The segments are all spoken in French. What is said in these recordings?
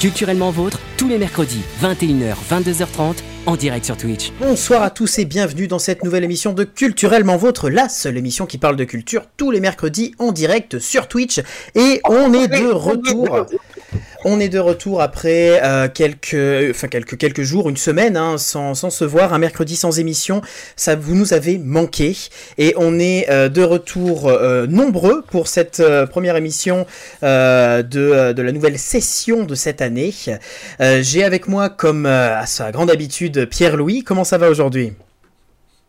Culturellement vôtre, tous les mercredis, 21h, 22h30, en direct sur Twitch. Bonsoir à tous et bienvenue dans cette nouvelle émission de Culturellement Vôtre, la seule émission qui parle de culture tous les mercredis en direct sur Twitch. Et on est de retour. On est de retour après euh, quelques, enfin quelques jours, une semaine, hein, sans, sans se voir, un mercredi sans émission. Ça vous nous avez manqué et on est euh, de retour euh, nombreux pour cette euh, première émission euh, de, euh, la nouvelle session de cette année. Euh, J'ai avec moi, comme euh, à sa grande habitude, Pierre-Louis. Comment ça va aujourd'hui?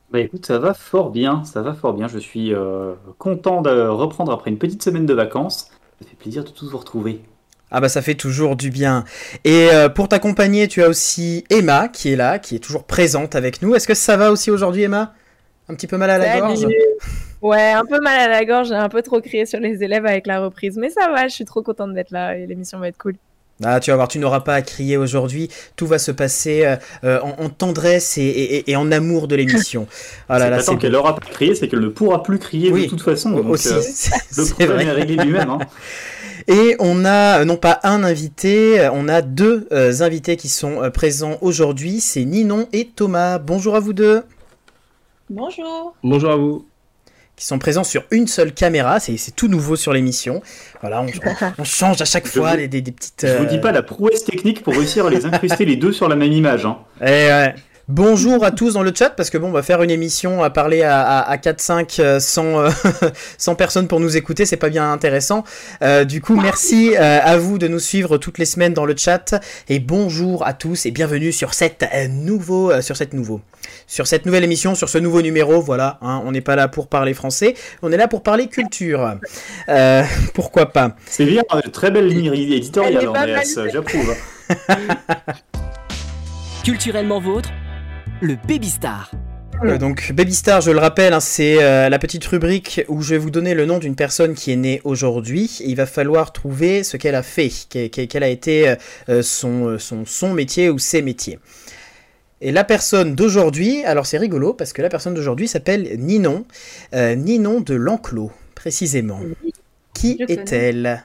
Bah écoute, ça va fort bien, ça va fort bien. Je suis euh, content de reprendre après une petite semaine de vacances. Ça fait plaisir de tous vous retrouver. Ah bah ça fait toujours du bien. Et euh, pour t'accompagner, tu as aussi Emma qui est là, qui est toujours présente avec nous. Est-ce que ça va aussi aujourd'hui, Emma? Un petit peu mal à la Salut. gorge? Ouais, un peu mal à la gorge, j'ai un peu trop crié sur les élèves avec la reprise, mais ça va, je suis trop contente d'être là et l'émission va être cool. Ah, tu vas voir, tu n'auras pas à crier aujourd'hui. Tout va se passer euh, euh, en, en tendresse et, et- et en amour de l'émission. Ah là c'est là, c'est qu'elle aura pas crié, c'est qu'elle ne pourra plus crier Oui, de toute façon. Donc, aussi. euh, c'est- le c'est problème vrai. est réglé lui-même. Hein. Et on a euh, non pas un invité, euh, on a deux euh, invités qui sont euh, présents aujourd'hui. C'est Ninon et Thomas. Bonjour à vous deux. Bonjour. Bonjour à vous. Qui sont présents sur une seule caméra. C'est c'est tout nouveau sur l'émission. Voilà, on, on change à chaque Je fois vous- les, des, des petites. Je vous euh, dis pas la prouesse technique pour réussir à les incruster les deux sur la même image. Hein. Eh ouais. Bonjour à tous dans le chat parce que bon, on va faire une émission à parler à, à, à 4-5 euh, sans, euh, sans personne pour nous écouter, c'est pas bien intéressant. Euh, du coup, merci euh, à vous de nous suivre toutes les semaines dans le chat et bonjour à tous et bienvenue sur cette euh, nouveau, euh, sur cette nouveau, sur cette nouvelle émission, sur ce nouveau numéro. Voilà, hein, on n'est pas là pour parler français, on est là pour parler culture. Euh, pourquoi pas C'est bien, euh, très belle ligne éditoriale, Andreas, j'approuve. Culturellement vôtre, le Baby Star. Euh, donc Baby Star, je le rappelle, hein, c'est euh, la petite rubrique où je vais vous donner le nom d'une personne qui est née aujourd'hui. Et il va falloir trouver ce qu'elle a fait, que- que- quel a été euh, son, son, son métier ou ses métiers. Et la personne d'aujourd'hui, alors c'est rigolo parce que la personne d'aujourd'hui s'appelle Ninon, euh, Ninon de l'Enclos, précisément. Qui est-elle?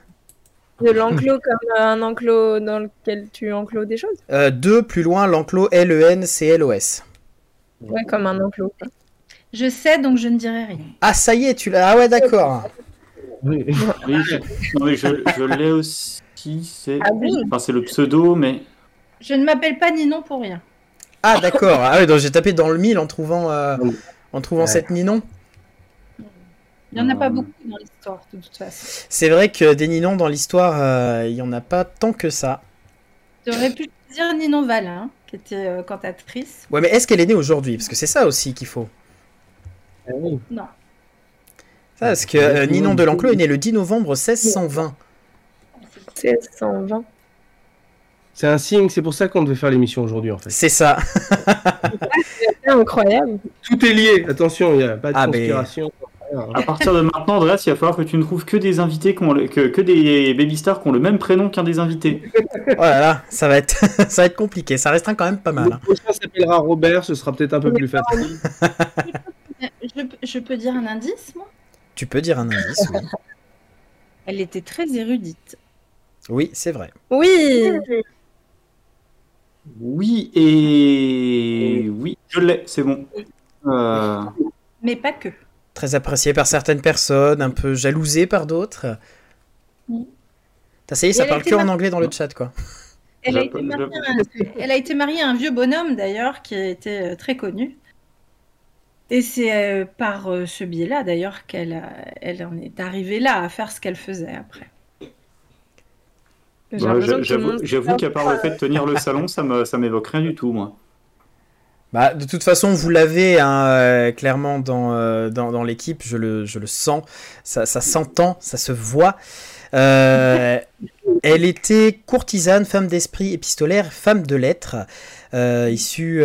De l'enclos comme euh, un enclos dans lequel tu enclos des choses euh, Deux plus loin, l'Enclos, L-E-N-C-L-O-S. Ouais, comme un enclos. quoi. Je sais, donc je ne dirai rien. Ah ça y est, tu l'as. Ah ouais, d'accord. Oui. Oui, je, l'ai aussi. C'est Ah oui enfin, c'est le pseudo, mais Je ne m'appelle pas Ninon pour rien. Ah d'accord. Ah ouais, donc j'ai tapé dans le mille en trouvant, euh, en trouvant Ouais. cette Ninon. Il n'y en a pas Euh. beaucoup dans l'histoire, de toute façon. C'est vrai que des Ninons dans l'histoire, euh, il y en a pas tant que ça. J'aurais pu dire Ninon Valin, qui était euh, cantatrice. Ouais, mais est-ce qu'elle est née aujourd'hui? Parce que c'est ça aussi qu'il faut. Ah oui. Non. Ça, parce que euh, Ninon de l'Enclos est né le 10 novembre 1620. C'est 120. C'est un signe, c'est pour ça qu'on devait faire l'émission aujourd'hui en fait. C'est ça. C'est incroyable. Tout est lié, attention, il n'y a pas de Ah, conspiration. À partir de maintenant, Andreas, il va falloir que tu ne trouves que des invités, qui ont le- que, que des baby stars qui ont le même prénom qu'un des invités. Oh là là, ça va être, ça va être compliqué. Ça restera quand même pas mal. Le hein. prochain s'appellera Robert, ce sera peut-être un peu plus facile. Je, je peux dire un indice, moi? Tu peux dire un indice, oui. Elle était très érudite. Oui, c'est vrai. Oui Oui, et oui, je l'ai, c'est bon. Euh, Mais pas que. Très apprécié par certaines personnes, un peu jalousé par d'autres. T'as ça y est, ça elle parle que en anglais dans le chat, quoi. Elle a, été mariée à un, elle a été mariée à un vieux bonhomme, d'ailleurs, qui était euh, très connu. Et c'est euh, par euh, ce biais-là, d'ailleurs, qu'elle a- elle en est arrivée là, à faire ce qu'elle faisait après. Bah, J'avoue qu'à part le fait de tenir le salon, ça m'évoque rien du tout, moi. Bah, de toute façon, vous l'avez hein, euh, clairement dans, euh, dans, dans l'équipe, je le, sens, ça, ça s'entend, ça se voit. Euh, elle était courtisane, femme d'esprit épistolaire, femme de lettres, issue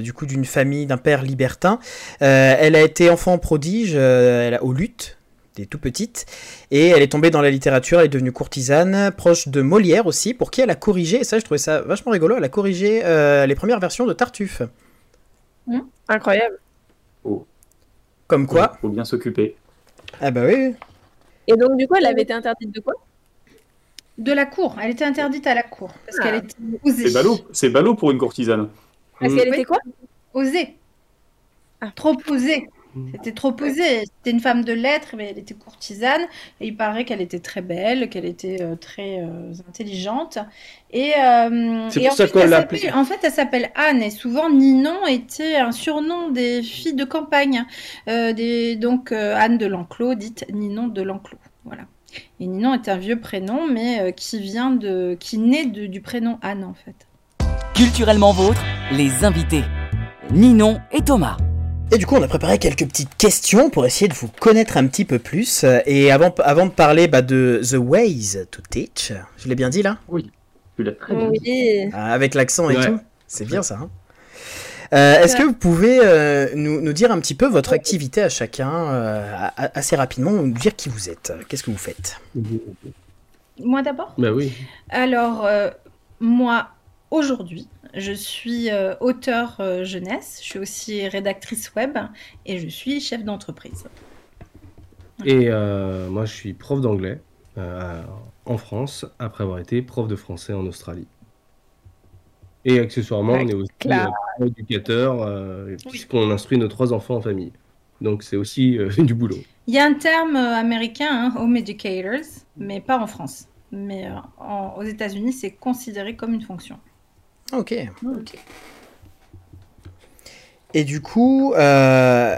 du coup d'une famille d'un père libertin. Elle a été enfant prodige elle a- aux luttes, des tout petites, et elle est tombée dans la littérature, elle est devenue courtisane, proche de Molière aussi, pour qui elle a corrigé, et ça je trouvais ça vachement rigolo, elle a corrigé les premières versions de Tartuffe. Incroyable. Comme quoi Faut bien s'occuper. Ah bah oui. oui. Et donc, du coup, elle avait été interdite de quoi? De la cour. Elle était interdite à la cour parce Ah. qu'elle était osée. C'est ballot, c'est ballot pour une courtisane. Parce Mm. qu'elle était quoi? Osée. Ah. Trop osée. C'était trop osé. C'était une femme de lettres, mais elle était courtisane. Et il paraît qu'elle était très belle, qu'elle était euh, très euh, intelligente. Et, euh, C'est et pour en ça fait, qu'on elle En fait, elle s'appelle Anne. Et souvent, Ninon était un surnom des filles de campagne. Euh, des, donc, euh, Anne de l'Enclos, dite Ninon de l'Enclos. Voilà. Et Ninon est un vieux prénom, mais euh, qui vient de, qui naît de- du prénom Anne, en fait. Culturellement vôtre, les invités. Ninon et Thomas. Et du coup, on a préparé quelques petites questions pour essayer de vous connaître un petit peu plus. Et avant, avant de parler bah, de The Ways to Teach, je l'ai bien dit là? Tu l'as très bien dit. Oui. Ah, Avec l'accent et Ouais. tout C'est bien ça. hein Euh, Est-ce que vous pouvez euh, nous, nous dire un petit peu votre activité à chacun, euh, assez rapidement, nous dire qui vous êtes? Qu'est-ce que vous faites? Moi d'abord? Bah oui. Alors, euh, moi, aujourd'hui, je suis euh, auteur euh, jeunesse, je suis aussi rédactrice web et je suis chef d'entreprise. Et euh, moi, je suis prof d'anglais euh, en France, après avoir été prof de français en Australie. Et accessoirement, on est aussi euh, éducateur, euh, puisqu'on instruit nos trois enfants en famille. Donc c'est aussi euh, du boulot. Il y a un terme américain, hein, home educators, mais pas en France. Mais euh, en- aux États-Unis, c'est considéré comme une fonction. Ok. Et du coup, euh,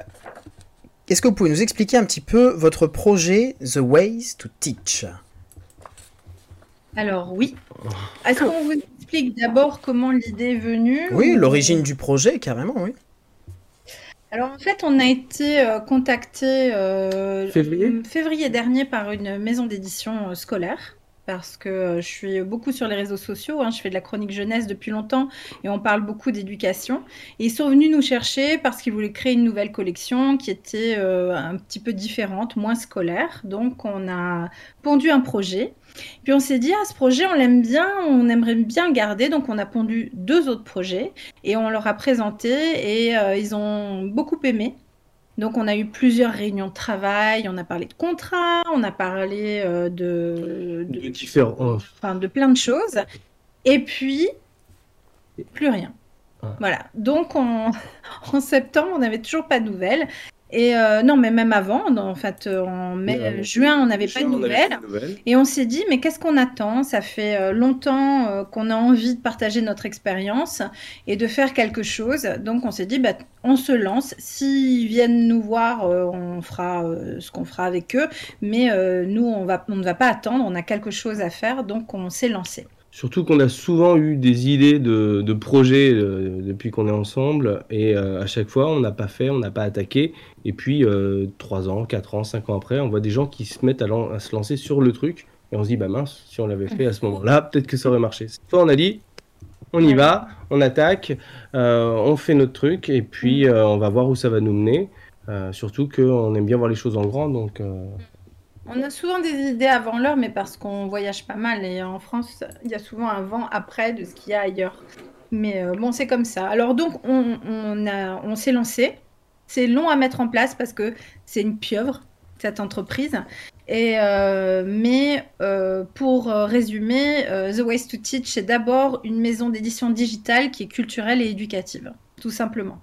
est-ce que vous pouvez nous expliquer un petit peu votre projet The Ways to Teach? Alors oui. Est-ce qu'on vous explique d'abord comment l'idée est venue? Oui, ou- l'origine du projet, carrément, oui. Alors en fait, on a été euh, contacté euh, Février? février dernier par une maison d'édition scolaire. Parce que euh, je suis beaucoup sur les réseaux sociaux, hein, je fais de la chronique jeunesse depuis longtemps et on parle beaucoup d'éducation. Ils sont venus nous chercher parce qu'ils voulaient créer une nouvelle collection qui était euh, un petit peu différente, moins scolaire. Donc on a pondu un projet. Puis on s'est dit, ah, ce projet, on l'aime bien, on aimerait bien garder. Donc on a pondu deux autres projets et on leur a présenté et euh, ils ont beaucoup aimé. Donc on a eu plusieurs réunions de travail, on a parlé de contrats, on a parlé euh, de, de, De différents. enfin, de plein de choses. Et puis, plus rien. Ah. Voilà. Donc en, en septembre, on n'avait toujours pas de nouvelles. Et euh, non, mais même avant, dans- en fait, euh, en mai, Ouais, juin, on n'avait pas de nouvelles. pas de nouvelles. Et on s'est dit, mais qu'est-ce qu'on attend? Ça fait euh, longtemps euh, qu'on a envie de partager notre expérience et de faire quelque chose. Donc on s'est dit, bah, on se lance. S'ils viennent nous voir, euh, on fera ce qu'on fera avec eux. Mais nous, on, va, on ne va pas attendre. On a quelque chose à faire. Donc on s'est lancé. Surtout qu'on a souvent eu des idées de, de projets euh, depuis qu'on est ensemble. Et euh, à chaque fois on n'a pas fait, on n'a pas attaqué. Et puis euh, 3 ans, 4 ans, 5 ans après on voit des gens qui se mettent à, se lancer sur le truc. Et on se dit bah mince si on l'avait fait à ce moment-là peut-être que ça aurait marché. Cette fois on a dit on y va, on attaque, euh, on fait notre truc. Et puis euh, on va voir où ça va nous mener. Euh, surtout qu'on aime bien voir les choses en grand. Donc euh, On a souvent des idées avant l'heure, mais parce qu'on voyage pas mal. Et en France, il y a souvent un vent après de ce qu'il y a ailleurs. Mais euh, bon, c'est comme ça. Alors donc, on, s'est lancé. C'est long à mettre en place parce que c'est une pieuvre, cette entreprise. Et, euh, mais euh, pour résumer, The Ways to Teach, c'est d'abord une maison d'édition digitale qui est culturelle et éducative, tout simplement.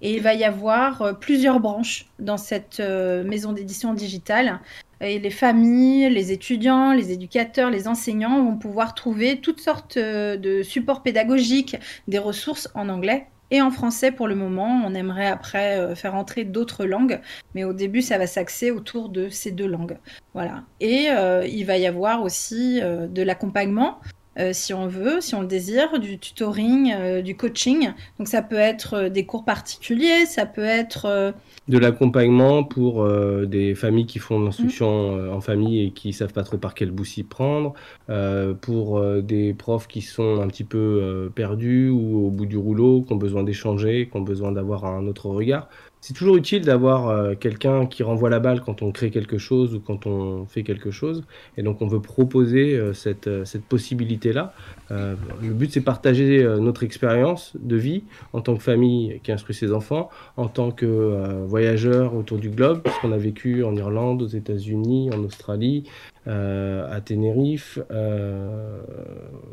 Et il va y avoir plusieurs branches dans cette maison d'édition digitale. Et les familles, les étudiants, les éducateurs, les enseignants vont pouvoir trouver toutes sortes euh, de supports pédagogiques, des ressources en anglais et en français pour le moment. On aimerait après euh, faire entrer d'autres langues, mais au début, ça va s'axer autour de ces deux langues. Voilà. Et euh, il va y avoir aussi de l'accompagnement. Euh, si on veut, si on le désire, du tutoring, euh, du coaching. Donc ça peut être euh, des cours particuliers, ça peut être de l'accompagnement pour des familles qui font de l'instruction euh, en famille et qui savent pas trop par quel bout s'y prendre, pour des profs qui sont un petit peu perdus ou au bout du rouleau, qui ont besoin d'échanger, qui ont besoin d'avoir un autre regard. C'est toujours utile d'avoir euh, quelqu'un qui renvoie la balle quand on crée quelque chose ou quand on fait quelque chose. Et donc on veut proposer euh, cette, euh, cette possibilité-là. Le but c'est partager notre expérience de vie en tant que famille qui instruit ses enfants, en tant que voyageur autour du globe, puisqu'on a vécu en Irlande, aux États-Unis, en Australie, euh, à Tenerife, euh,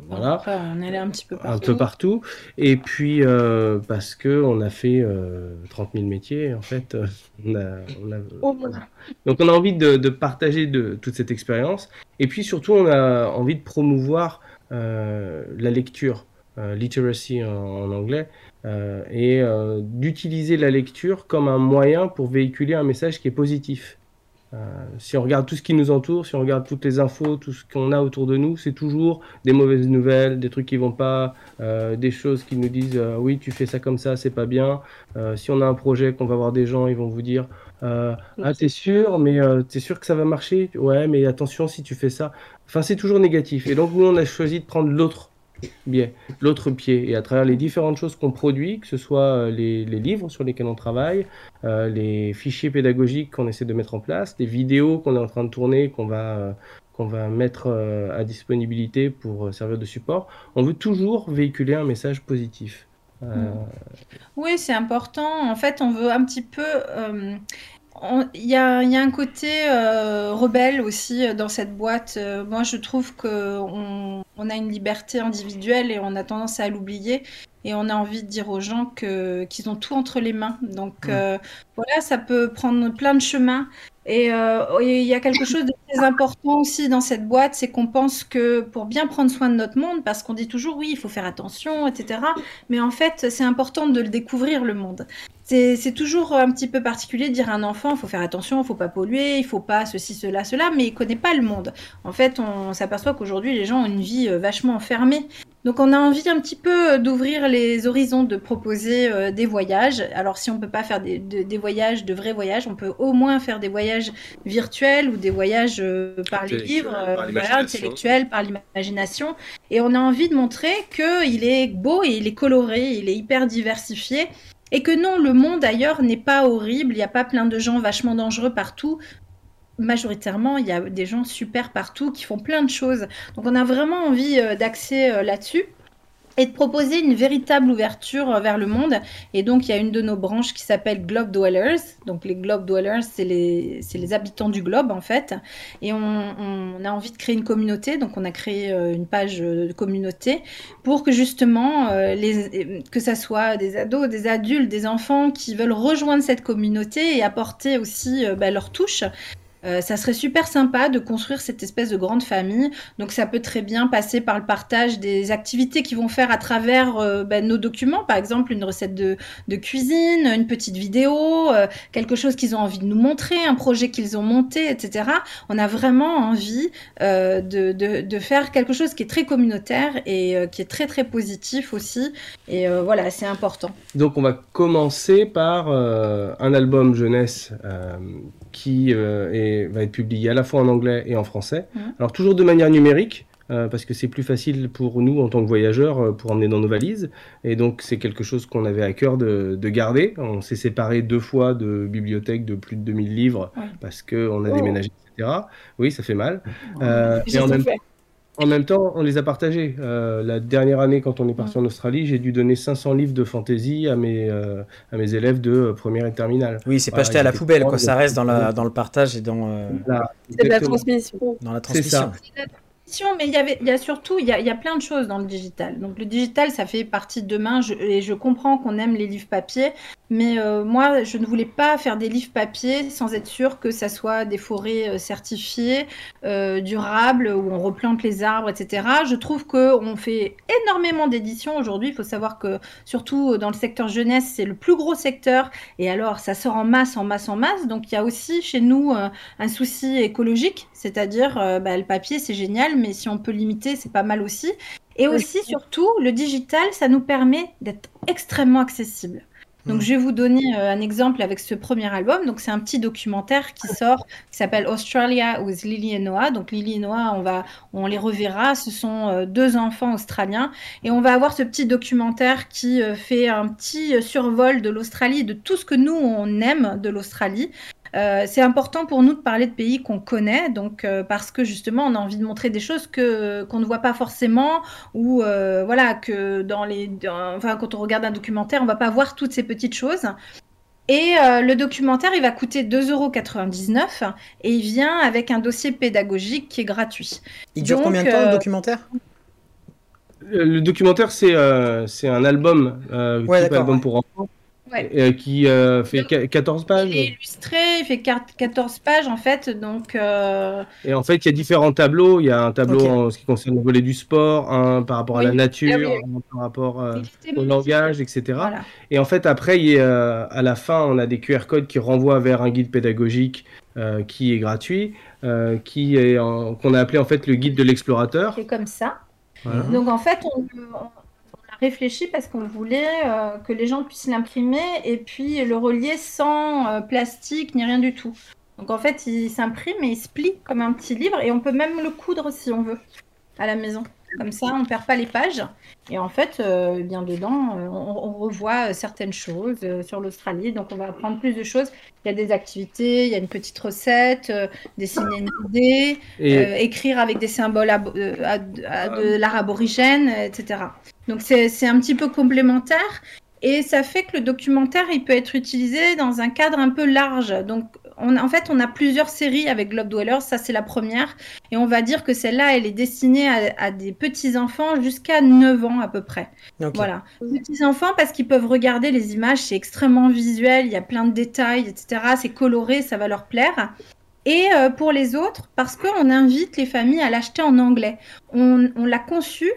voilà, Après, on est allé un petit peu partout. un peu partout. Et puis euh, parce que on a fait euh, 30 000 métiers, en fait, on a, on a- Oh, voilà. Donc on a envie de, de partager de, toute cette expérience. Et puis surtout, on a envie de promouvoir la lecture, literacy en, en anglais, et d'utiliser la lecture comme un moyen pour véhiculer un message qui est positif. Euh, si on regarde tout ce qui nous entoure, si on regarde toutes les infos, tout ce qu'on a autour de nous, c'est toujours des mauvaises nouvelles, des trucs qui vont pas, euh, des choses qui nous disent euh, oui tu fais ça comme ça, c'est pas bien. Si on a un projet qu'on va voir des gens, ils vont vous dire ah t'es sûr, mais t'es sûr que ça va marcher? Ouais, mais attention si tu fais ça. Enfin c'est toujours négatif. Et donc nous on a choisi de prendre l'autre biais, l'autre pied. Et à travers les différentes choses qu'on produit, que ce soit euh, les, livres sur lesquels on travaille, euh, les fichiers pédagogiques qu'on essaie de mettre en place, les vidéos qu'on est en train de tourner, qu'on va, euh, qu'on va mettre à disponibilité pour servir de support, on veut toujours véhiculer un message positif. Oui, c'est important. En fait, on veut un petit peu. Il y a, il y a un côté euh, rebelle aussi euh, dans cette boîte. Euh, moi, je trouve que on, a une liberté individuelle et on a tendance à l'oublier. Et on a envie de dire aux gens qu'ils ont tout entre les mains. Donc euh, voilà, ça peut prendre plein de chemins. Et euh, il y a quelque chose de très important aussi dans cette boîte, c'est qu'on pense que pour bien prendre soin de notre monde, parce qu'on dit toujours oui, il faut faire attention, etc. Mais en fait, c'est important de le découvrir, le monde. C'est toujours un petit peu particulier de dire à un enfant, il faut faire attention, il faut pas polluer, il faut pas ceci, cela, cela, mais il connaît pas le monde. En fait, on s'aperçoit qu'aujourd'hui, les gens ont une vie euh, vachement enfermée. Donc, on a envie un petit peu euh, d'ouvrir les horizons, de proposer euh, des voyages. Alors, si on peut pas faire des, de- des voyages, de vrais voyages, on peut au moins faire des voyages virtuels ou des voyages euh, par les livres, par voilà, l'imagination. intellectuels, par l'imagination. Et on a envie de montrer qu'il est beau et il est coloré, il est hyper diversifié. Et que non, le monde ailleurs n'est pas horrible, il n'y a pas plein de gens vachement dangereux partout. Majoritairement, il y a des gens super partout qui font plein de choses. Donc on a vraiment envie euh, d'axer euh, là-dessus et de proposer une véritable ouverture euh, vers le monde. Et donc il y a une de nos branches qui s'appelle Globe Dwellers. Donc les Globe Dwellers, c'est les, les habitants du globe en fait. Et on, a envie de créer une communauté. Donc on a créé une page de communauté pour que justement, les, que ça soit des ados, des adultes, des enfants qui veulent rejoindre cette communauté et apporter aussi bah, leur touche. Euh, ça serait super sympa de construire cette espèce de grande famille. Donc ça peut très bien passer par le partage des activités qu'ils vont faire à travers euh, bah, nos documents, par exemple une recette de, cuisine, une petite vidéo, euh, quelque chose qu'ils ont envie de nous montrer, un projet qu'ils ont monté, etc. On a vraiment envie de, faire quelque chose qui est très communautaire et qui est très très positif aussi. Et voilà, c'est important. Donc on va commencer par un album jeunesse qui euh, est- va être publié à la fois en anglais et en français. Mhm. Alors toujours de manière numérique. euh, parce que c'est plus facile pour nous en tant que voyageurs euh, pour emmener dans nos valises. Et donc c'est quelque chose qu'on avait à cœur de, de garder. On s'est séparé deux fois de bibliothèques de plus de 2000 livres Ouais. parce qu'on a Oh. déménagé, etc. Oui, ça fait mal. Euh, et en même fait. En même temps, on les a partagés. Euh, la dernière année, quand on est parti en Australie, j'ai dû donner 500 livres de fantasy à mes, euh, à mes élèves de euh, première et terminale. Oui, c'est pas jeté à la poubelle, quoi. Ça reste dans, la, dans le partage et dans, euh, Là, C'est de la transmission. dans la C'est transmission. Mais il y a surtout, il y a, plein de choses dans le digital. Donc le digital, ça fait partie de demain, et je comprends qu'on aime les livres papier, mais euh, moi, je ne voulais pas faire des livres papier sans être sûr que ça soit des forêts euh, certifiées, euh, durables, où on replante les arbres, etc. Je trouve que on fait énormément d'éditions aujourd'hui. Il faut savoir que surtout dans le secteur jeunesse, c'est le plus gros secteur, et alors ça sort en masse, en masse, en masse. Donc il y a aussi chez nous un souci écologique, c'est-à-dire euh, bah, le papier c'est génial, mais si on peut limiter, c'est pas mal aussi. Et aussi, surtout, le digital, ça nous permet d'être extrêmement accessible. Donc, Mm. je vais vous donner euh, un exemple avec ce premier album. Donc, c'est un petit documentaire qui sort, qui s'appelle Australia with Lily et Noah. Donc, Lily et Noah, on va, on les reverra. Ce sont euh, deux enfants australiens, et on va avoir ce petit documentaire qui euh, fait un petit survol de l'Australie, de tout ce que nous on aime de l'Australie. Euh, c'est important pour nous de parler de pays qu'on connaît, donc euh, parce que justement on a envie de montrer des choses que qu'on ne voit pas forcément, ou euh, voilà que dans les, dans- enfin quand on regarde un documentaire, on va pas voir toutes ces petites choses. Et euh, le documentaire, il va coûter 2,99€ et il vient avec un dossier pédagogique qui est gratuit. Il dure Donc, combien de temps le euh, documentaire? Le le documentaire, c'est euh, c'est un album, euh, Ouais, album ouais. pour enfants, Ouais. euh, qui euh, fait qua- 14 pages. Il est illustré, il fait quar- 14 pages en fait, donc euh, Et en fait, il y a différents tableaux. Il y a un tableau en ce qui concerne le volet du sport, un par rapport à la nature, Ah oui. un par rapport euh, au langage, etc. Voilà. Et en fait, après, il y a, à la fin, on a des QR codes qui renvoient vers un guide pédagogique euh, qui est gratuit, euh, qui est en- qu'on a appelé en fait le guide de l'explorateur. C'est comme ça. Voilà. Donc en fait, on, réfléchi parce qu'on voulait euh, que les gens puissent l'imprimer et puis le relier sans euh, plastique ni rien du tout. Donc en fait, il s'imprime et il se plie comme un petit livre et on peut même le coudre si on veut à la maison. Comme ça, on perd pas les pages. Et en fait, euh, bien dedans, on, on revoit certaines choses sur l'Australie. Donc on va apprendre plus de choses. Il y a des activités, il y a une petite recette, dessiner une idée, Et écrire avec des symboles abo- à- à de l'art aborigène, etc. Donc c'est un petit peu complémentaire et ça fait que le documentaire il peut être utilisé dans un cadre un peu large. Donc on, en fait on a plusieurs séries avec Globe Dwellers, ça c'est la première et on va dire que celle-là elle est destinée à, à des petits enfants jusqu'à 9 ans à peu près. Ok. Voilà. Petits enfants parce qu'ils peuvent regarder les images, c'est extrêmement visuel, il y a plein de détails, etc. C'est coloré, ça va leur plaire. Et euh, pour les autres, parce qu'on invite les familles à l'acheter en anglais. On, on l'a conçu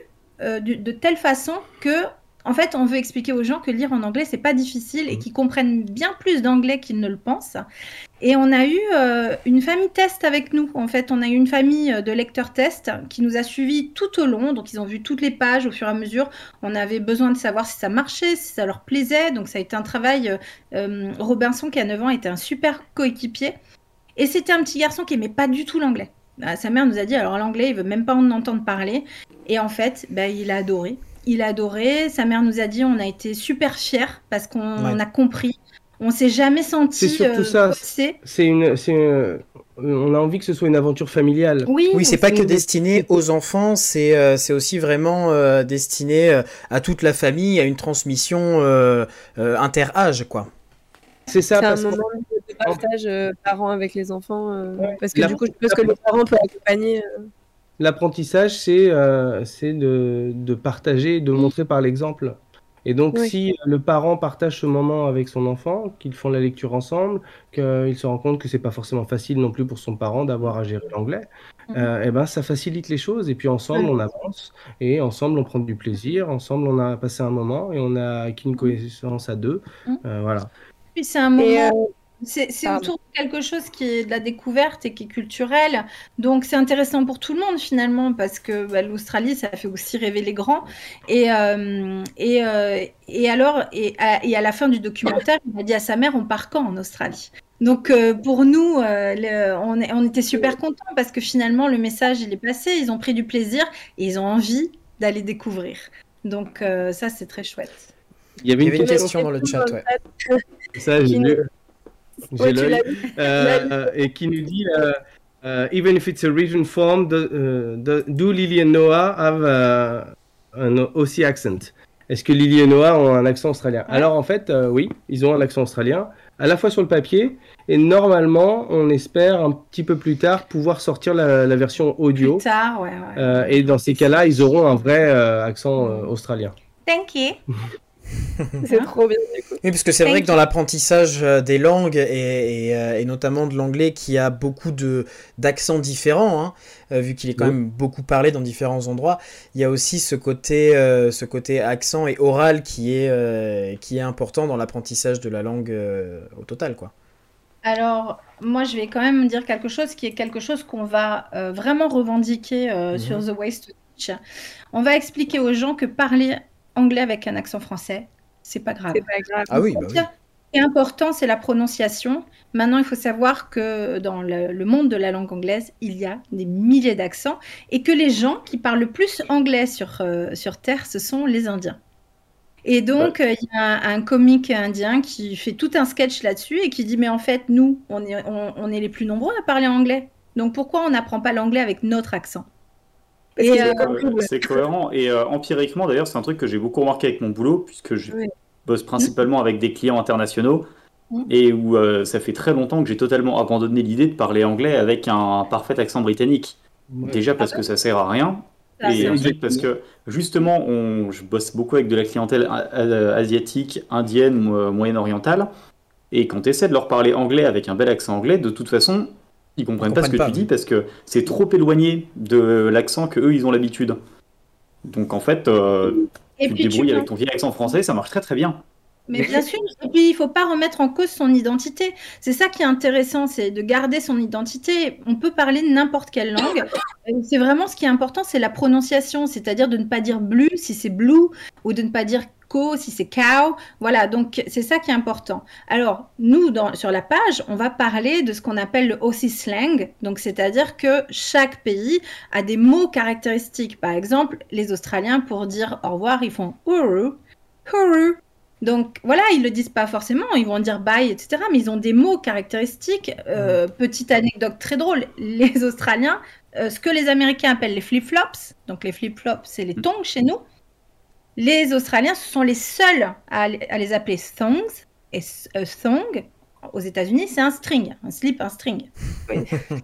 euh, de, de telle façon que, en fait, on veut expliquer aux gens que lire en anglais, c'est pas difficile et qu'ils comprennent bien plus d'anglais qu'ils ne le pensent. Et on a eu euh, une famille test avec nous. En fait, on a eu une famille euh, de lecteurs test qui nous a suivis tout au long. Donc, ils ont vu toutes les pages au fur et à mesure. On avait besoin de savoir si ça marchait, si ça leur plaisait. Donc, ça a été un travail. euh, Robinson, qui a 9 ans, était un super coéquipier. Et c'était un petit garçon qui aimait pas du tout l'anglais. Bah, sa mère nous a dit alors l'anglais, il veut même pas en entendre parler. Et en fait, bah, il a adoré. Il a adoré. Sa mère nous a dit on a été super fiers parce qu'on Ouais. a compris. On s'est jamais senti C'est surtout euh, ça. c'est une, c'est une- on a envie que ce soit une aventure familiale. Oui, Oui, c'est pas que destiné aux enfants, c'est euh, c'est aussi vraiment euh, destiné euh, à toute la famille, à une transmission euh, euh, inter-âge, quoi. C'est ça, un parce que moment partage euh, parents avec les enfants. euh, parce que du coup, je pense que les parents peuvent accompagner. euh, l'apprentissage, c'est euh, c'est de, de partager, de montrer par l'exemple. Et donc, Oui. si le parent partage ce moment avec son enfant, qu'ils font la lecture ensemble, qu'il se rend compte que c'est pas forcément facile non plus pour son parent d'avoir à gérer l'anglais, euh, eh ben, ça facilite les choses. Et puis ensemble, on avance et ensemble, on prend du plaisir. Ensemble, on a passé un moment et on a acquis une connaissance à deux. Euh, voilà. Puis c'est un moment. Et, euh, C'est autour de quelque chose qui est de la découverte et qui est culturel. Donc c'est intéressant pour tout le monde finalement parce que bah, l'Australie, ça fait aussi rêver les grands. Et, euh, et, euh, et alors, et à, et à la fin du documentaire, il a dit à sa mère, on part quand en Australie? Donc euh, pour nous, euh, le- on, est- on était super contents parce que finalement le message il est passé, ils ont pris du plaisir et ils ont envie d'aller découvrir. Donc euh, ça c'est très chouette. Il y avait Il y une avait une question, question dans le chat, ouais. ça, j'ai. J'ai l'œil. Euh, et qui nous dit euh, euh, even if it's a written form, do, do- do Lily and Noah have un Aussie accent? Est-ce que Lily et Noah ont un accent australien? Alors en fait, oui, ils ont un accent australien, à la fois sur le papier et normalement, on espère un petit peu plus tard pouvoir sortir la, la version audio. Plus tard, ouais. ouais. Euh, et dans ces cas-là, ils auront un vrai euh, accent euh, australien. Thank you. C'est trop bien. du coup. Oui, parce que c'est vrai que dans l'apprentissage euh, des langues et, et, euh, et notamment de l'anglais qui a beaucoup de d'accents différents, hein, euh, vu qu'il est quand Oui. même beaucoup parlé dans différents endroits, il y a aussi ce côté euh, ce côté accent et oral qui est euh, qui est important dans l'apprentissage de la langue euh, au total, quoi. Alors, moi, je vais quand même dire quelque chose qui est quelque chose qu'on va euh, vraiment revendiquer euh, Mhm. sur The Ways to Teach. On va expliquer aux gens que parler anglais avec un accent français, c'est pas grave. C'est pas grave. Ah oui, bah oui. Ce qui est important, c'est la prononciation. Maintenant, il faut savoir que dans le, le monde de la langue anglaise, il y a des milliers d'accents et que les gens qui parlent le plus anglais sur, euh, sur Terre, ce sont les Indiens. Et donc, euh, il y a un, un comique indien qui fait tout un sketch là-dessus et qui dit, mais en fait, nous, on est, on, on est les plus nombreux à parler anglais. Donc, pourquoi on n'apprend pas l'anglais avec notre accent? C'est cohérent. Et euh, empiriquement, d'ailleurs, c'est un truc que j'ai beaucoup remarqué avec mon boulot, puisque je Oui. bosse principalement avec des clients internationaux. Et où euh, ça fait très longtemps que j'ai totalement abandonné l'idée de parler anglais avec un parfait accent britannique. Ouais. Déjà parce que ça sert à rien, Ça, et ensuite parce que justement, on, je bosse beaucoup avec de la clientèle asiatique, indienne, mo- moyenne-orientale, et quand tu essaies de leur parler anglais avec un bel accent anglais, de toute façon, ils comprennent Ils pas ce que comprennent tu dis parce que c'est trop éloigné de l'accent que eux ils ont l'habitude. Donc en fait, euh, tu te tu débrouilles avec ton vieil accent français, ça marche très très bien. Mais bien sûr, et puis il faut pas remettre en cause son identité. C'est ça qui est intéressant, c'est de garder son identité. On peut parler n'importe quelle langue. Euh, C'est vraiment ce qui est important, c'est la prononciation, c'est-à-dire de ne pas dire blue si c'est blue ou de ne pas dire co si c'est cow. Voilà, donc c'est ça qui est important. Alors, nous, dans, sur la page, on va parler de ce qu'on appelle le Aussie slang. Donc, c'est-à-dire que chaque pays a des mots caractéristiques. Par exemple, les Australiens, pour dire au revoir, ils font uru, uru. Donc voilà, ils le disent pas forcément, ils vont dire bye, etc. Mais ils ont des mots caractéristiques. Euh, Petite anecdote très drôle, les Australiens, euh, ce que les Américains appellent les flip-flops, donc les flip-flops, c'est les tongs chez nous. Les Australiens, ce sont les seuls à, à les appeler thongs. Et euh, thong, aux États-Unis, c'est un string, un slip, un string.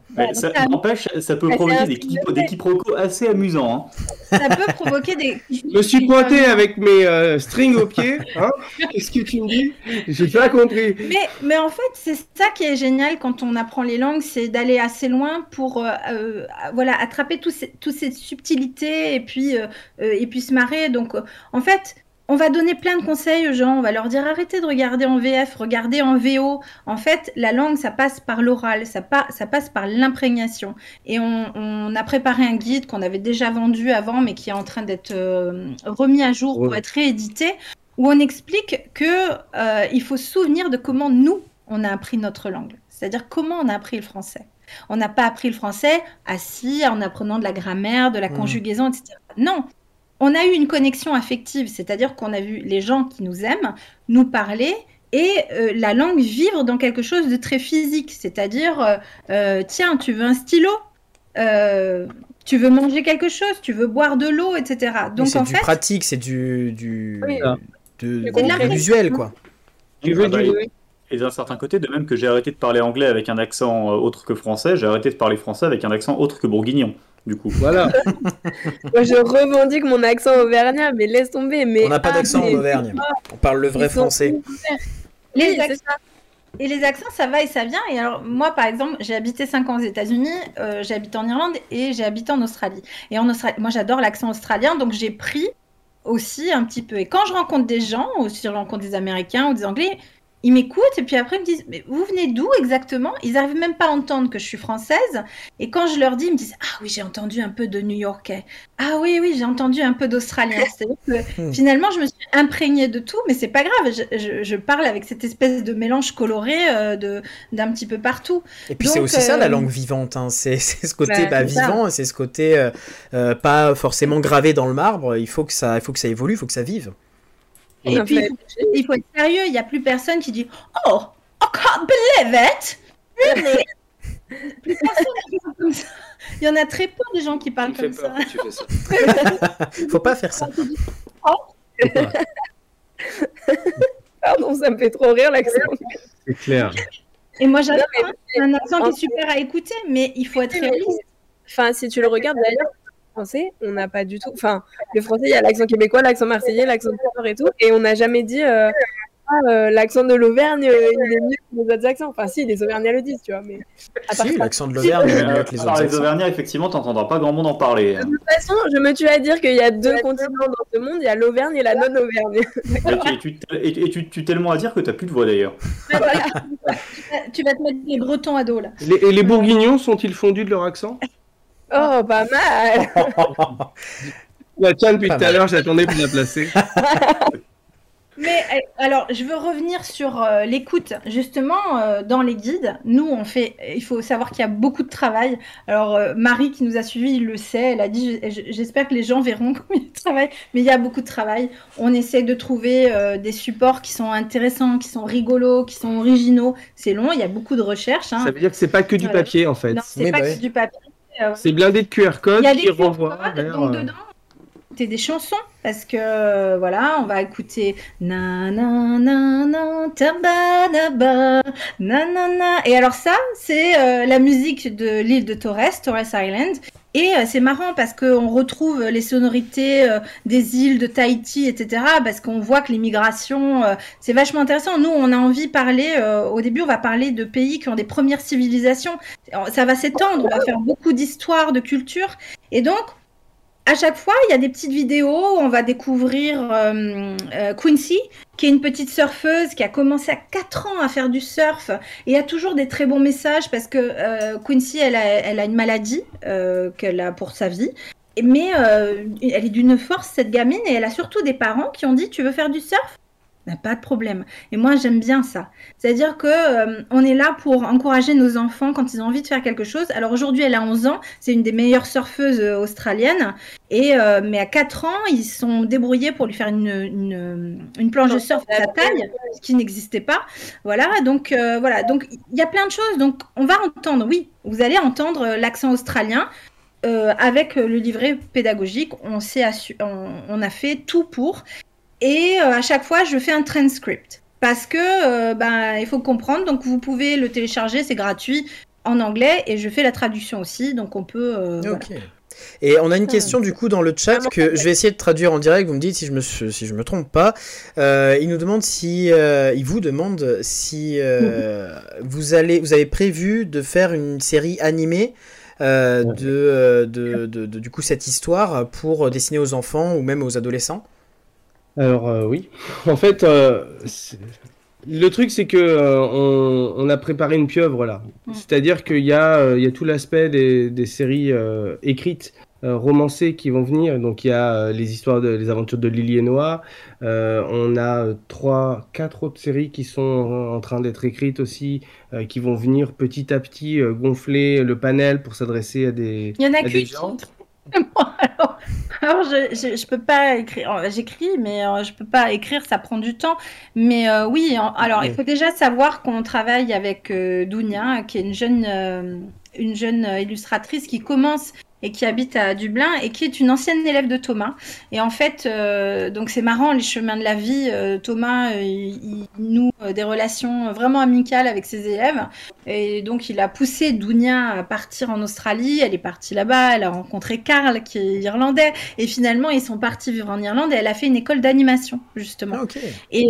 Voilà, ça ça- n'empêche, ça peut provoquer des, quiproquos- des quiproquos assez amusants. hein. ça peut provoquer des. Je me suis pointé avec mes euh, strings aux pieds. Hein Qu'est-ce que tu me dis? J'ai pas compris. Mais, mais en fait, c'est ça qui est génial quand on apprend les langues, c'est d'aller assez loin pour euh, euh, voilà, attraper tous ces, toutes ces subtilités et puis, et puis se marrer. Donc, en fait, on va donner plein de conseils aux gens. On va leur dire arrêtez de regarder en VF, regardez en VO. En fait, la langue, ça passe par l'oral, ça, pa- ça passe par l'imprégnation. Et on, on a préparé un guide qu'on avait déjà vendu avant, mais qui est en train d'être euh, remis à jour pour Ouais. être réédité où on explique que euh, il faut se souvenir de comment nous on a appris notre langue, c'est-à-dire comment on a appris le français. On n'a pas appris le français assis en apprenant de la grammaire, de la Mhm. conjugaison, etc. Non, on a eu une connexion affective, c'est-à-dire qu'on a vu les gens qui nous aiment nous parler et euh, la langue vivre dans quelque chose de très physique, c'est-à-dire euh, euh, tiens, tu veux un stylo Euh, tu veux manger quelque chose, tu veux boire de l'eau, etc. Donc c'est en du fait, pratique, c'est du, du, Oui. de, de la visuel, quoi. Tu veux Ah bah, du Et d'un certain côté, de même que j'ai arrêté de parler anglais avec un accent autre que français, j'ai arrêté de parler français avec un accent autre que bourguignon. Du coup. Voilà. Moi, je revendique mon accent auvergnat, mais laisse tomber. Mais On n'a pas ah, d'accent en Auvergne. On parle le vrai français. les Oui, accents- Et les accents, ça va et ça vient. Et alors, moi, par exemple, j'ai habité 5 ans aux États-Unis, euh, j'ai habité en Irlande et j'ai habité en Australie. Et en Australie, moi, j'adore l'accent australien, donc j'ai pris aussi un petit peu. Et quand je rencontre des gens, ou si je rencontre des Américains ou des Anglais, ils m'écoutent et puis après ils me disent Mais vous venez d'où exactement? Ils n'arrivent même pas à entendre que je suis française. Et quand je leur dis, ils me disent Ah oui, j'ai entendu un peu de New-Yorkais. Ah oui, oui, j'ai entendu un peu d'Australien. Que finalement, je me suis imprégnée de tout, mais c'est pas grave. Je, je- je parle avec cette espèce de mélange coloré euh, de d'un petit peu partout. Et puis c'est aussi ça la euh, langue vivante, hein. c'est ce côté Bah, bah, vivant, c'est ce côté euh, pas forcément gravé dans le marbre, il faut que ça, il faut que ça évolue, il faut que ça vive. Et puis, il faut être sérieux. Il n'y a plus personne qui dit Oh, I can't believe it. Really? Plus personne qui parle comme ça. Il y en a très peu de gens qui parlent comme ça. que tu fais ça. faut pas faire ça. pardon, ça me fait trop rire l'accent. C'est clair. Et moi, j'adore. Hein. C'est un accent qui est super à écouter, mais il faut être réaliste. Enfin, si tu le regardes d'ailleurs, le français, on n'a pas du tout. Enfin, le français, il y a l'accent québécois, l'accent marseillais, l'accent Nord et tout, et on n'a jamais dit euh, Ah, euh, l'accent de l'Auvergne, euh, il est mieux que les autres accents. Enfin, si, les Auvergnats le disent, tu vois, mais Si, l'accent de l'Auvergne est mieux que les alors, autres les. Auvergnats, effectivement, t'entendras pas grand monde en parler. De toute façon, je me tue à dire qu'il y a deux continents dans ce monde, il y a l'Auvergne et la non-Auvergne. Et tu, et, tu tues tellement à dire que t'as plus de voix d'ailleurs. Voilà. tu vas te mettre les Bretons à dos là. Les- et les bourguignons sont-ils fondus de leur accent? Oh, pas mal La tiens, depuis tout à l'heure, j'attendais pour la placer. Mais euh, alors, je veux revenir sur euh, l'écoute. Justement, euh, dans les guides, nous, on fait. Il faut savoir qu'il y a beaucoup de travail. Alors, euh, Marie, qui nous a suivis, il le sait. Elle a dit je- je- J'espère que les gens verront combien de travail. Mais il y a beaucoup de travail. On essaie de trouver euh, des supports qui sont intéressants, qui sont rigolos, qui sont originaux. C'est long, il y a beaucoup de recherches. hein. Ça veut dire que c'est pas que du Voilà. papier en fait. Non, c'est pas bah que du papier. Euh, C'est blindé de QR code il y a qui renvoie vers. donc euh, dedans, c'est des chansons parce que euh, voilà, on va écouter na na na na tabanaba, nanana. Et alors ça, c'est euh, la musique de l'île de Torres, Torres Island. Et euh, c'est marrant parce qu'on retrouve les sonorités euh, des îles de Tahiti, etc. Parce qu'on voit que l'immigration, euh, c'est vachement intéressant. Nous, on a envie de parler, au début, on va parler de pays qui ont des premières civilisations. Ça va s'étendre, on va faire beaucoup d'histoires, de culture. Et donc, à chaque fois, il y a des petites vidéos où on va découvrir euh, euh, Quincy, qui est une petite surfeuse qui a commencé à 4 ans à faire du surf et a toujours des très bons messages parce que euh, Quincy, elle a, elle a une maladie euh, qu'elle a pour sa vie. Mais euh, elle est d'une force, cette gamine, et elle a surtout des parents qui ont dit Tu veux faire du surf? Ben, Pas de problème. Et moi, j'aime bien ça. C'est-à-dire que euh, on est là pour encourager nos enfants quand ils ont envie de faire quelque chose. Alors aujourd'hui, elle a 11 ans, c'est une des meilleures surfeuses euh, australiennes. Et, euh, mais à 4 ans, ils sont débrouillés pour lui faire une, une, planche de surf de sa taille, ce qui n'existait pas. Voilà, donc voilà, donc il y a plein de choses. Donc on va entendre, oui, vous allez entendre l'accent australien. Avec le livret pédagogique, on, on, on a fait tout pour. Et euh, à chaque fois, je fais un transcript. Parce que euh, ben, il faut comprendre. Donc vous pouvez le télécharger, c'est gratuit en anglais. Et je fais la traduction aussi. Donc on peut. euh, voilà. Ok. Et on a une question du coup dans le chat que je vais essayer de traduire en direct. Vous me dites si je me si je me trompe pas. Euh, il nous demande si euh, il vous demande si euh, vous allez vous avez prévu de faire une série animée euh, de, de, de- de- du coup cette histoire pour dessiner aux enfants ou même aux adolescents. Alors euh, oui, en fait, euh, le truc c'est que euh, on, on a préparé une pieuvre là. Mm. C'est-à-dire qu'il y y a tout l'aspect des, des séries écrites, romancées qui vont venir. Donc il y a les histoires de, les aventures de Lily et Noah. On a trois, quatre autres séries qui sont en, en train d'être écrites aussi, qui vont venir petit à petit gonfler le panel pour s'adresser à des, Il y en a qu'une qui- alors, alors, je, je, je peux pas écrire. euh, J'écris, mais euh, je peux pas écrire, ça prend du temps. Mais euh, oui, en- alors il faut déjà savoir qu'on travaille avec euh, Dounia, qui est une jeune, euh, une jeune illustratrice qui commence et qui habite à Dublin et qui est une ancienne élève de Thomas. Et en fait, euh, donc c'est marrant les chemins de la vie. euh, Thomas, euh, il, il noue des relations vraiment amicales avec ses élèves. Et donc, il a poussé Dounia à partir en Australie. Elle est partie là-bas. Elle a rencontré Karl, qui est irlandais. Et finalement, ils sont partis vivre en Irlande. Et elle a fait une école d'animation, justement. Ah. Et,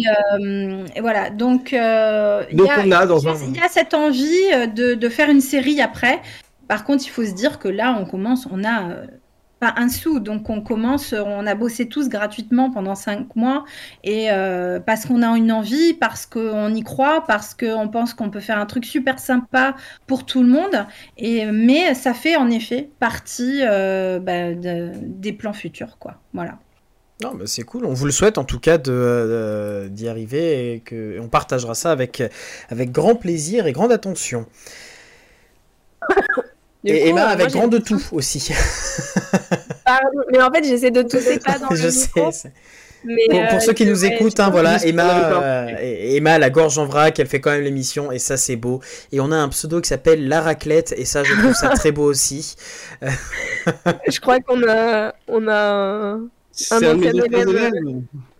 et voilà. Donc, euh, il Donc y a, on a dans il y a- un il y a cette envie de, de faire une série après. Par contre, il faut se dire que là, on commence, on a euh, pas un sou, donc on commence, on a bossé tous gratuitement pendant cinq mois, et euh, parce qu'on a une envie, parce qu'on y croit, parce qu'on pense qu'on peut faire un truc super sympa pour tout le monde, et mais ça fait en effet partie euh, bah, de- des plans futurs, quoi. Voilà. Non, mais c'est cool. On vous le souhaite en tout cas de, d'y arriver et que et on partagera ça avec, avec grand plaisir et grande attention. Du et coup, Emma euh, avec grand de tout aussi. Pardon, mais en fait, j'essaie de tousser pas dans je le sais. micro. c'est- Mais, Pour, pour euh, ceux qui nous écoutent, hein, voilà, Emma, euh, et- Emma, la gorge en vrac, elle fait quand même l'émission et ça c'est beau. Et on a un pseudo qui s'appelle La Raclette et ça je trouve ça très beau aussi. Je crois qu'on a, on a un- ancien élève.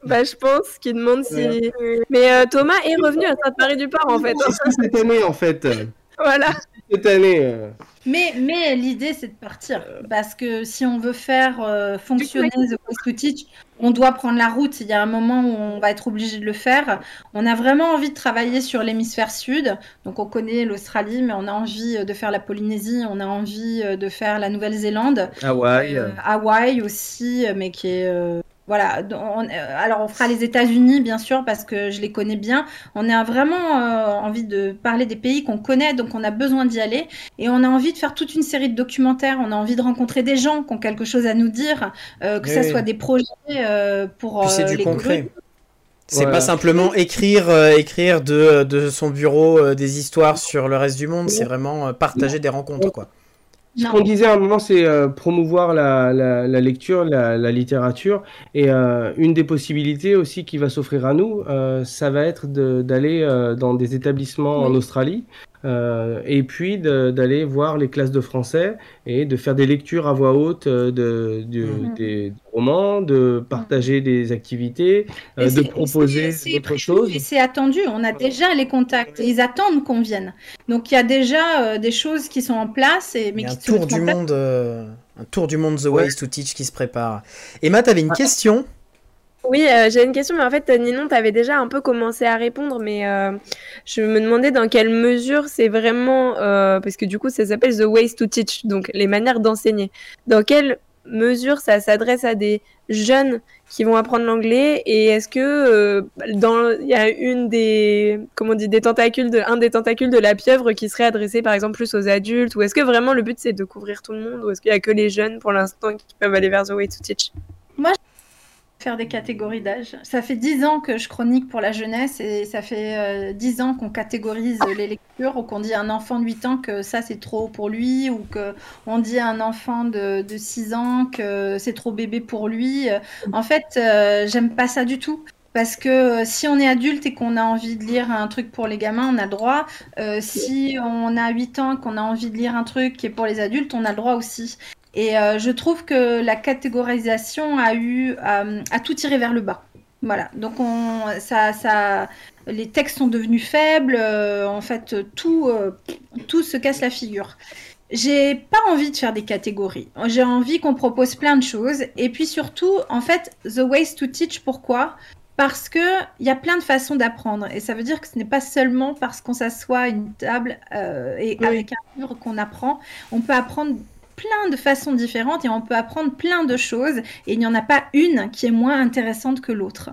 Bah, je pense qu'il demande si. Mais euh, Thomas est revenu à Sainte-Marie du Port en fait. hein. C'est cette année en fait. Voilà. Cette année. euh. Mais, mais l'idée, c'est de partir. Parce que si on veut faire euh, fonctionner The Quest to Teach, on doit prendre la route. Il y a un moment où on va être obligé de le faire. On a vraiment envie de travailler sur l'hémisphère sud. Donc, on connaît l'Australie, mais on a envie euh, de faire la Polynésie. On a envie de faire la Nouvelle-Zélande. Hawaï. Euh, Hawaï aussi, mais qui est. euh, voilà, donc, on- euh, alors on fera les États-Unis bien sûr parce que je les connais bien. On a vraiment euh, envie de parler des pays qu'on connaît, donc on a besoin d'y aller et on a envie de faire toute une série de documentaires. On a envie de rencontrer des gens qui ont quelque chose à nous dire, euh, que oui. soit des projets euh, pour Puis c'est euh, du les concret. C'est Voilà. pas simplement écrire, euh, écrire de, de son bureau euh, des histoires sur le reste du monde, c'est vraiment euh, partager des rencontres quoi. Ce qu'on disait à un moment, c'est euh, promouvoir la, la, la lecture, la, la littérature. Et euh, une des possibilités aussi qui va s'offrir à nous, euh, ça va être de- d'aller euh, dans des établissements en. Australie Euh, et puis d'aller voir les classes de français et de faire des lectures à voix haute euh, de, du- Mhm. des romans, de partager des activités, euh, de proposer d'autres choses. Et c'est attendu, on a déjà les contacts. Ils attendent qu'on vienne. Donc il y a déjà euh, des choses qui sont en place. Et, mais Il y a un qui se tour du monde, euh, un tour du monde The Ouais. Ways to Teach qui se prépare. Emma, t'avais une question? Oui, euh, j'ai une question, mais en fait, Ninon, tu avais déjà un peu commencé à répondre, mais euh, je me demandais dans quelle mesure c'est vraiment, euh, parce que du coup, ça s'appelle The Ways to Teach, donc les manières d'enseigner. Dans quelle mesure ça s'adresse à des jeunes qui vont apprendre l'anglais et est-ce que dans il y a une des comment on dit des tentacules de un des tentacules de la pieuvre qui serait adressé par exemple plus aux adultes ou est-ce que vraiment le but c'est de couvrir tout le monde ou est-ce qu'il y a que les jeunes pour l'instant qui peuvent aller vers The Way to Teach? Faire des catégories d'âge. Ça fait dix ans que je chronique pour la jeunesse et ça fait euh, dix ans qu'on catégorise les lectures ou qu'on dit à un enfant de 8 ans que ça c'est trop pour lui ou que on dit à un enfant de, de 6 ans que c'est trop bébé pour lui. En fait, euh, j'aime pas ça du tout. Parce que euh, si on est adulte et qu'on a envie de lire un truc pour les gamins, on a le droit. Si on a 8 ans et qu'on a envie de lire un truc qui est pour les adultes, on a le droit aussi. Et euh, je trouve que la catégorisation a eu euh, a tout tiré vers le bas. Voilà. Donc on, ça, ça, les textes sont devenus faibles. euh, en fait, tout, tout se casse la figure. J'ai pas envie de faire des catégories. J'ai envie qu'on propose plein de choses. Et puis surtout, en fait, the ways to teach. Pourquoi? Parce que il y a plein de façons d'apprendre. Et ça veut dire que ce n'est pas seulement parce qu'on s'assoit à une table euh, et Oui. avec un livre qu'on apprend. On peut apprendre plein de façons différentes et on peut apprendre plein de choses et il n'y en a pas une qui est moins intéressante que l'autre.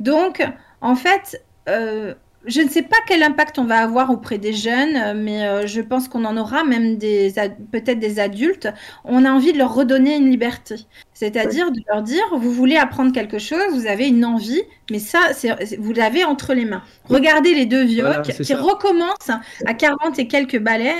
Donc, en fait, euh, je ne sais pas quel impact on va avoir auprès des jeunes, mais euh, je pense qu'on en aura même des peut-être des adultes. On a envie de leur redonner une liberté, c'est-à-dire de leur dire vous voulez apprendre quelque chose, vous avez une envie, mais ça, vous l'avez entre les mains. Regardez les deux vieux Voilà, qui, c'est qui ça. recommencent à 40 et quelques balais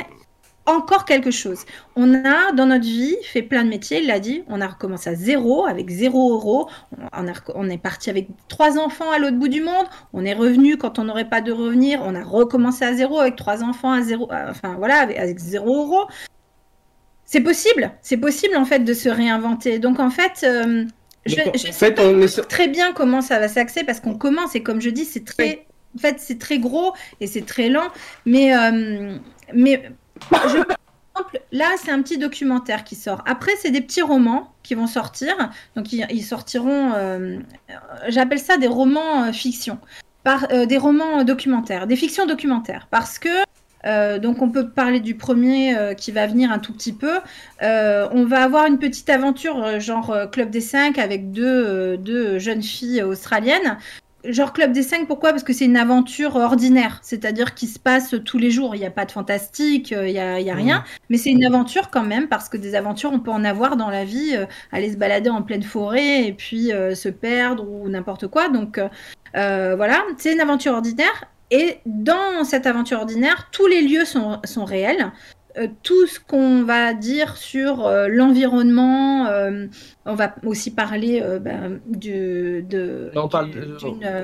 encore quelque chose. On a dans notre vie fait plein de métiers, il l'a dit, on a recommencé à zéro, avec zéro euro, on, a rec- on est parti avec trois enfants à l'autre bout du monde, on est revenu quand on n'aurait pas de revenir, on a recommencé à zéro avec trois enfants à zéro, euh, enfin voilà, avec, avec zéro euro. C'est possible, c'est possible en fait de se réinventer. Donc en fait, euh, je, Donc, en je fait, sais pas on est- très bien comment ça va s'axer parce qu'on commence et comme je dis, c'est très, en fait, c'est très gros et c'est très lent. Mais, euh, mais je, là, c'est un petit documentaire qui sort. Après, c'est des petits romans qui vont sortir. Donc, ils, sortiront. euh, J'appelle ça des romans euh, fiction, euh, des romans documentaires, des fictions documentaires, parce que. donc on peut parler du premier qui va venir un tout petit peu. On va avoir une petite aventure genre Club des 5 avec deux, deux jeunes filles australiennes. Genre Club des 5, pourquoi? Parce que c'est une aventure ordinaire, c'est-à-dire qui se passe tous les jours. Il n'y a pas de fantastique, euh, il n'y a, y a rien, mais c'est une aventure quand même, parce que des aventures, on peut en avoir dans la vie, euh, aller se balader en pleine forêt et puis euh, se perdre ou n'importe quoi. Donc euh, voilà, c'est une aventure ordinaire. Et dans cette aventure ordinaire, tous les lieux sont, sont réels. Euh, tout ce qu'on va dire sur euh, l'environnement, euh, on va aussi parler ben, du, de, Là, on parle,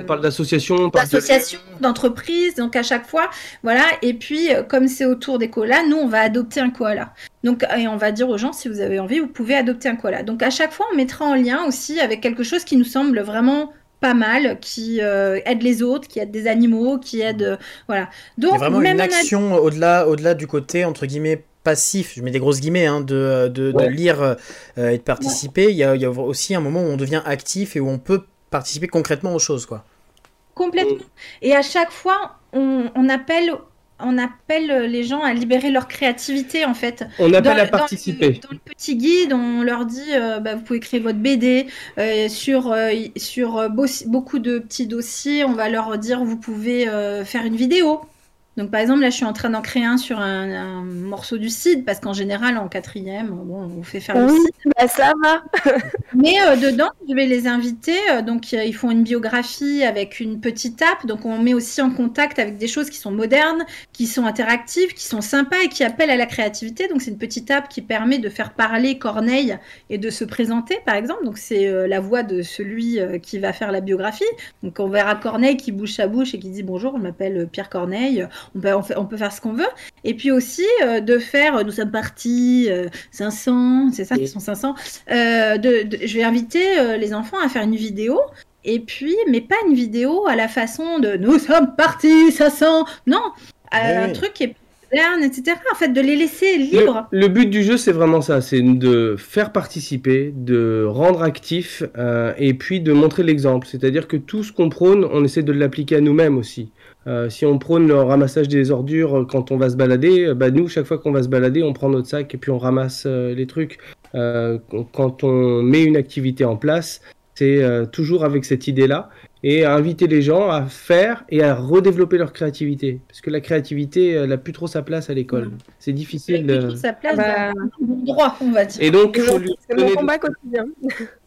parle d'association, on parle de- d'association, d'entreprise, donc à chaque fois, voilà. Et puis, comme c'est autour des koalas, nous, on va adopter un koala. Donc, et on va dire aux gens, si vous avez envie, vous pouvez adopter un koala. Donc, à chaque fois, on mettra en lien aussi avec quelque chose qui nous semble vraiment pas mal, qui euh, aide les autres, qui aide des animaux, qui aide, euh, voilà. Il y Donc, a vraiment même une action au-delà, au-delà du côté entre guillemets passif. Je mets des grosses guillemets hein, de, de, lire euh, et de participer. Il y, a, il y a aussi un moment où on devient actif et où on peut participer concrètement aux choses, quoi. Complètement. Et à chaque fois, on, on appelle, on appelle les gens à libérer leur créativité, en fait. on appelle Dans- à dans participer. le- Dans le, petit guide, on leur dit, euh, bah, vous pouvez créer votre BD euh, sur euh, sur euh, beau- beaucoup de petits dossiers. On va leur dire, vous pouvez euh, faire une vidéo. Donc par exemple, là, je suis en train d'en créer un sur un, un morceau du CID, parce qu'en général, en quatrième, bon, on vous fait faire le Oui, CID. bah ça va. Mais euh, dedans, je vais les inviter. euh, donc, euh, ils font une biographie avec une petite app. Donc, on met aussi en contact avec des choses qui sont modernes, qui sont interactives, qui sont sympas et qui appellent à la créativité. Donc, c'est une petite app qui permet de faire parler Corneille et de se présenter, par exemple. Donc, c'est euh, la voix de celui qui va faire la biographie. Donc, on verra Corneille qui bouge sa bouche et qui dit bonjour, je m'appelle Pierre Corneille. On peut, on, fait- on peut faire ce qu'on veut. Et puis aussi euh, de faire, euh, nous sommes partis euh, 500, c'est ça qui sont 500. euh, de, de- je vais inviter euh, les enfants à faire une vidéo. Et puis, mais pas une vidéo à la façon de nous sommes partis 500. Non, euh, Oui, un truc qui est moderne, etc. En fait, de les laisser Le, libres. le but du jeu, c'est vraiment ça, c'est de faire participer, de rendre actif euh, et puis de montrer l'exemple. C'est-à-dire que tout ce qu'on prône, on essaie de l'appliquer à nous-mêmes aussi. Euh, si on prône le ramassage des ordures euh, quand on va se balader, euh, bah nous, chaque fois qu'on va se balader, on prend notre sac et puis on ramasse euh, les trucs. Euh, quand on met une activité en place, c'est euh, toujours avec cette idée-là et à inviter les gens à faire et à redévelopper leur créativité. Parce que la créativité, elle n'a plus trop sa place à l'école. Non. C'est Il difficile. plus euh, toute sa place Bah, dans le bon droit, on va dire. Et donc, C'est mon combat quotidien.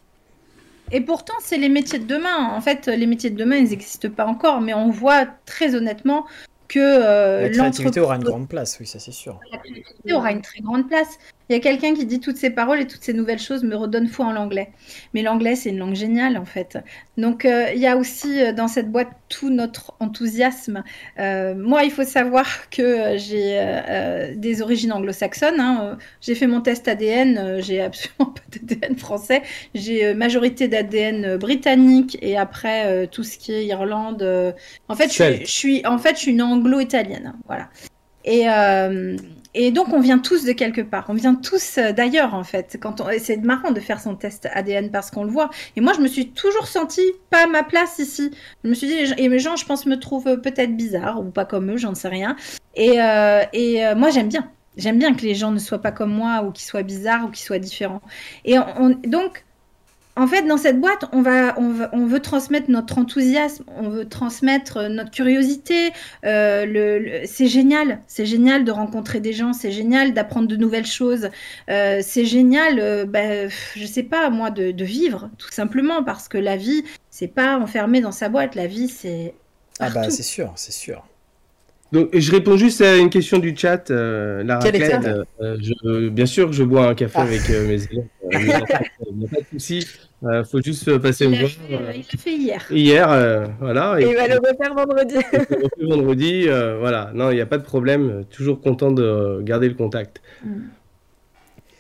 Et pourtant, c'est les métiers de demain. En fait, les métiers de demain, ils n'existent pas encore, mais on voit très honnêtement que euh, La créativité aura une grande place, oui, ça c'est sûr. la créativité aura une très grande place. Il y a quelqu'un qui dit toutes ces paroles et toutes ces nouvelles choses me redonnent foi en l'anglais. Mais l'anglais, c'est une langue géniale, en fait. Donc, euh, il y a aussi euh, dans cette boîte tout notre enthousiasme. Euh, moi, il faut savoir que j'ai des origines anglo-saxonnes. hein. J'ai fait mon test ADN, j'ai absolument pas d'ADN français. J'ai majorité d'ADN britannique et après tout ce qui est Irlande. En fait, je suis, Celte. je suis, en fait, je suis une anglo-italienne. Voilà. Et, et donc, on vient tous de quelque part. On vient tous euh, d'ailleurs, en fait. Quand on... C'est marrant de faire son test ADN parce qu'on le voit. Et moi, je me suis toujours sentie pas à ma place ici. Je me suis dit, et les gens, je pense, me trouvent euh, peut-être bizarre ou pas comme eux, j'en sais rien. Et, euh, moi, j'aime bien. J'aime bien que les gens ne soient pas comme moi ou qu'ils soient bizarres ou qu'ils soient différents. Et on- donc, en fait, dans cette boîte, on, va, on, va- on veut transmettre notre enthousiasme, on veut transmettre euh, notre curiosité. Euh, le, le- c'est génial, c'est génial de rencontrer des gens, c'est génial d'apprendre de nouvelles choses. Euh, c'est génial, euh, bah, je sais pas moi, de, de vivre, tout simplement, parce que la vie, c'est pas enfermé dans sa boîte, la vie, c'est Ah bah c'est sûr, c'est sûr. Donc, je réponds juste à une question du chat, euh, la Quelle raclette. était euh, euh, je- bien sûr que je bois un café Ah. avec euh, mes élèves. Il n'y a pas de souci. Il faut juste passer me l'a voir. fait, il l'a fait hier. Hier, euh, voilà. Et il va le refaire vendredi. refait vendredi, euh, voilà. Non, il n'y a pas de problème. Toujours content de garder le contact. Mm.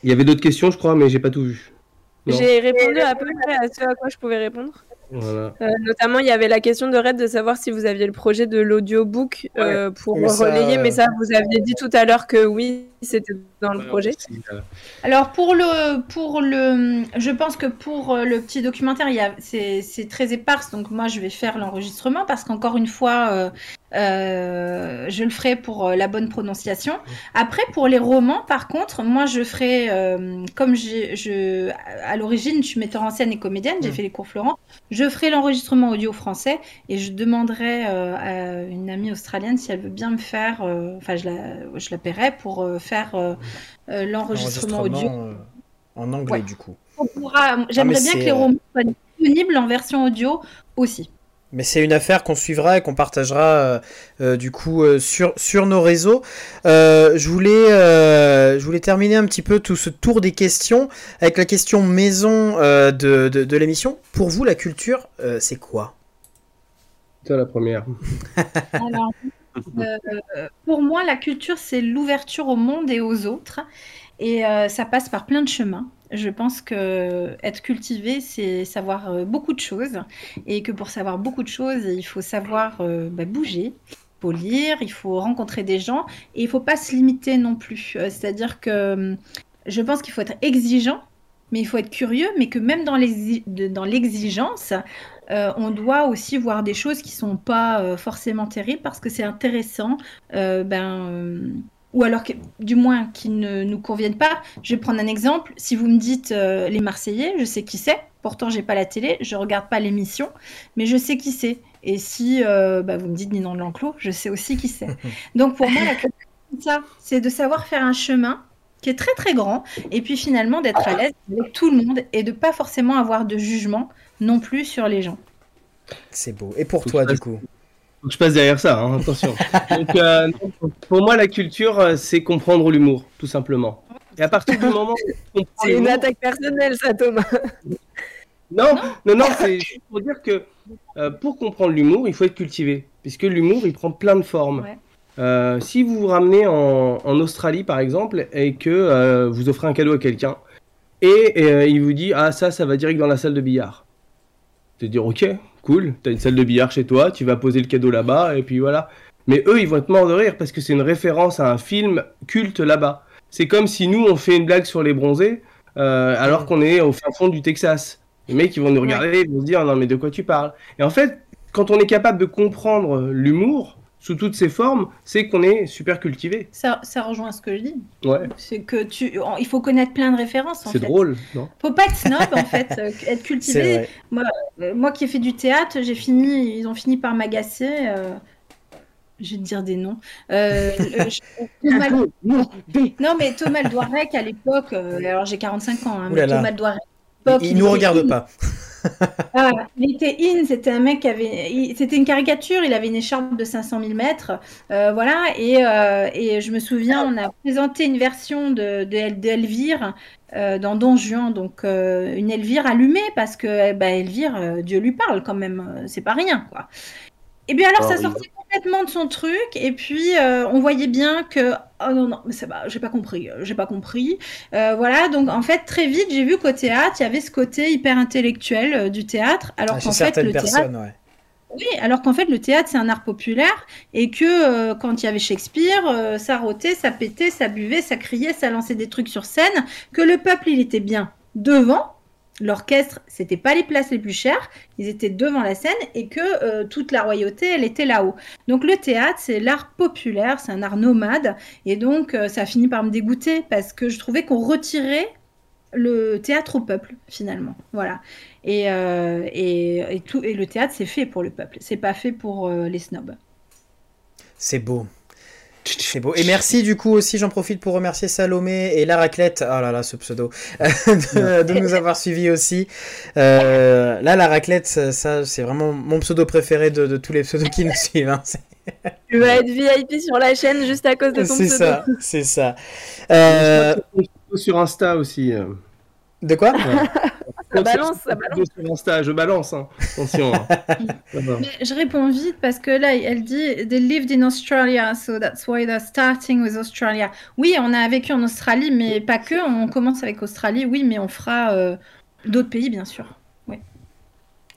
Il y avait d'autres questions, je crois, mais j'ai pas tout vu. J'ai répondu à peu près à ce à quoi je pouvais répondre. Voilà. Euh, notamment, il y avait la question de Red de savoir si vous aviez le projet de l'audiobook euh, pour Mais ça, relayer, mais ça, vous aviez dit tout à l'heure que oui, c'était dans le projet. Alors pour le, pour le, je pense que pour euh, le petit documentaire, il y a, c'est, c'est très éparse, donc moi je vais faire l'enregistrement parce qu'encore une fois, euh, euh, je le ferai pour euh, la bonne prononciation. Après pour les romans, par contre, moi je ferai, euh, comme je, à l'origine, je suis metteur en scène et comédienne, j'ai Mm. fait les cours Florent, je ferai l'enregistrement audio français et je demanderai euh, à une amie australienne si elle veut bien me faire, enfin je la, je la paierai pour faire l'enregistrement audio. en anglais Ouais. du coup. Pourra- J'aimerais bien que les romans soient disponibles en version audio aussi. Mais c'est une affaire qu'on suivra et qu'on partagera euh, euh, du coup euh, sur, sur nos réseaux. Euh, je, voulais, euh, je voulais terminer un petit peu tout ce tour des questions avec la question maison euh, de, de, de l'émission. Pour vous, la culture, euh, c'est quoi? Toi, la première. Alors, euh, pour moi, la culture, c'est l'ouverture au monde et aux autres. Et euh, ça passe par plein de chemins. Je pense que être cultivé, c'est savoir euh, beaucoup de choses. Et que pour savoir beaucoup de choses, il faut savoir euh, bah, bouger. Il faut lire, il faut rencontrer des gens. Et il faut pas se limiter non plus. Euh, C'est-à-dire que hum, je pense qu'il faut être exigeant, mais il faut être curieux. Mais que même dans l'exigence, on doit aussi voir des choses qui sont pas forcément terribles parce que c'est intéressant, ben, euh, ou alors que- du moins qui ne nous conviennent pas. Je vais prendre un exemple. Si vous me dites euh, les Marseillais, je sais qui c'est. Pourtant, j'ai pas la télé, je regarde pas l'émission, mais je sais qui c'est. Et si euh, bah, vous me dites Ninon de l'Enclos, je sais aussi qui c'est. Donc pour moi, la culture, c'est ça, c'est de savoir faire un chemin qui est très très grand, et puis finalement d'être à l'aise avec tout le monde et de pas forcément avoir de jugement non plus sur les gens. C'est beau. Et pour toi, du coup? Faut que je passe derrière ça, hein, attention. Donc, euh, pour moi, la culture, euh, c'est comprendre l'humour, tout simplement. Et à partir du moment où on comprend C'est une attaque personnelle, ça, Thomas. Non, non, non, c'est juste pour dire que euh, pour comprendre l'humour, il faut être cultivé. Puisque l'humour, il prend plein de formes. Ouais. Euh, si vous vous ramenez en, en Australie, par exemple, et que euh, vous offrez un cadeau à quelqu'un, et, euh, il vous dit Ah, ça, ça va direct dans la salle de billard. Te dire Ok, cool, t'as une salle de billard chez toi, tu vas poser le cadeau là-bas, et puis voilà. Mais eux, ils vont être morts de rire parce que c'est une référence à un film culte là-bas. C'est comme si nous, on fait une blague sur les bronzés, euh, alors qu'on est au fin fond du Texas. Les mecs, ils vont nous regarder, ils vont se dire Non, mais de quoi tu parles? Et en fait, quand on est capable de comprendre l'humour sous toutes ses formes, c'est qu'on est super cultivé. Ça, ça rejoint ce que je dis. Ouais, C'est que tu, il faut connaître plein de références. en c'est drôle, non? Faut pas être snob en fait, euh, être cultivé. vrai. Euh, Moi qui ai fait du théâtre, j'ai fini, ils ont fini par m'agacer. euh, Je vais te dire des noms. Euh, le- je- Thomas- non mais Thomas Le Douarec à l'époque, euh, alors j'ai 45 ans, hein, mais. Thomas Le Douarec. à l'époque, Il, il nous regarde pas. Ah, il était in, c'était un mec qui avait. C'était une caricature, il avait une écharpe de 500 000 mètres. euh, voilà, et, euh, et je me souviens, on a présenté une version de, euh, dans Don Juan, donc une Elvire allumée, parce que bah, Elvire, euh, Dieu lui parle quand même, c'est pas rien, quoi. Et bien alors, ça Horrible. sortait complètement de son truc, et puis euh, on voyait bien que. Oh non, non, mais c'est pas, j'ai pas compris, euh, j'ai pas compris. Euh, voilà, donc en fait, très vite, j'ai vu qu'au théâtre, il y avait ce côté hyper intellectuel euh, du théâtre, alors Ah, qu'en fait, le théâtre, ouais. oui, alors qu'en fait, le théâtre, c'est un art populaire et que euh, quand il y avait Shakespeare, euh, ça rotait, ça pétait, ça buvait, ça criait, ça lançait des trucs sur scène, que le peuple, il était bien devant. L'orchestre, c'était pas les places les plus chères, ils étaient devant la scène et que euh, toute la royauté, elle était là-haut. Donc le théâtre, c'est l'art populaire, c'est un art nomade et donc euh, ça a fini par me dégoûter parce que je trouvais qu'on retirait le théâtre au peuple finalement. Voilà. Et, euh, et, et tout, et le théâtre, c'est fait pour le peuple. C'est pas fait pour les snobs. C'est beau. C'est beau. Et merci du coup aussi, j'en profite pour remercier Salomé et la raclette, oh là là ce pseudo, de, de nous avoir suivis aussi. Euh, là la raclette, ça, ça, c'est vraiment mon pseudo préféré de, de tous les pseudos qui nous suivent. hein. C'est- Tu vas être VIP sur la chaîne juste à cause de ton C'est pseudo. ça, c'est ça. Euh, Sur Insta aussi. euh. de quoi? Ça balance, ça balance. Sur Insta, je balance. hein. Attention. hein. Mais je réponds vite parce que là, elle dit They lived in Australia, so that's why they're starting with Australia. Oui, on a vécu en Australie, mais pas que. On commence avec Australie, oui, mais on fera euh, d'autres pays, bien sûr.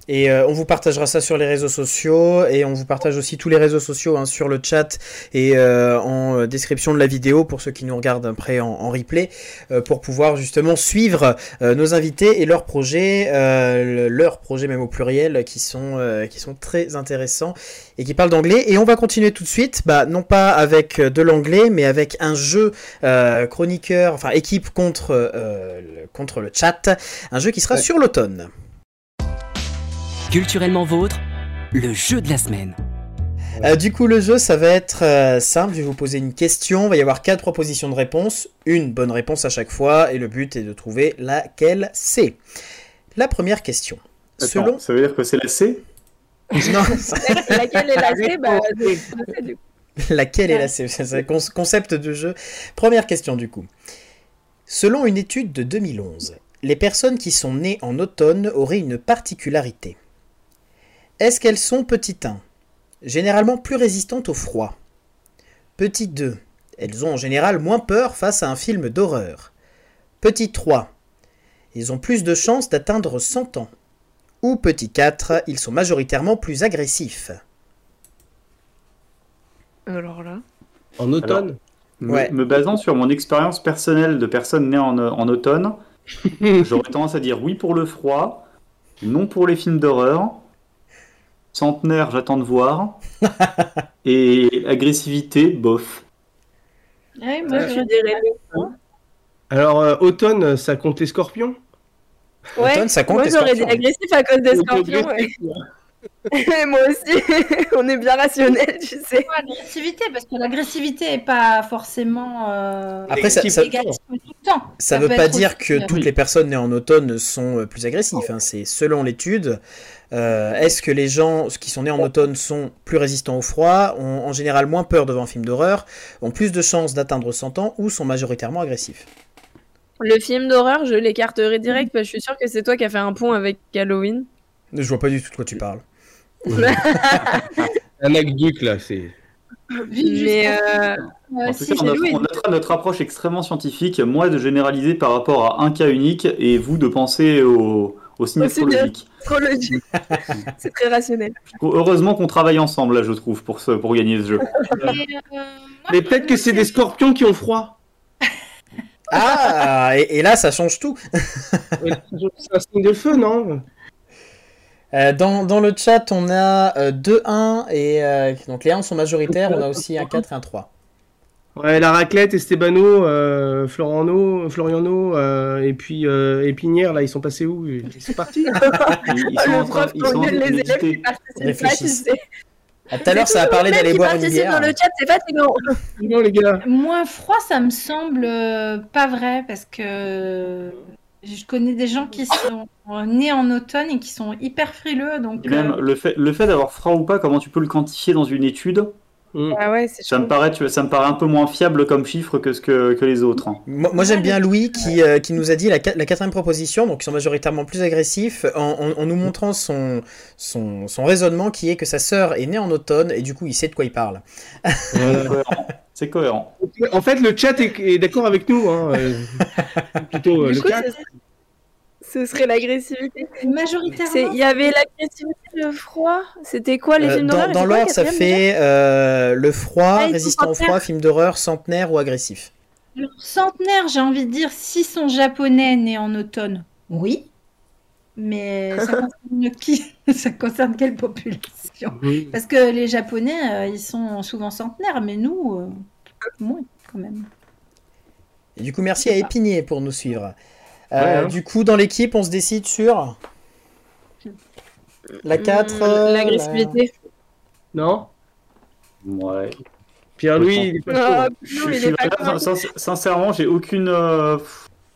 Et euh, on vous partagera ça sur les réseaux sociaux et on vous partage aussi tous les réseaux sociaux hein, sur le chat et euh, en euh, description de la vidéo pour ceux qui nous regardent après en, en replay euh, pour pouvoir justement suivre euh, nos invités et leurs projets, euh, le- leurs projets même au pluriel qui sont, euh, qui sont très intéressants et qui parlent d'anglais. Et on va continuer tout de suite, bah, non pas avec de l'anglais mais avec un jeu euh, chroniqueur, enfin équipe contre, euh, le, contre le chat, un jeu qui sera Ouais. sur l'automne. Culturellement vôtre, le jeu de la semaine. Euh, du coup, le jeu, ça va être euh, simple. Je vais vous poser une question. Il va y avoir quatre propositions de réponse. Une bonne réponse à chaque fois. Et le but est de trouver laquelle c'est. La première question. Attends, Selon. Ça veut dire que c'est la C? Non, Laquelle est la C? Bah, laquelle est la c'est c'est un con- concept de jeu. Première question, du coup. Selon une étude de 2011, les personnes qui sont nées en automne auraient une particularité. Est-ce qu'elles sont petit 1 Généralement plus résistantes au froid. Petit 2. Elles ont en général moins peur face à un film d'horreur. Petit 3. Ils ont plus de chances d'atteindre 100 ans. Ou petit 4. Ils sont majoritairement plus agressifs. Alors là. En automne Me- Ouais. Me basant sur mon expérience personnelle de personnes nées en, en automne, j'aurais tendance à dire oui pour le froid, non pour les films d'horreur, centenaire, j'attends de voir, et agressivité, bof. Ouais, moi, je dirais le Alors, euh, automne, ça compte les scorpions? Ouais, Automne, ça compte moi les j'aurais dit scorpions. agressif à cause des scorpions. ouais. moi aussi, on est bien rationnel, tu sais. Pas L'agressivité, parce que l'agressivité n'est pas forcément euh, Après, ça, ça, négative tout le temps. ça veut peut pas dire que euh, toutes les personnes nées en automne sont euh, plus agressives. hein. C'est selon l'étude. Euh, Est-ce que les gens qui sont nés en automne sont plus résistants au froid, ont en général moins peur devant un film d'horreur, ont plus de chances d'atteindre 100 ans ou sont majoritairement agressifs? Le film d'horreur, je l'écarterai direct parce que je suis sûre que c'est toi qui as fait un pont avec Halloween. Je vois pas du tout de quoi tu parles. Un aqueduc, là, c'est. Mais euh, Euh, En tout cas, on, a- on notre approche extrêmement scientifique, moi de généraliser par rapport à un cas unique et vous de penser au, au signe astrologique. astrologie. c'est très rationnel. Heureusement qu'on travaille ensemble là, je trouve, pour, ce, pour gagner ce jeu. Et, euh, Mais peut-être que c'est des scorpions qui ont froid. Ah, et, et là, ça change tout. C'est un signe de feu, non? Euh, dans, dans le chat, on a euh, 2-1 et euh, donc les 1 sont majoritaires. On a aussi un 4 et un 3. Ouais, la raclette, Estebano, euh, Floriano, Floriano euh, et puis euh, Épinière, là, ils sont passés où? Ils sont partis Ils, ils sont le en train, prof ils sont les élèves qui participent pas. À tout à l'heure, ça a parlé d'aller le boire une bière. dans le chat, c'est fatigant. Non, les gars. Moins froid, ça me semble euh, pas vrai parce que je connais des gens qui sont nés en automne et qui sont hyper frileux. Donc, Et même euh, le fait, le fait d'avoir froid ou pas, comment tu peux le quantifier dans une étude? Mm. Ah ouais, ça me, paraît, tu vois, ça me paraît un peu moins fiable comme chiffre que, ce que, que les autres. hein. Moi, moi, j'aime bien Louis qui, euh, qui nous a dit la, qua- la quatrième proposition, donc ils sont majoritairement plus agressifs, en, en- en nous montrant son, son, son raisonnement qui est que sa sœur est née en automne et du coup il sait de quoi il parle. C'est cohérent. En fait, le chat est, est d'accord avec nous. Hein. euh, Plutôt euh, le coup, chat. Ce, serait l'agressivité. C'est- majoritairement, Il y avait l'agressivité, le froid. C'était quoi les Euh, films dans d'horreur? dans quoi, l'ordre, ça fait euh, le froid, Ah, résistant au froid, film d'horreur, centenaire ou agressif? Alors, centenaire, j'ai envie de dire, s'ils sont japonais nés en automne, oui. Mais ça concerne qui? Ça concerne quelle population? Parce que les japonais, euh, ils sont souvent centenaires, mais nous, euh, moins quand même. Et du coup, merci à Épinier pour nous suivre. Euh, Ouais, hein. Du coup, dans l'équipe, on se décide sur la 4. Hum, euh, L'agressivité. Non Ouais. Pierre-Louis, il est pas chaud. Ah, Je, non, je il suis est pas vraiment- con. sin- sincèrement, j'ai aucune. euh,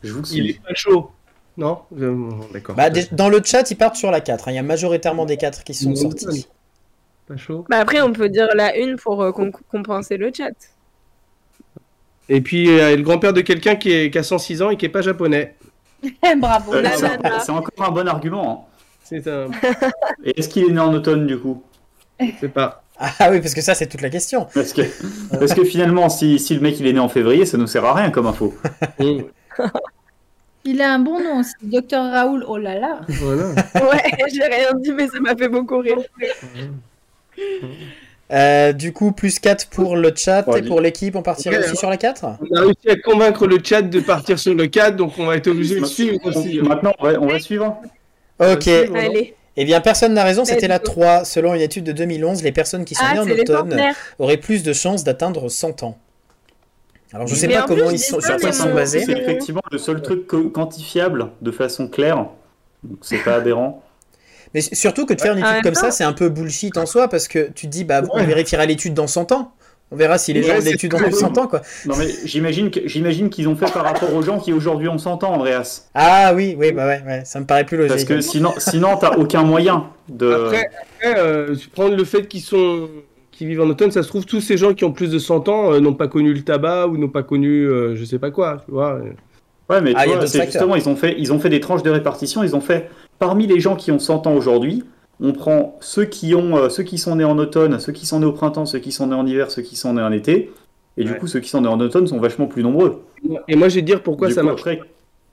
Je vous Il est pas chaud. Non Euh, D'accord. Bah, dans le chat, ils partent sur la 4. hein. Il y a majoritairement des 4 qui sont Mmh. sortis. Pas chaud. Bah après, on peut dire la une pour euh, com- compenser le chat. Et puis, il y a le grand-père de quelqu'un qui, est- qui a 106 ans et qui est pas japonais. Bravo. Euh, c'est- encore un bon argument. C'est un. hein. Et est-ce qu'il est né en automne du coup? Je sais pas. Ah oui, parce que ça, c'est toute la question. parce que, parce que finalement, si, si le mec il est né en février, ça nous sert à rien comme info. Il a un bon nom aussi, Docteur Raoul. Oh là là. Voilà. Ouais, j'ai rien dit, mais ça m'a fait beaucoup rire. Euh, du coup, plus 4 pour le chat Ouais, et pour l'équipe, on partirait Ok, aussi sur la 4 On a réussi à convaincre le chat de partir sur le 4, donc on va être obligé de suivre aussi. Maintenant, on va, on va suivre. Ok. Allez. Eh bien, personne n'a raison, c'était la du coup- 3. Selon une étude de 2011, les personnes qui sont Ah, nées en automne auraient plus de chances d'atteindre 100 ans. Alors, je sais Mais pas en comment plus, ils sont, sur quoi ils basés. C'est effectivement le seul truc quantifiable de façon claire. Donc c'est pas aberrant. Mais surtout que de faire une étude comme temps- ça, c'est un peu bullshit en soi parce que tu te dis, bah, on Ouais. vérifiera l'étude dans 100 ans. On verra si les Ouais, gens c'est l'étude ont très plus 100 ans, quoi. Non mais j'imagine qu'ils ont fait par rapport aux gens qui aujourd'hui ont 100 ans, Andreas. Ah oui, oui, bah ouais, ouais, ça me paraît plus logique. Parce que sinon, sinon t'as aucun moyen de. Après, après, euh, prendre le fait qu'ils sont qui vivent en automne, ça se trouve tous ces gens qui ont plus de 100 ans euh, n'ont pas connu le tabac ou n'ont pas connu euh, je sais pas quoi, tu vois. Ouais, mais Ah, justement ils ont fait ils ont fait des tranches de répartition. Ils ont fait parmi les gens qui ont 100 ans aujourd'hui, on prend ceux qui ont euh, ceux qui sont nés en automne, ceux qui sont nés au printemps, ceux qui sont nés en hiver, ceux qui sont nés en été. Et du coup, ceux qui sont nés en automne sont vachement plus nombreux. Et moi je vais te dire pourquoi Du ça coup, marche. après,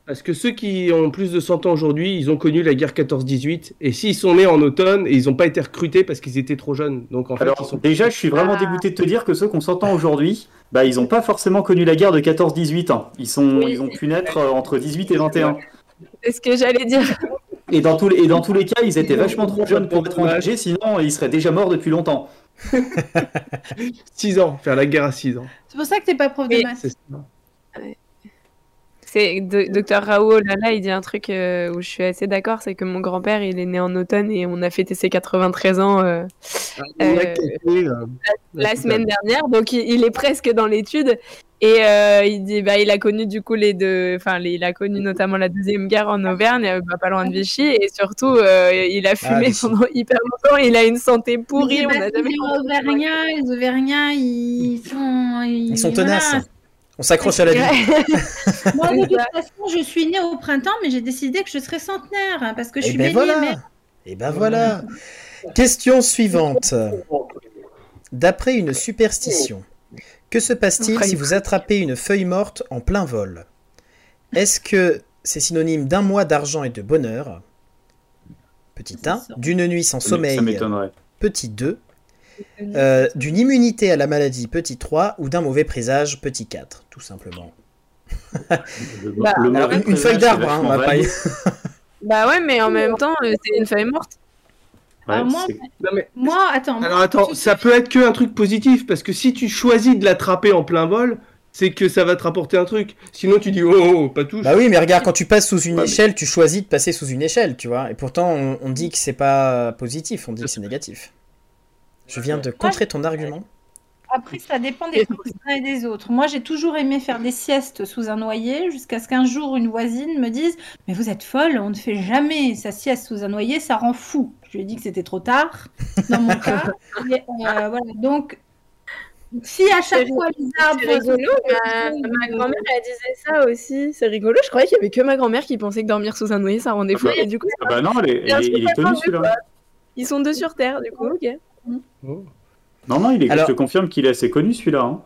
Parce que ceux qui ont plus de 100 ans aujourd'hui, ils ont connu la guerre 14-18 et s'ils sont nés en automne, ils n'ont pas été recrutés parce qu'ils étaient trop jeunes. Donc en fait, ils Alors, sont déjà, je suis vraiment Ah. dégoûté de te dire que ceux qu'on s'entend aujourd'hui, bah, ils n'ont pas forcément connu la guerre de 14-18. hein. Ils, sont, Oui. ils ont pu naître euh, entre 18 et 21. C'est ce que j'allais dire. Et dans, tous les, et dans tous les cas, ils étaient vachement trop jeunes pour être engagés, sinon ils seraient déjà morts depuis longtemps. 6 ans, faire la guerre à 6 ans. C'est pour ça que t'es pas prof de maths. C'est ça. C'est Do- Docteur Raoult, là, là, il dit un truc euh, où je suis assez d'accord, c'est que mon grand-père, il est né en automne et on a fêté ses 93 ans euh, On a Euh, la semaine dernière, donc il, il est presque dans l'étude. Et euh, il dit, bah, il a connu du coup les deux, enfin, il a connu notamment la deuxième guerre en Auvergne, euh, bah, pas loin de Vichy, et surtout, euh, il a fumé Vichy. pendant hyper longtemps. Il a une santé pourrie, on jamais. les Auvergnats, les Auvergnats, ils sont. Ils, Ils sont voilà. tenaces. On s'accroche à la vie. Moi, de toute façon, je suis née au printemps, mais j'ai décidé que je serais centenaire hein, parce que je Et suis ben voilà. mais- Et ben voilà. Question suivante. D'après une superstition, que se passe-t-il si vous attrapez une feuille morte en plein vol? Est-ce que c'est synonyme d'un mois d'argent et de bonheur? Petit 1. D'une nuit sans Ça sommeil m'étonnerait. Petit 2. Euh, d'une immunité à la maladie, petit 3, ou d'un mauvais présage, petit 4, tout simplement. Le, Bah, Alors, une, une feuille d'arbre, hein, on va pas y- Bah ouais, mais en même temps, euh, c'est une feuille morte. Ouais, Alors moi, c'est- Non, mais- moi, attends. Alors attends, ça peut être que un truc positif, parce que si tu choisis de l'attraper en plein vol, c'est que ça va te rapporter un truc. Sinon tu dis oh, oh, oh, pas touche. Bah oui, mais regarde, quand tu passes sous une Ouais, mais- échelle, tu choisis de passer sous une échelle, tu vois. Et pourtant, on, on dit que c'est pas positif, on dit que c'est négatif. Je viens de contrer ton argument. Après, ça dépend des uns et des autres. Moi, j'ai toujours aimé faire des siestes sous un noyer jusqu'à ce qu'un jour, une voisine me dise Mais vous êtes folle, on ne fait jamais sa sieste sous un noyer, ça rend fou. Je lui ai dit que c'était trop tard, dans mon cas. Et, euh, voilà. Donc, si à chaque fois les arbres. C'est rigolo, ma, ma grand-mère, elle disait ça aussi. C'est rigolo, je croyais qu'il y avait que ma grand-mère qui pensait que dormir sous un noyer, ça rendait fou. Ah bah- Et du coup, Ah bah non, il est, est- est vendu, celui-là. ils sont deux sur Terre, du coup, ok. Oh. Non, non, il est, Alors- je te confirme qu'il est assez connu celui-là. hein.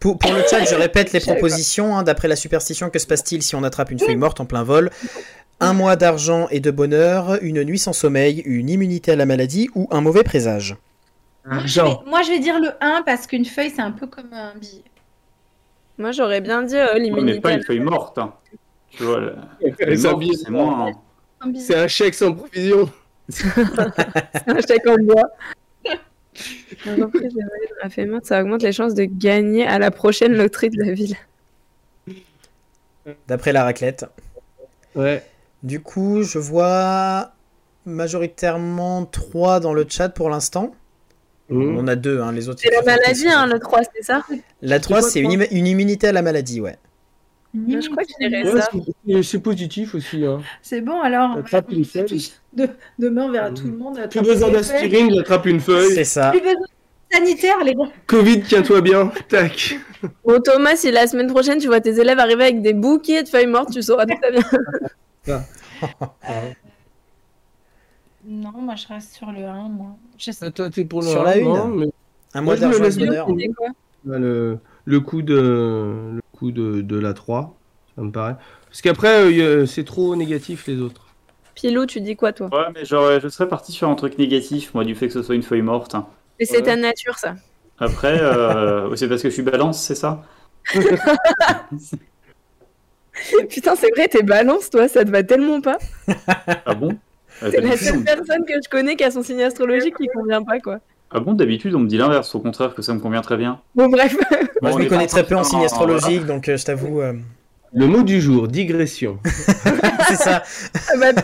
Pour, pour le chat, je répète les propositions. hein, D'après la superstition, que se passe-t-il si on attrape une feuille morte en plein vol? Un mois d'argent et de bonheur, une nuit sans sommeil, une immunité à la maladie ou un mauvais présage? Argent. Moi, je vais dire le 1 parce qu'une feuille, c'est un peu comme un billet. Moi, j'aurais bien dit euh, Ouais, mais l'immunité. pas une feuille morte. hein. Tu vois, C'est c'est moins. hein. C'est un chèque sans provision. un chèque en bois. Dans la morte, ça augmente les chances de gagner à la prochaine loterie de la ville. D'après la raclette. Ouais. Du coup, je vois majoritairement 3 dans le chat pour l'instant. Mmh. On a deux, hein, les autres. C'est la maladie, hein, le 3, c'est ça? La 3, quoi, c'est une, une immunité à la maladie, ouais. Je crois que je dirais Ouais, ça. c'est- positif aussi. Hein. C'est bon, alors. Attrape une feuille. De- demain, on verra Mmh. tout le monde. Plus besoin d'aspirine, j'attrape une feuille. C'est ça. Plus besoin de sanitaire, les gars. Covid, tiens-toi bien. Tac. Bon, Thomas, si la semaine prochaine, tu vois tes élèves arriver avec des bouquets de feuilles mortes, tu sauras tout ça bien. Non, moi, je reste sur le 1, moi. Je sais. Ah, Toi, t'es pour le Sur la un, une. non, mais Un Moi, mois d'argent quoi? Bah, le, le coup de le coup de, de la 3, ça me paraît. Parce qu'après, euh, y a- c'est trop négatif les autres. Pilou, tu dis quoi, toi? Ouais, mais j'aurais- je serais parti sur un truc négatif, moi, du fait que ce soit une feuille morte. hein. Mais c'est Ouais. ta nature, ça. Après, euh, c'est parce que je suis balance, c'est ça? Putain, c'est vrai, t'es balance, toi, ça te va tellement pas. Ah bon? Euh, C'est la seule on- personne que je connais qui a son signe astrologique qui convient pas, quoi. Ah bon, d'habitude, on me dit l'inverse, au contraire, que ça me convient très bien. Bon, bref. Moi, Bon, je est connais très peu en signe astrologique, donc euh, je t'avoue. euh, Le mot du jour, digression. c'est ça. Ah bah,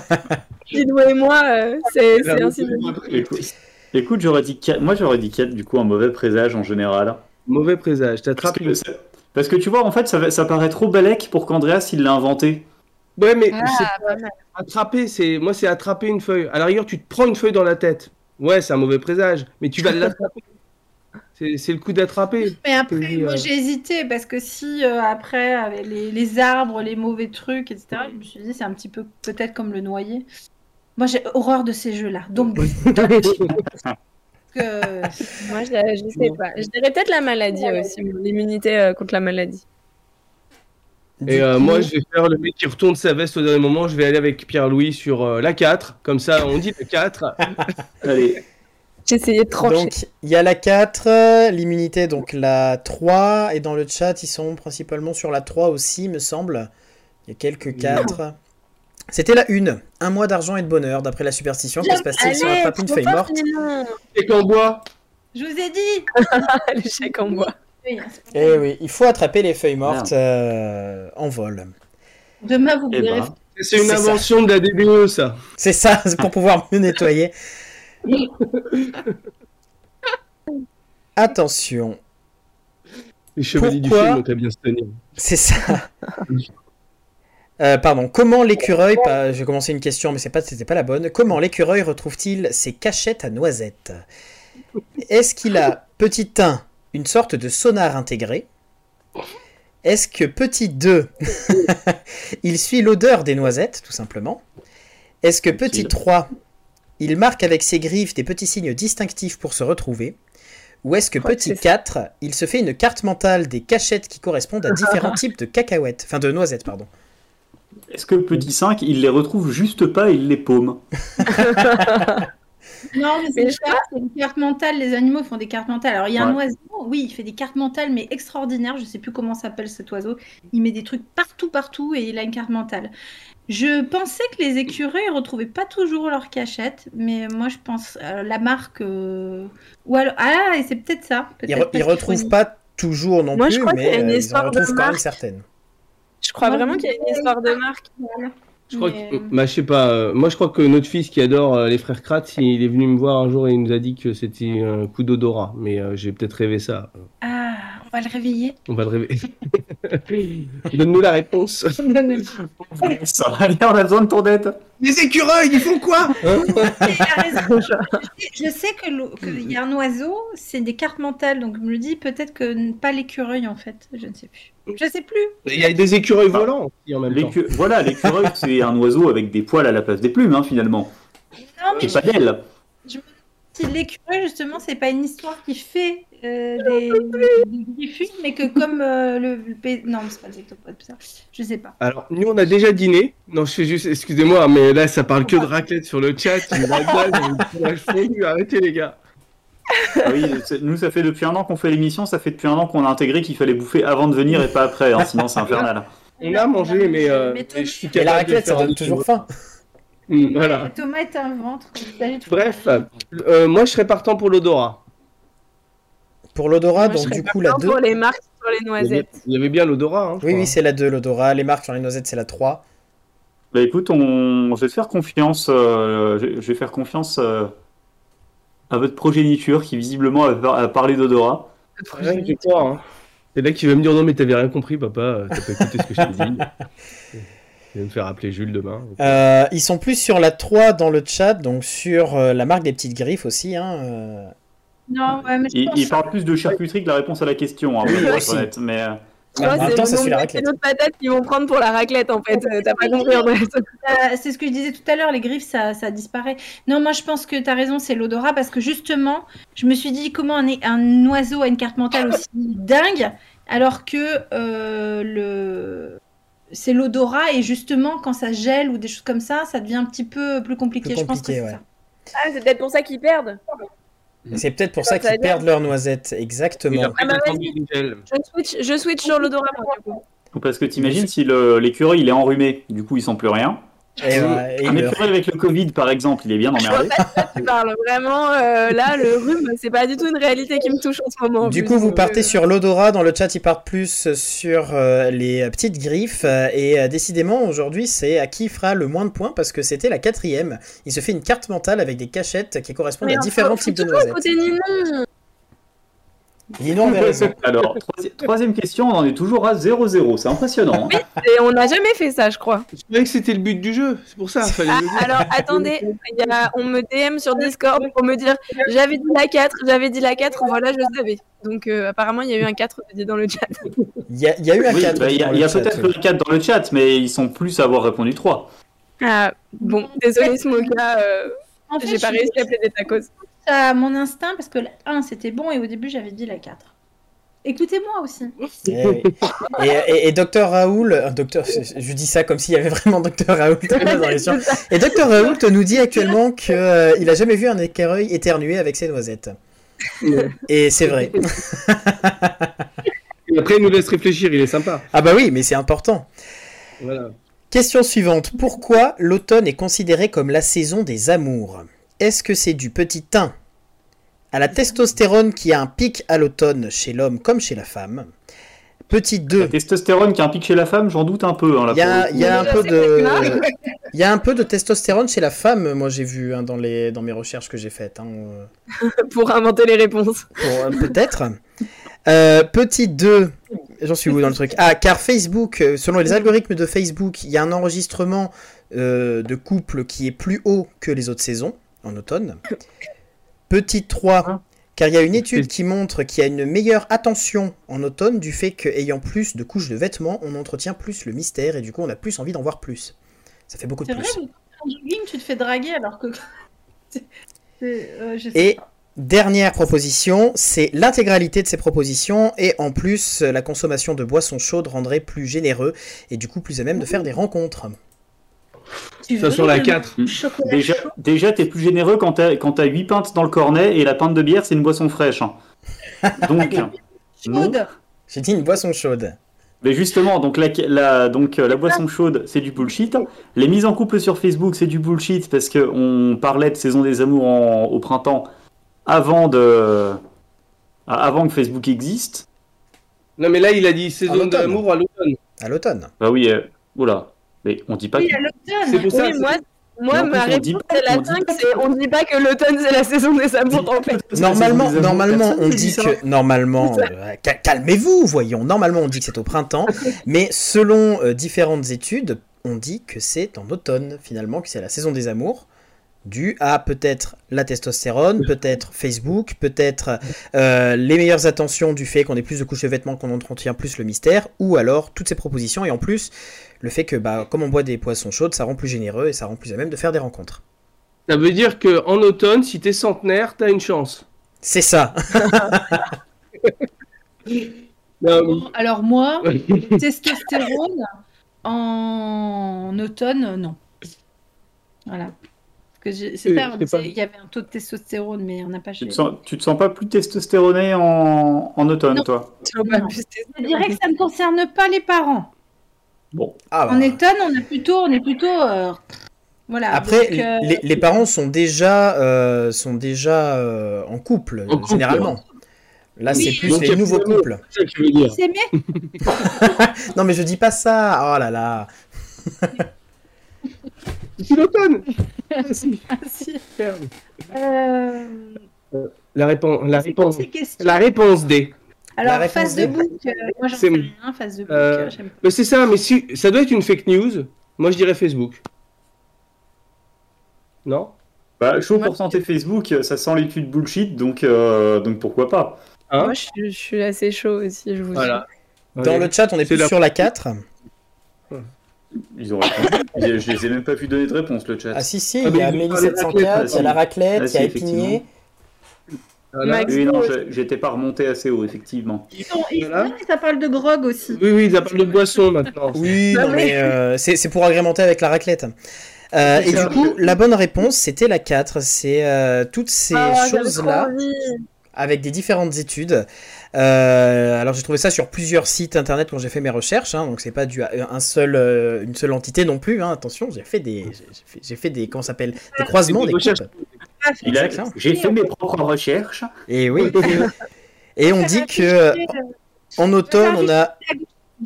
Pilou et moi, euh, c'est un signe. Écoute, écoute, j'aurais dit 4, moi j'aurais dit 4, du coup, un mauvais présage en général. Mauvais présage. Parce T'attrapes que, une... c'est- parce que tu vois, en fait, ça, paraît trop balèque pour qu'Andreas il l'a inventé. Ouais, mais Ah, attraper, c'est moi, c'est attraper une feuille. À la rigueur, tu te prends une feuille dans la tête. Ouais, c'est un mauvais présage, mais tu vas l'attraper. c'est le coup d'attraper. Mais après, moi euh. j'ai hésité parce que si euh, après, avec les, les arbres, les mauvais trucs, etc., je me suis dit c'est un petit peu peut-être comme le noyer. Moi j'ai horreur de ces jeux-là. Donc, que- Moi, je, je sais pas. Je dirais peut-être la maladie aussi, l'immunité euh, contre la maladie. Et euh, moi, je vais faire le mec qui retourne sa veste au dernier moment. Je vais aller avec Pierre-Louis sur euh, la 4. Comme ça, on dit la 4. Allez, J'ai essayé de trancher. Donc, il y a la 4, euh, l'immunité, donc la 3, et dans le chat, ils sont principalement sur la 3 aussi, me semble. Il y a quelques 4. C'était la 1, un mois d'argent et de bonheur, d'après la superstition. Que se passe-t-il si on Allez, attrape une trop feuille morte. Et qu'en bois. je vous ai dit Le chèque en bois. Oui, Eh oui, il faut attraper les feuilles mortes euh, en vol. Demain vous eh verrez. ben, C'est une ça. invention de la DBE, ça. C'est ça, c'est pour pouvoir mieux nettoyer. Attention, Les chevaliers du film ont qu'à bien se tenir. c'est ça. Euh, pardon, comment l'écureuil, pas- je vais commencer une question, mais c'est pas, c'était pas la bonne. Comment l'écureuil retrouve-t-il ses cachettes à noisettes? Est-ce qu'il a, petit 1, une sorte de sonar intégré. Est-ce que petit 2, il suit l'odeur des noisettes, tout simplement? Est-ce que petit Utile. 3, il marque avec ses griffes des petits signes distinctifs pour se retrouver? Ou est-ce que petit c'est 4, il se fait une carte mentale des cachettes qui correspondent à différents types de cacahuètes, enfin de noisettes, pardon? Est-ce que petit 5, il les retrouve juste pas et il les paume? Non, mais c'est Mais une, je carte, c'est une carte mentale. Les animaux font des cartes mentales. Alors, il y a un oiseau, oui, il fait des cartes mentales, mais extraordinaires. Je sais plus comment s'appelle cet oiseau. Il met des trucs partout, partout, et il a une carte mentale. Je pensais que les écureuils retrouvaient pas toujours leur cachette, mais moi, je pense euh, la marque. euh, Ou alors, ah, et c'est peut-être ça. Ils, re- ils retrouvent pas toujours non Moi, je plus, crois qu'il y a mais une euh, ils en retrouvent quand même certaines. Je crois Moi, vraiment qu'il y a une dirais- histoire de marque. Je crois Mais, que, euh, bah, je sais pas, euh, moi je crois que notre fils qui adore euh, les frères Kratz, il est venu me voir un jour et il nous a dit que c'était un coup d'odorat, mais euh, j'ai peut-être rêvé ça. Ah, on va le réveiller. On va le rêver. Donne-nous la réponse. Ça, allez, on a besoin de ton. Les écureuils, ils font quoi? Je sais- qu'il y a un oiseau, c'est des cartes mentales, donc je me dis peut-être que pas l'écureuil en fait, je ne sais plus. Je sais plus. Il y a des écureuils volants aussi en même temps. Voilà, l'écureuil, c'est un oiseau avec des poils à la place des plumes, hein, finalement. Non, mais Et pas d'ailes. Si l'écureuil justement, c'est pas une histoire qui fait euh, des, des mais que comme euh, le, le non, mais c'est pas les octopodes, ça. Je sais pas. Alors, nous on a déjà dîné. Non, je fais juste, excusez-moi, mais là ça parle que de raclette sur le chat. Une. Arrêtez les gars. Ah oui, nous, ça fait depuis un an qu'on fait l'émission, ça fait depuis un an qu'on a intégré qu'il fallait bouffer avant de venir et pas après, hein, sinon c'est infernal. On a mangé, mais, euh, Mais mais je suis Et la capable de raclette, ça donne toujours faim. Voilà. Thomas est un ventre. Bref, euh, moi je serais partant pour l'odorat. Pour l'odorat, donc du coup la partant 2. Pour les marques sur les Il y avait, noisettes. il y avait bien l'odorat. Hein, Oui, crois. oui, c'est la 2, l'odorat. Les marques sur les noisettes, c'est la 3. Bah écoute, on... je vais te faire confiance, euh, je vais faire confiance euh, à votre progéniture qui visiblement a, par- a parlé d'odorat. Rien que toi, hein. C'est là qu'il va me dire non mais t'avais rien compris papa, t'as pas écouté ce que je t'ai dit. Il va me faire appeler Jules demain. Euh, ils sont plus sur la 3 dans le chat, donc sur euh, la marque des petites griffes aussi. Hein, euh. Non, ouais, mais je Il, pense- il parle plus de charcuterie que la réponse à la question, hein, Oui, pour être aussi. honnête, mais Je même c'est temps, le ça suit nombre la de patates qu'ils vont prendre pour la raclette en fait. Euh, T'as pas compris en fait. Euh, c'est ce que je disais tout à l'heure, les griffes, ça, ça disparaît. Non, moi je pense que tu as raison, c'est l'odorat, parce que justement, je me suis dit comment un, un oiseau a une carte mentale aussi dingue, alors que euh, le... c'est l'odorat, et justement, quand ça gèle ou des choses comme ça, ça devient un petit peu plus compliqué. Plus je pense que c'est ouais. ça. Ah, c'est peut-être pour ça qu'ils perdent. Et C'est peut-être pour ça qu'ils perdent leurs noisettes, Et exactement. Ah bah. Je switch, je switch sur l'odorat parce que t'imagines si l'écureuil il est enrhumé, du coup il sent plus rien. Et, euh, et ils Un meurent. écureuil avec le Covid par exemple, il est bien emmerdé. tu parles. Vraiment, euh, là, le rhume, c'est pas du tout une réalité qui me touche en ce moment. en Du plus. coup, vous Donc, partez euh, sur l'odorat. Dans le chat, ils partent plus sur euh, les petites griffes. euh, Et euh, décidément, aujourd'hui, c'est à qui fera le moins de points parce que c'était la quatrième. Il se fait une carte mentale avec des cachettes qui correspondent mais à différents faut types de noisettes. Ninon avait raison. Alors, troisi- troisième question, on en est toujours à 0-0, c'est impressionnant. hein. Et on n'a jamais fait ça, je crois. Je savais que c'était le but du jeu, c'est pour ça. Fallait Ah, le alors, attendez, il y a- on me DM sur Discord pour me dire j'avais dit la 4, j'avais dit la 4, voilà, je savais. Donc, euh, apparemment, il y a eu un 4 dit dans le chat. Il y, a- il y a eu un Oui, 4. bah, Il y a, peut-être le 4 dans le chat, mais ils sont plus à avoir répondu 3. Ah, bon, désolé, Smoka, euh, En fait, j'ai pas réussi à plaider ta cause. À mon instinct parce que la 1 c'était bon et au début j'avais dit la 4. Écoutez-moi aussi. Eh. Et, et, et Dr Raoul, euh, docteur, je dis ça comme s'il y avait vraiment Dr Raoul dans. Et Dr Raoult nous dit actuellement qu'il a jamais vu un écureuil éternuer avec ses noisettes. Et c'est vrai. Et après, il nous laisse réfléchir, il est sympa. Ah bah oui, mais c'est important. Voilà. Question suivante. Pourquoi l'automne est considéré comme la saison des amours? Est-ce que c'est du petit 1 à la testostérone qui a un pic à l'automne chez l'homme comme chez la femme Petit 2, La testostérone qui a un pic chez la femme, j'en doute un peu. Hein, il y a, y un peu de... tu Il y a un peu de testostérone chez la femme, moi j'ai vu hein, dans, les, dans mes recherches que j'ai faites. hein, euh, Pour inventer les réponses. pour- euh, Peut-être. Euh, petit 2, j'en suis où dans le truc? Ah, car Facebook, selon les algorithmes de Facebook, il y a un enregistrement euh, de couple qui est plus haut que les autres saisons, en automne. Petit 3, car il y a une étude qui montre qu'il y a une meilleure attention en automne du fait qu'ayant plus de couches de vêtements, on entretient plus le mystère et du coup on a plus envie d'en voir plus. Ça fait beaucoup de C'est vrai, plus. en jogging, tu te fais draguer alors que. Euh, je sais Et pas. Dernière proposition, c'est l'intégralité de ces propositions et en plus la consommation de boissons chaudes rendrait plus généreux et du coup plus à même de faire des rencontres. Tu Ça veux sur la le 4. chocolat Déjà, chaud déjà t'es plus généreux quand t'as quand t'as 8 pintes dans le cornet et la pinte de bière, c'est une boisson fraîche. hein. Donc, non. chaude. J'ai dit une boisson chaude. Mais justement, donc la, la- donc, euh, la boisson chaude, c'est du bullshit. Les mises en couple sur Facebook, c'est du bullshit parce que on parlait de saison des amours en- au printemps avant de avant que Facebook existe. Non, mais là, il a dit saison d'amour à l'automne. À l'automne. Bah oui, euh, oula. Mais on dit pas. Oui, que- à l'automne. C'est pour ça. Oui, moi, ma réponse c'est la on dit 5, pas- c'est on dit pas que l'automne c'est la saison des amours en fait. Normalement, normalement, on dit ça. que normalement, euh, ca- calmez-vous, voyons. Normalement, on dit que c'est au printemps, mais selon euh, différentes études, on dit que c'est en automne finalement que c'est la saison des amours, dû à peut-être la testostérone, peut-être Facebook, peut-être euh, les meilleures attentions du fait qu'on ait plus de couches de vêtements, qu'on entretient plus le mystère, ou alors toutes ces propositions et en plus le fait que bah, comme on boit des poissons chaudes, ça rend plus généreux et ça rend plus à même de faire des rencontres. Ça veut dire que en automne, si t'es centenaire, t'as une chance. C'est ça. Non, alors moi, testostérone en automne, non. Voilà. C'est pas, il y avait un taux de testostérone, mais on n'a pas Tu chez te, sens, tu te sens pas plus testostéroné en, en automne, Non. toi? Non. Je dirais que ça ne concerne pas les parents. Bon. Ah, bah. En automne, on est plutôt, on est plutôt, euh, voilà. Après, donc, euh, les, les parents sont déjà, euh, sont déjà euh, en couple, En couple. généralement. Là, Oui, c'est plus donc les nouveaux plus couples. ça que veux dire. Non, mais je dis pas ça. Oh là là. C'est l'automne. Merci. Euh, La réponse, la réponse, la réponse D. Alors, face de book, euh, moi j'en C'est- sais rien, face de book, Euh, j'aime Mais c'est ça, mais si ça doit être une fake news. Moi, je dirais Facebook. Non? Bah, chaud pour santé Facebook, ça sent l'étude bullshit, donc, euh, donc pourquoi pas Hein? Moi je suis, je suis assez chaud aussi, je vous Voilà. Dans le chat, on est plus la- sur la 4. Ils ont répondu. je, je les ai même pas vu donner de réponse, le chat. Ah si, si, Ah, il y a Amélie parlé de 704, il y a la raclette, Ah, il y a Épinier. Voilà. Max- oui, non, je- j'étais pas remonté assez haut, effectivement. Ils sont- ils- Voilà. non, mais ça parle de grog aussi. Oui, oui, ça parle de boisson maintenant. Oui, Non, non, mais euh, c'est pour agrémenter avec la raclette. Euh, et ça. du coup, la bonne réponse, c'était la 4. C'est euh, toutes ces Ah, choses-là. Avec des différentes études. Euh, alors j'ai trouvé ça sur plusieurs sites internet quand j'ai fait mes recherches, hein, donc c'est pas dû à un seul, euh, une seule entité non plus. hein, attention, j'ai fait des, j'ai fait, j'ai fait des, comment s'appelle, des croisements, Des des recherches. coupes. Il a- Exactement. J'ai fait mes propres recherches. Et oui. Et on dit que en automne, on a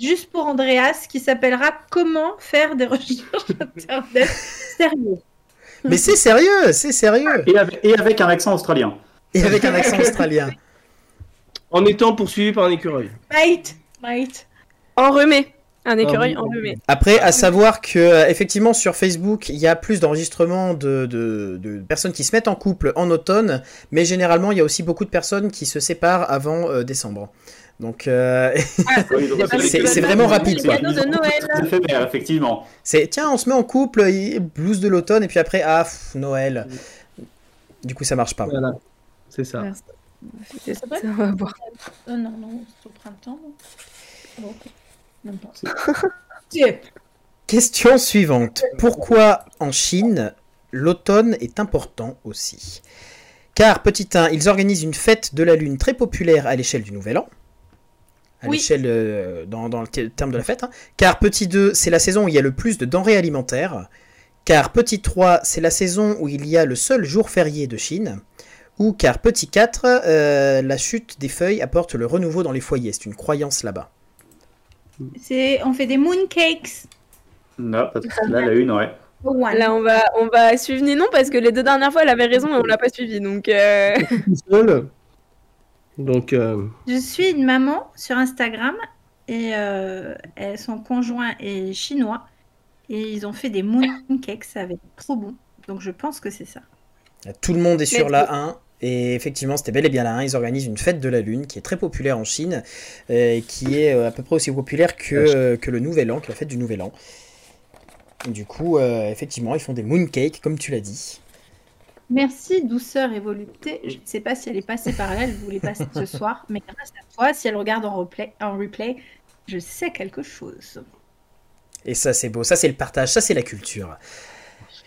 Juste pour Andreas, qui s'appellera Comment faire des recherches internet sérieux. Mais c'est sérieux, c'est sérieux. Et avec, et avec un accent australien. Et avec un accent australien. En étant poursuivi par un écureuil. Mate, mate. Enrhumé. Un écureuil Ah, oui. enrhumé. Après, à savoir que euh, effectivement sur Facebook, il y a plus d'enregistrements de, de, de personnes qui se mettent en couple en automne, mais généralement, il y a aussi beaucoup de personnes qui se séparent avant euh, décembre. Donc, euh, donc C'est- vraiment rapide, C'est quoi. de Noël. C'est éphémère, effectivement. c'est tiens, on se met en couple, blues de l'automne, et puis après, ah, pff, Noël. Du coup, ça marche pas. Voilà. C'est ça. Merci. C'est ça, va boire. Oh non, non, c'est au printemps. non Bon, ok. Même pas. Tiens. Question suivante. Pourquoi en Chine, l'automne est important aussi? Car, petit 1, ils organisent une fête de la Lune très populaire à l'échelle du Nouvel An. À Oui. l'échelle, euh, dans, dans le te- terme de la fête. hein. Car, petit 2, c'est la saison où il y a le plus de denrées alimentaires. Car, petit 3, c'est la saison où il y a le seul jour férié de Chine. Ou car, petit 4, euh, la chute des feuilles apporte le renouveau dans les foyers. C'est une croyance là-bas. C'est, on fait des mooncakes. Non, parce que là, la une, ouais. Là, on va, on va suivre Ninon parce que les deux dernières fois, elle avait raison et on l'a pas suivi. Donc, euh. Donc, euh, Je suis une maman sur Instagram et euh, elle- son conjoint est chinois et ils ont fait des mooncakes, ça avait l'air trop bon. Donc je pense que c'est ça. Tout le monde est sur la 1. Et effectivement, c'était bel et bien la 1. Ils organisent une fête de la Lune qui est très populaire en Chine, euh, qui est euh, à peu près aussi populaire que, euh, que le Nouvel An, que la fête du Nouvel An. Et du coup, euh, effectivement, ils font des mooncakes, comme tu l'as dit. Merci, douceur et volupté. Je ne sais pas si elle est passée par là, elle voulait passer ce soir, mais grâce à toi, si elle regarde en replay, en replay je sais quelque chose. Et ça, c'est beau. Ça, c'est le partage. Ça, c'est la culture.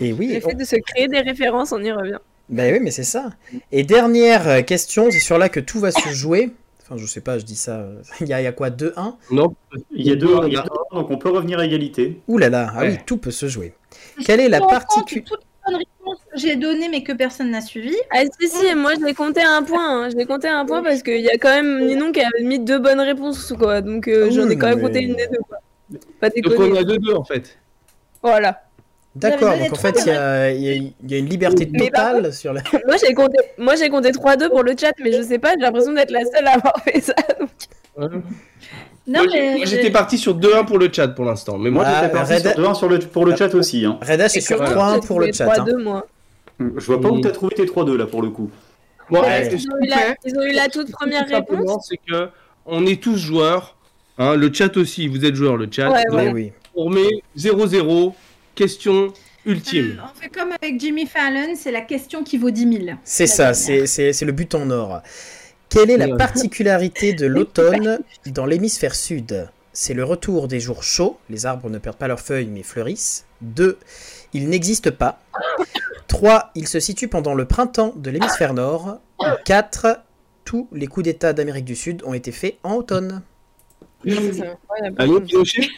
Et oui. Le fait on- de se créer des références, on y revient. Ben oui, mais c'est ça. Et dernière euh, question, c'est sur là que tout va se jouer. Enfin, je sais pas, je dis ça. euh, Il y a, il y a quoi 2-1 Non, Il y a deux, il y a deux, donc on peut revenir à égalité. Ouh là là, ah oui, tout peut se jouer. Quelle est la particularité toutes les bonnes réponses que j'ai données mais que personne n'a suivi. Ah si si, moi je l'ai compté à un point. hein. Je l'ai compté à un point parce qu'il y a quand même Ninon qui a mis deux bonnes réponses quoi. Donc euh, Ah j'en ai quand même mais- compté une des deux quoi. Pas donc on est à 2-2 en fait. Voilà. D'accord, donc en fait, il y a, il y a- il y a une liberté totale sur la. Moi j'ai compté, moi j'ai compté 3-2 pour le chat, mais je sais pas, j'ai l'impression d'être la seule à avoir fait ça. donc. Ouais. Non, moi, mais j'étais parti sur 2-1 pour le chat pour l'instant. Mais moi, Ah, J'étais parti Red- sur deux, un sur le, pour le chat aussi. Hein. Reda, c'est sur comment 3-1 j'ai pour le chat. hein. 3-2 moi. Je vois pas où t'as trouvé tes 3-2 là pour le coup. Ouais. que Ils ont eu la, ils ont eu la toute première réponse. c'est que on est tous joueurs. Hein, le chat aussi, vous êtes joueurs, le chat. Ouais, donc, Oui, on met 0-0, question ultime. on fait comme avec Jimmy Fallon, c'est la question qui vaut 10 000. C'est ça, c'est le but en or. Quelle est la particularité de l'automne dans l'hémisphère sud? C'est le retour des jours chauds, les arbres ne perdent pas leurs feuilles mais fleurissent. 2. Il n'existe pas. 3. Il se situe pendant le printemps de l'hémisphère nord. 4. Tous les coups d'État d'Amérique du Sud ont été faits en automne. Allô, Pinochet?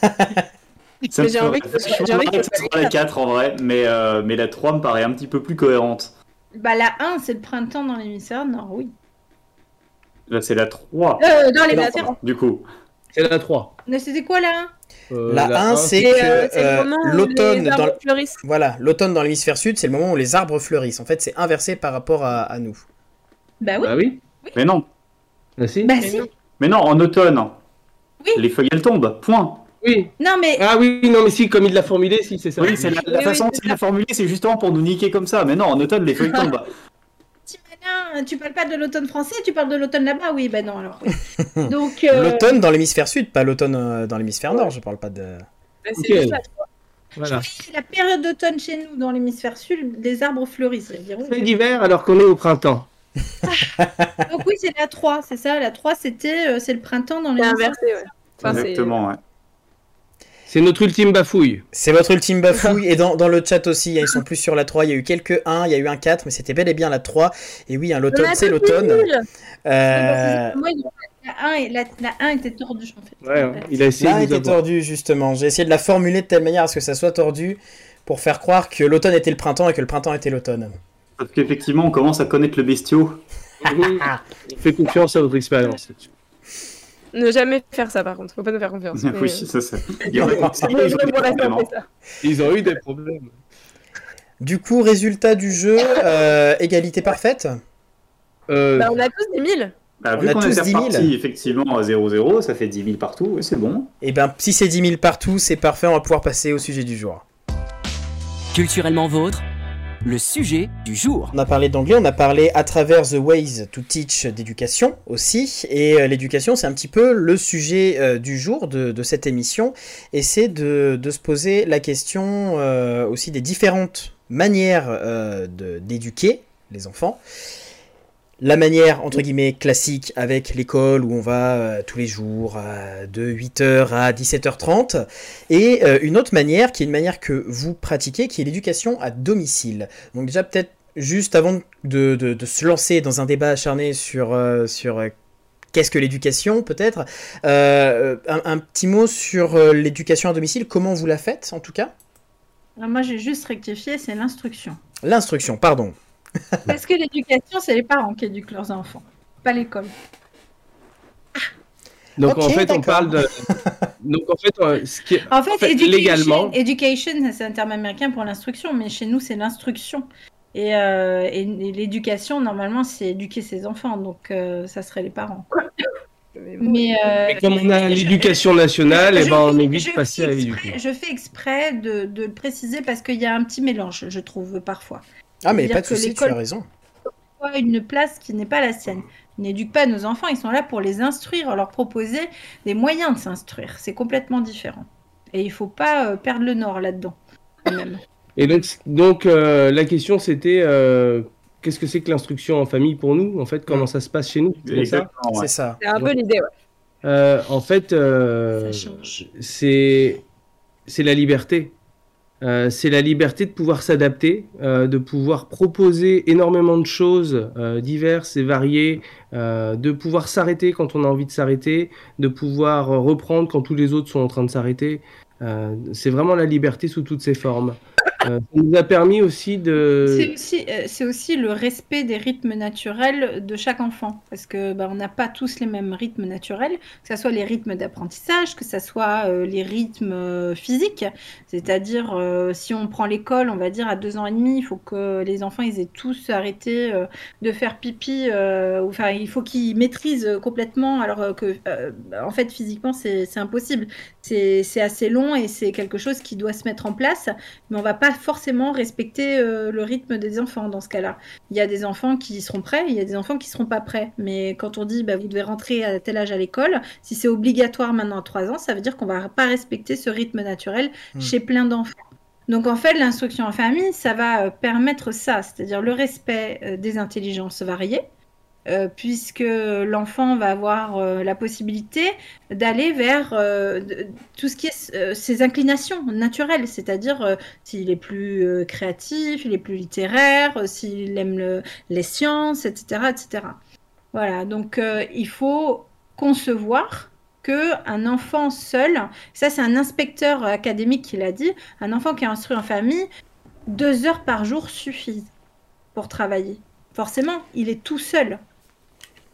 Ça Mais me j'ai envie que- j'ai envie que- que ce soit la 4 en vrai, mais, euh, mais la 3 me paraît un petit peu plus cohérente. Bah la 1, c'est le printemps dans l'hémisphère nord, oui. Là, c'est la 3. Euh, dans Non, l'hémisphère. du coup, C'est la 3. Mais c'était quoi la 1 Euh, La 1, un, c'est Et, que euh, euh, moment où l'automne les arbres dans fleurissent. voilà, l'automne dans l'hémisphère sud, c'est le moment où les arbres fleurissent. En fait, c'est inversé par rapport à, à nous. Bah oui. Bah oui. mais non. Ah, si. Bah Mais si. non. Mais non, en automne, Oui. les feuilles elles tombent, point. Oui. Non mais Ah oui, non, mais si, comme il l'a formulé, si, c'est ça. Oui, c'est la, la Oui, façon dont c'est il l'a formulé, c'est justement pour nous niquer comme ça. Mais non, en automne, les feuilles tombent. petit malin, tu parles pas de l'automne français, tu parles de l'automne là-bas, oui, bah non alors. oui. Donc euh, L'automne dans l'hémisphère sud, pas l'automne euh, dans l'hémisphère nord, je parle pas de. C'est juste la- Voilà. oui, la période d'automne chez nous dans l'hémisphère sud, les arbres fleurissent. Fait d'hiver alors qu'on est au printemps. Donc oui, c'est la 3, c'est ça, la 3 c'était euh, c'est le printemps dans C'est l'hémisphère. inversé, ouais. Enfin, c'est- Exactement, ouais. C'est notre ultime bafouille. C'est votre ultime bafouille. Et dans, dans le chat aussi, ils sont plus sur la 3. Il y a eu quelques 1, il y a eu un 4, mais c'était bel et bien la 3. Et oui, hein, l'automne, c'est l'automne. Euh, Moi, il- la 1, est- la, la 1 était tordue en fait. Ouais, hein, il a essayé elle nous était avoir. tordu, justement. J'ai essayé de la formuler de telle manière à ce que ça soit tordu pour faire croire que l'automne était le printemps et que le printemps était l'automne. Parce qu'effectivement, on commence à connaître le bestiau. Fais confiance à votre expérience. Ne jamais faire ça par contre, faut pas nous faire confiance. mais, oui, euh, ça, ça. Ils ont des ça. Ils ont eu des problèmes. Du coup, résultat du jeu, euh, égalité parfaite. Euh, Bah, on a tous 10 000. Bah, On vu a qu'on 10 000. reparti effectivement à 0-0, ça fait 10 000 partout, et c'est bon. Et ben, si c'est 10 000 partout, c'est parfait. On va pouvoir passer au sujet du jour. Culturellement vôtre, le sujet du jour. On a parlé d'anglais, on a parlé à travers The Ways to Teach d'éducation aussi. Et euh, l'éducation, c'est un petit peu le sujet euh, du jour de, cette émission. Et c'est de, se poser la question euh, aussi des différentes manières d'éduquer les enfants. La manière, entre guillemets, classique avec l'école où on va euh, tous les jours euh, de 8h à 17h30. Et euh, une autre manière qui est une manière que vous pratiquez, qui est l'éducation à domicile. Donc déjà peut-être juste avant de, de- de se lancer dans un débat acharné sur, euh, sur qu'est-ce que l'éducation peut-être, un, un petit mot sur l'éducation à domicile, comment vous la faites en tout cas? Alors, moi, j'ai juste rectifié, c'est l'instruction. L'instruction, pardon. Parce que l'éducation, c'est les parents qui éduquent leurs enfants, pas l'école. donc Ok, en fait, on parle de. Donc en fait, euh, ce qui est- En fait, En fait, education, légalement- education, c'est un terme américain pour l'instruction, mais chez nous, c'est l'instruction. Et, euh, et- et l'éducation, normalement, c'est éduquer ses enfants, donc euh, ça serait les parents. Mais euh, Mais comme on a l'éducation nationale, je et ben on est vite fais à l'éduquer. Je fais exprès de, de le préciser parce qu'il y a un petit mélange, je trouve, parfois. Ah mais pas de que souci, tu as raison. Une place qui n'est pas la sienne. Ils n'éduquent pas nos enfants, ils sont là pour les instruire, leur proposer des moyens de s'instruire. C'est complètement différent. Et il faut pas euh, perdre le nord là-dedans. Et donc, donc euh, la question c'était euh, qu'est-ce que c'est que l'instruction en famille pour nous En fait, comment ça se passe chez nous? C'est ça? Ouais. C'est ça. C'est un peu l'idée, ouais. Euh, En fait, euh, c'est la liberté. Euh, c'est la liberté de pouvoir s'adapter, euh, de pouvoir proposer énormément de choses euh, diverses et variées, euh, de pouvoir s'arrêter quand on a envie de s'arrêter, de pouvoir reprendre quand tous les autres sont en train de s'arrêter. Euh, c'est vraiment la liberté sous toutes ses formes. Euh, ça nous a permis aussi de... euh, c'est aussi le respect des rythmes naturels de chaque enfant, parce que bah, on n'a pas tous les mêmes rythmes naturels, que ce soit les rythmes d'apprentissage, que ce soit euh, les rythmes physiques. C'est-à-dire, si on prend l'école, on va dire à deux ans et demi, il faut que les enfants ils aient tous arrêté de faire pipi, enfin, il faut qu'ils maîtrisent complètement, alors que, en fait, physiquement, c'est impossible. C'est assez long et c'est quelque chose qui doit se mettre en place mais on va pas forcément respecter euh, le rythme des enfants dans ce cas-là. Il y a des enfants qui seront prêts, il y a des enfants qui seront pas prêts. Mais quand on dit bah, vous devez rentrer à tel âge à l'école, si c'est obligatoire maintenant à 3 ans, ça veut dire qu'on va pas respecter ce rythme naturel Mm. chez plein d'enfants. Donc en fait, l'instruction en famille, ça va euh, permettre ça, c'est-à-dire le respect euh, des intelligences variées, euh, puisque l'enfant va avoir euh, la possibilité d'aller vers euh, tout ce qui est ses inclinations naturelles, c'est-à-dire s'il est plus créatif, il est plus littéraire, s'il aime le- les sciences, etc., etc. Voilà, donc il faut concevoir que un enfant seul, ça c'est un inspecteur académique qui l'a dit, un enfant qui est instruit en famille, deux heures par jour suffisent pour travailler. Forcément, il est tout seul.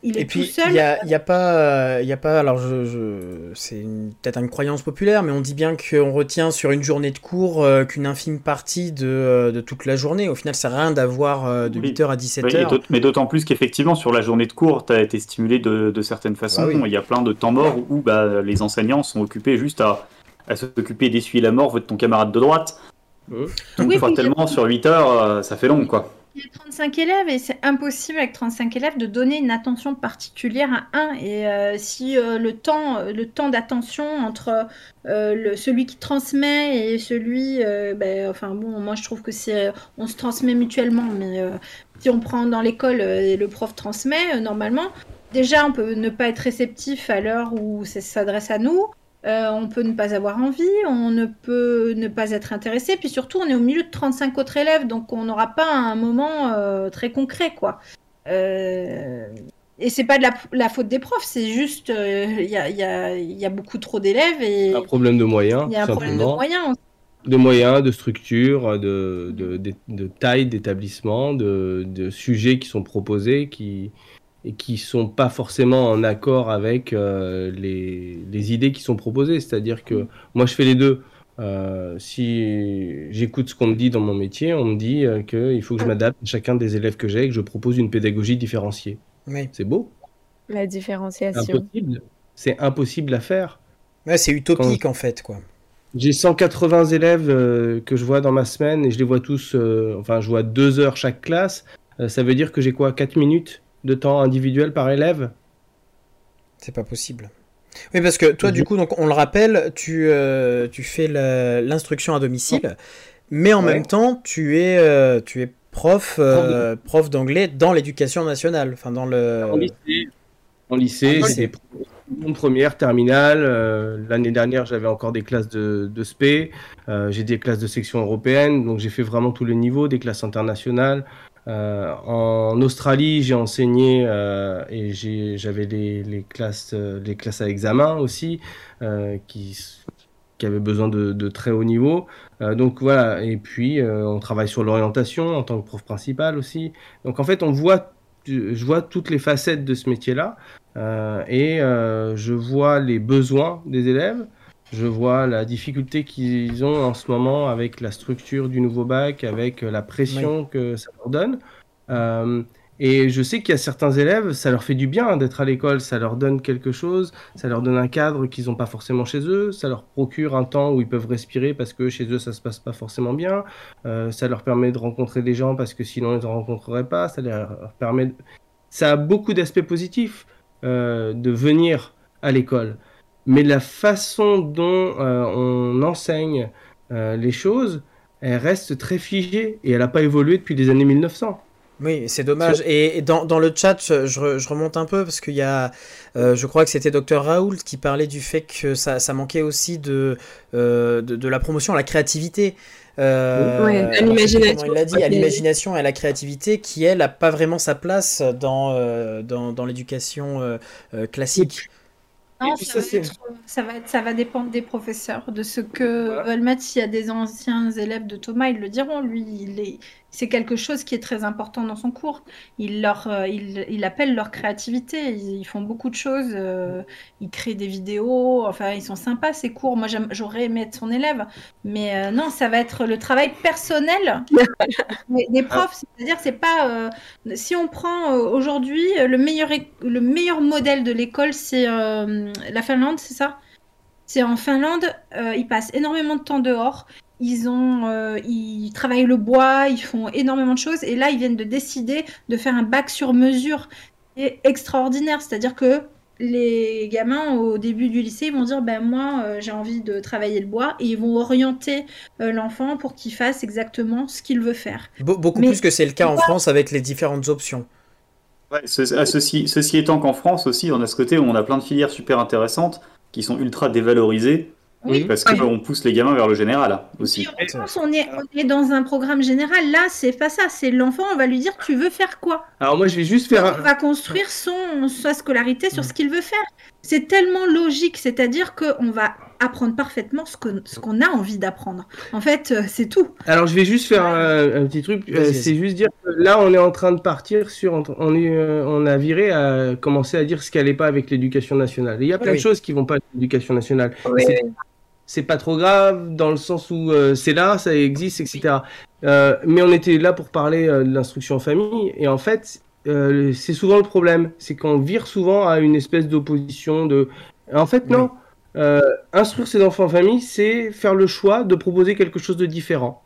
Il est Et tout puis, seul. il y a, y a pas, euh, il y a pas, alors je, je- c'est peut-être une croyance populaire, mais on dit bien qu'on retient sur une journée de cours euh, qu'une infime partie de, euh, de toute la journée. Au final, ça rien d'avoir euh, de Oui. 8h à Oui, et 17h. d'aut- mais d'autant plus qu'effectivement, sur la journée de cours, tu as été stimulé de, de certaines façons. Ah oui. Il y a plein de temps morts où bah, les enseignants sont occupés juste à, à s'occuper d'essuyer la mort de ton camarade de droite. Mmh. Donc, Oui, oui. tellement sur 8 heures, euh, ça fait long, quoi. Il y a 35 élèves et c'est impossible avec 35 élèves de donner une attention particulière à un. Et euh, si euh, le temps, le temps d'attention entre euh, celui qui transmet et celui, euh, ben, enfin bon, moi je trouve que c'est, on se transmet mutuellement, mais euh, si on prend dans l'école euh, et le prof transmet, euh, normalement, déjà on peut ne pas être réceptif à l'heure où ça s'adresse à nous. Euh, on peut ne pas avoir envie, on ne peut ne pas être intéressé, puis surtout on est au milieu de 35 autres élèves, donc on n'aura pas un moment euh, très concret, quoi. Euh, Et c'est pas de la, la faute des profs, c'est juste euh, il y, a, il y a- il y a beaucoup trop d'élèves et Un problème de moyens, il y a un problème de moyens. de moyens, de structure, de, de, de- de taille d'établissement, de, de sujets qui sont proposés qui, et qui sont pas forcément en accord avec euh, les, les idées qui sont proposées. C'est-à-dire que moi, je fais les deux. Euh, si j'écoute ce qu'on me dit dans mon métier, on me dit euh, qu'il faut que je m'adapte à chacun des élèves que j'ai et que je propose une pédagogie différenciée. Oui. C'est beau, La différenciation. impossible. C'est impossible à faire. Ouais, c'est utopique en fait, quoi. J'ai 180 élèves euh, que je vois dans ma semaine et je les vois tous, euh, enfin je vois deux heures chaque classe. Euh, ça veut dire que j'ai quoi 4 minutes de temps individuel par élève? C'est pas possible. Oui, parce que toi, du coup, donc, on le rappelle, tu, euh, tu fais l'instruction à domicile, mais en Ouais. même temps, tu es, euh, tu es prof, euh, prof d'anglais dans l'éducation nationale. Enfin, dans le. En lycée, en lycée des seconde, première, terminale. euh, L'année dernière, j'avais encore des classes de, de SP. euh, j'ai des classes de section européenne. Donc, j'ai fait vraiment tous les niveaux, des classes internationales. Euh, en Australie, j'ai enseigné euh, et j'avais les, classes, euh, les classes à examen aussi, euh, qui, qui avaient besoin de, de très haut niveau. Euh, donc voilà, et puis euh, on travaille sur l'orientation en tant que prof principal aussi. Donc en fait, on voit, je vois toutes les facettes de ce métier-là euh, et euh, je vois les besoins des élèves. Je vois la difficulté qu'ils ont en ce moment avec la structure du nouveau bac, avec euh, la pression que ça leur donne. Euh, et je sais qu'il y a certains élèves, ça leur fait du bien d'être à l'école, ça leur donne quelque chose, ça leur donne un cadre qu'ils n'ont pas forcément chez eux, ça leur procure un temps où ils peuvent respirer parce que chez eux ça se passe pas forcément bien, euh, ça leur permet de rencontrer des gens parce que sinon ils ne rencontreraient pas, ça leur permet... Ça a beaucoup d'aspects positifs euh, de venir à l'école. Mais la façon dont euh, on enseigne euh, les choses elle reste très figée et elle n'a pas évolué depuis les années 1900. Oui, c'est dommage. Et, dans, dans, le chat, je, je, remonte un peu parce qu'il y a, euh, je crois que c'était Dr Raoult qui parlait du fait que ça, ça manquait aussi de, euh, de, de, la promotion à la créativité. Euh, oui, à l'imagination. Il l'a dit, à l'imagination et à la créativité qui, elle, n'a pas vraiment sa place dans, euh, dans, dans l'éducation euh, classique. Non, ça, va être, ça, va être, ça, va dépendre des professeurs, de ce que veulent mettre. S'il y a des anciens élèves de Thomas, ils le diront. Lui, il est, c'est quelque chose qui est très important dans son cours. Il, leur, euh, il, il appelle leur créativité. Ils, font beaucoup de choses. Euh, ils créent des vidéos. Enfin, ils sont sympas ces cours. Moi, j'aurais aimé être son élève. Mais euh, non, ça va être le travail personnel des profs. C'est-à-dire, c'est pas. si on prend aujourd'hui le meilleur, le meilleur modèle de l'école, c'est la Finlande, c'est ça? C'est en Finlande, ils passent énormément de temps dehors ils ont, euh, ils travaillent le bois, ils font énormément de choses, et là ils viennent de décider de faire un bac sur mesure, et extraordinaire. C'est-à-dire que les gamins au début du lycée vont dire ben moi euh, j'ai envie de travailler le bois et ils vont orienter euh, l'enfant pour qu'il fasse exactement ce qu'il veut faire. beaucoup plus que c'est le cas en France avec les différentes options. Ouais, ceci, ceci étant qu'en France aussi on a ce côté où on a plein de filières super intéressantes qui sont ultra dévalorisées oui, parce qu'on pousse les gamins vers le général aussi. on est, on est dans un programme général. Là, c'est pas ça. C'est l'enfant, on va lui dire tu veux faire quoi? Alors moi, je vais juste faire. On va construire son, sa scolarité sur ce qu'il veut faire. C'est tellement logique. C'est-à-dire qu'on va apprendre parfaiement ce qu'on ce qu'on a envie d'apprendre. En fait, euh, c'est tout. Alors, je vais juste faire un, petit truc. Euh, c'est juste dire que là, on est en train de partir sur. On, est, euh, on a viré à commencer à dire ce qui n'allait pas avec l'éducation nationale. il y a plein de choses qui vont pas avec l'éducation nationale. Oui c'est pas trop grave dans le sens où euh, c'est là, ça existe, etc. Euh, mais on était là pour parler euh, de l'instruction en famille et en fait, c'est souvent le problème, c'est qu'on vire souvent à une espèce d'opposition de. En fait, non. instruire ses enfants en famille, c'est faire le choix de proposer quelque chose de différent.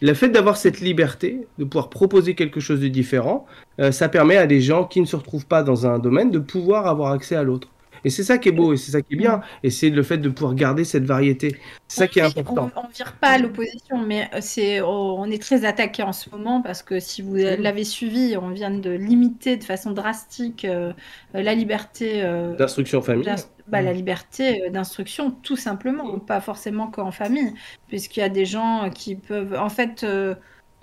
Le fait d'avoir cette liberté, de pouvoir proposer quelque chose de différent, ça permet à des gens qui ne se retrouvent pas dans un domaine de pouvoir avoir accès à l'autre. Et c'est ça qui est beau et c'est ça qui est bien. Et c'est le fait de pouvoir garder cette variété. C'est ça qui est important. On, ne vire pas l'opposition, mais euh, c'est, oh, on est très attaqué en ce moment parce que si vous l'avez suivi, on vient de limiter de façon drastique euh, la liberté euh, d'instruction famille. Bah, la liberté d'instruction, tout simplement, pas forcément qu'en famille, puisqu'il y a des gens qui peuvent, en fait,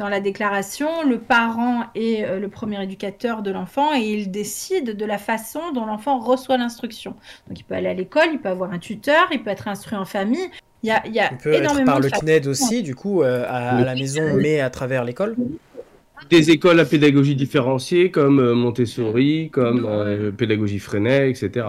dans la déclaration, le parent est euh, le premier éducateur de l'enfant et il décide de la façon dont l'enfant reçoit l'instruction. Donc il peut aller à l'école, il peut avoir un tuteur, il peut être instruit en famille. Il, y a, il, y a peut être par le CNED aussi, du coup, euh, à, la maison, mais à travers l'école des écoles à pédagogie différenciée comme euh, Montessori, comme pédagogie Freinet, etc.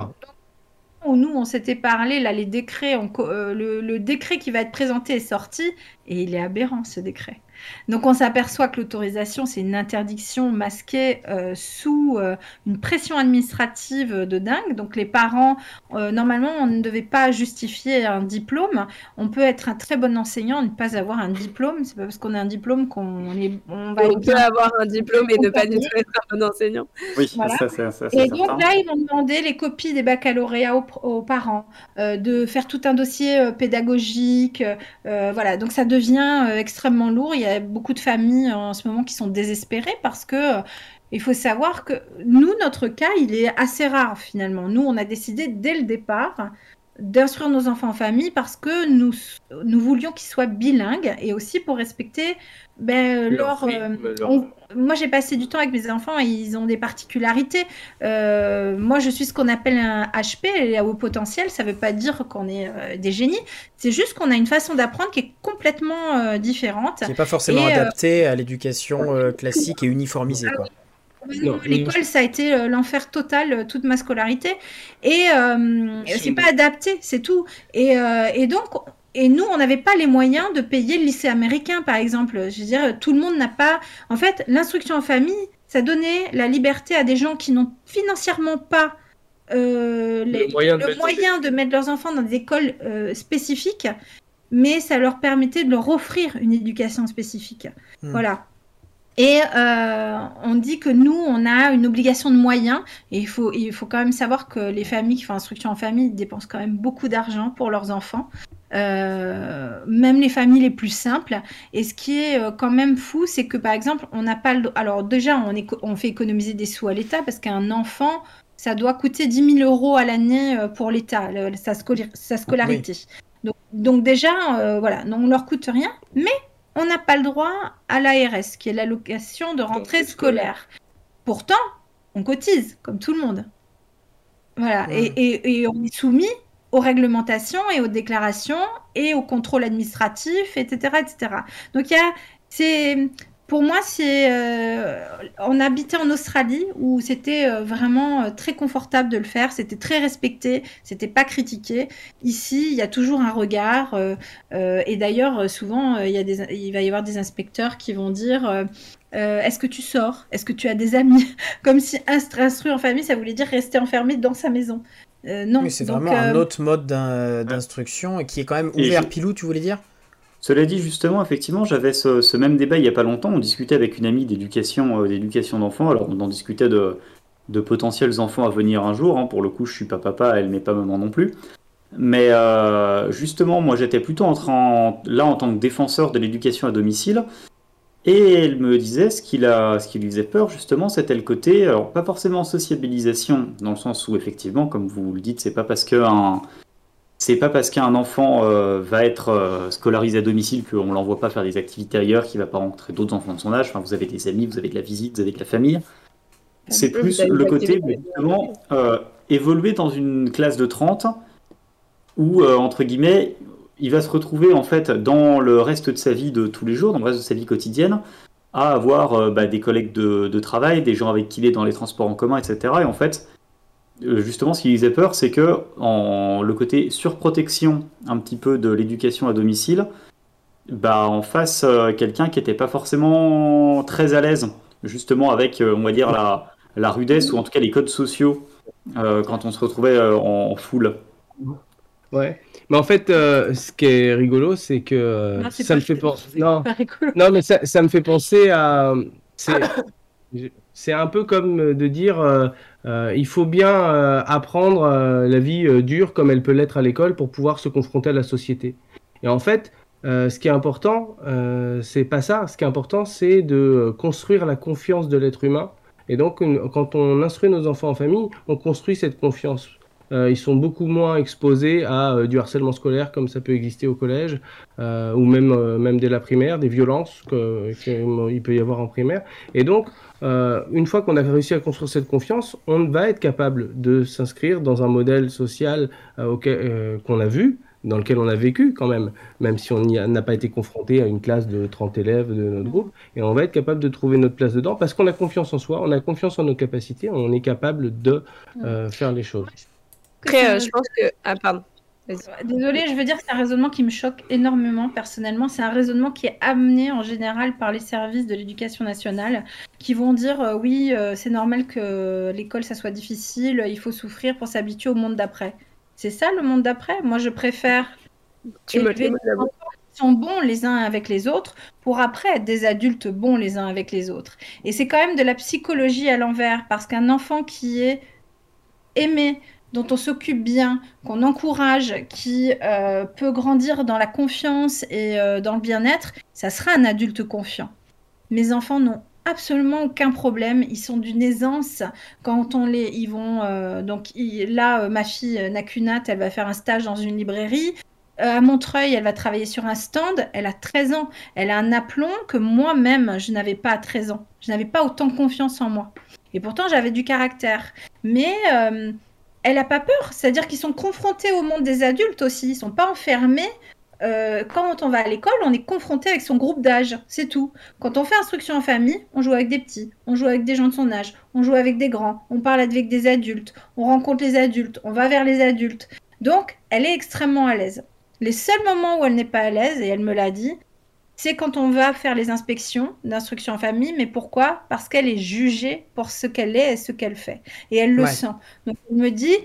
nous, on s'était parlé, là, les décrets, le, décret qui va être présenté est sorti, et il est aberrant, ce décret. Donc on s'aperçoit que l'autorisation, c'est une interdiction masquée euh, sous euh, une pression administrative de dingue. Donc les parents, euh, normalement, on ne devait pas justifier un diplôme. On peut être un très bon enseignant et ne pas avoir un diplôme. C'est pas parce qu'on a un diplôme qu'on est, on va. On peut avoir un diplôme et ne pas du tout être un bon enseignant. Oui, ça, ça, ça Et donc là, ils vont demander les copies des baccalauréats aux, parents, de faire tout un dossier pédagogique. voilà, donc ça devient extrêmement lourd. Il y a beaucoup de familles en ce moment qui sont désespérées parce que euh, il faut savoir que nous, notre cas, il est assez rare finalement. Nous, on a décidé dès le départ d'instruire nos enfants en famille parce que nous, nous voulions qu'ils soient bilingues et aussi pour respecter ben, leur... Euh, moi, j'ai passé du temps avec mes enfants et ils ont des particularités. Euh, moi, je suis ce qu'on appelle un HP, à haut potentiel. Ça ne veut pas dire qu'on est euh, des génies. C'est juste qu'on a une façon d'apprendre qui est complètement différente. Qui n'est pas forcément adaptée à l'éducation classique et uniformisée. Quoi. L'école, ça a été l'enfer total toute ma scolarité. Et c'est pas adapté, c'est tout. Et, et donc, et nous, on n'avait pas les moyens de payer le lycée américain, par exemple. Je veux dire, tout le monde n'a pas. En fait, l'instruction en famille, ça donnait la liberté à des gens qui n'ont financièrement pas euh, le, moyen, de, mettre leurs enfants dans des écoles euh, spécifiques, mais ça leur permettait de leur offrir une éducation spécifique. Hmm. Voilà. Et euh, on dit que nous, on a une obligation de moyens. Et il faut, il faut quand même savoir que les familles qui font instruction en famille dépensent quand même beaucoup d'argent pour leurs enfants. Euh, même les familles les plus simples. Et ce qui est euh, quand même fou, c'est que par exemple, on n'a pas le... Alors déjà, on, fait économiser des sous à l'État parce qu'un enfant, ça doit coûter 10 000 euros à l'année pour l'État, sa, sa, scolarité. Donc, donc, déjà, euh, voilà, non, on leur coûte rien, mais on n'a pas le droit à l'ARS, qui est l'allocation de rentrée scolaire. Pourtant, on cotise, comme tout le monde. Voilà, et, et, et, on est soumis aux réglementations et aux déclarations et au contrôle administratif, etc., etc. Donc il y a, c'est, pour moi, c'est, euh, on habitait en Australie où c'était euh, vraiment euh, très confortable de le faire, c'était très respecté, c'était pas critiqué. Ici, il y a toujours un regard, et d'ailleurs, souvent, il, y a des, il va y avoir des inspecteurs qui vont dire. est-ce que tu sors? Est-ce que tu as des amis? Comme si instruire en famille, ça voulait dire rester enfermé dans sa maison. Euh, non. c'est vraiment un autre mode d'instruction qui est quand même ouvert. Pilou, tu voulais dire? Cela dit, justement, effectivement, j'avais ce, même débat il n'y a pas longtemps. On discutait avec une amie d'éducation euh, d'éducation d'enfants. Alors, on en discutait de, potentiels enfants à venir un jour. Hein. Pour le coup, je suis pas papa, elle n'est pas maman non plus. Mais euh, justement, moi, j'étais plutôt là en tant que défenseur de l'éducation à domicile. Et elle me disait ce qui, a, ce qui lui faisait peur, justement, c'était le côté, alors pas forcément sociabilisation, dans le sens où, effectivement, comme vous le dites, c'est pas parce qu'un c'est pas parce qu'un enfant euh, va être euh, scolarisé à domicile qu'on l'envoie pas faire des activités ailleurs, qu'il va pas rencontrer d'autres enfants de son âge. Enfin, vous avez des amis, vous avez de la visite, vous avez de la famille. C'est plus le côté, justement, euh, évoluer dans une classe de 30 où, entre guillemets, il va se retrouver, en fait, dans le reste de sa vie de tous les jours, dans le reste de sa vie quotidienne, à avoir bah, des collègues de, de, travail, des gens avec qui il est dans les transports en commun, etc. Et en fait, justement, ce qui faisait peur, c'est que en, le côté surprotection un petit peu de l'éducation à domicile, bah, en face euh, quelqu'un qui n'était pas forcément très à l'aise, justement avec, euh, on va dire, la, la, rudesse ou en tout cas les codes sociaux quand on se retrouvait en, foule. Ouais, mais en fait, ce qui est rigolo, c'est que ça me fait penser. Non. non, mais ça, ça, me fait penser à. C'est un peu comme de dire euh, il faut bien euh, apprendre euh, la vie dure comme elle peut l'être à l'école pour pouvoir se confronter à la société. Et en fait, ce qui est important, c'est pas ça. Ce qui est important, c'est de construire la confiance de l'être humain. Et donc, quand on instruit nos enfants en famille, on construit cette confiance. ils sont beaucoup moins exposés à du harcèlement scolaire comme ça peut exister au collège ou même, même dès la primaire, des violences qu'il peut y avoir en primaire. Et donc, euh, une fois qu'on a réussi à construire cette confiance, on va être capable de s'inscrire dans un modèle social euh, euh, qu'on a vu, dans lequel on a vécu quand même, même si on n'a pas été confronté à une classe de 30 élèves de notre groupe, et on va être capable de trouver notre place dedans parce qu'on a confiance en soi, on a confiance en nos capacités, on est capable de faire les choses. Après, je pense que... Ah, pardon. Désolée, je veux dire que c'est un raisonnement qui me choque énormément personnellement. C'est un raisonnement qui est amené en général par les services de l'éducation nationale qui vont dire euh, oui, euh, c'est normal que l'école ça soit difficile, il faut souffrir pour s'habituer au monde d'après. C'est ça le monde d'après? Moi je préfère tu élever des enfants qui sont bons les uns avec les autres pour après être des adultes bons les uns avec les autres. Et c'est quand même de la psychologie à l'envers parce qu'un enfant qui est aimé, dont on s'occupe bien, qu'on encourage, qui euh, peut grandir dans la confiance et euh, dans le bien-être, ça sera un adulte confiant. Mes enfants n'ont absolument aucun problème. Ils sont d'une aisance quand on les, ils vont. Euh, donc là, ma fille Nakunat, elle va faire un stage dans une librairie. à Montreuil, elle va travailler sur un stand. Elle a 13 ans. Elle a un aplomb que moi-même, je n'avais pas à 13 ans. Je n'avais pas autant confiance en moi. Et pourtant, j'avais du caractère. Mais elle n'a pas peur. C'est-à-dire qu'ils sont confrontés au monde des adultes aussi. Ils sont pas enfermés. Euh, quand on va à l'école, on est confronté avec son groupe d'âge, c'est tout. Quand on fait instruction en famille, on joue avec des petits, on joue avec des gens de son âge, on joue avec des grands, on parle avec des adultes, on rencontre les adultes, on va vers les adultes. Donc, elle est extrêmement à l'aise. Les seuls moments où elle n'est pas à l'aise, et elle me l'a dit, c'est quand on va faire les inspections d'instruction en famille. Mais pourquoi? Parce qu'elle est jugée pour ce qu'elle est et ce qu'elle fait. Et elle le sent. Donc elle me dit,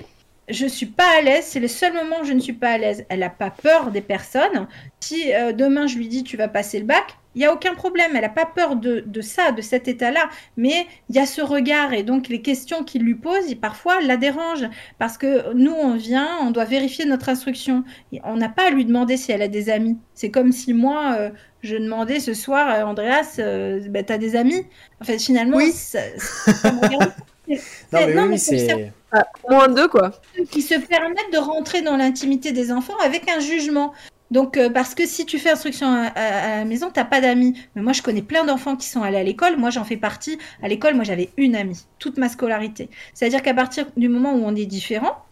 je suis pas à l'aise, c'est le seul moment où je ne suis pas à l'aise. Elle n'a pas peur des personnes. Si euh, demain je lui dis tu vas passer le bac, Il n'y a aucun problème. Elle n'a pas peur de, de ça, de cet état-là. Mais il y a ce regard et donc les questions qu'il lui pose, parfois, la dérangent. Parce que nous, on vient, on doit vérifier notre instruction. On n'a pas à lui demander si elle a des amis. C'est comme si moi, euh, je demandais ce soir, à Andreas, euh, bah, t'as des amis? En fait, finalement, Oui. ça- ça me regarde. Non, mais non, oui, mais c'est. Ah, moins deux, quoi. qui se permettent de rentrer dans l'intimité des enfants avec un jugement. Donc, euh, parce que si tu fais instruction à, à- à la maison, t'as pas d'amis. Mais moi, je connais plein d'enfants qui sont allés à l'école. Moi, j'en fais partie. À l'école, moi, j'avais une amie toute ma scolarité. C'est-à-dire qu'à partir du moment où on est différent,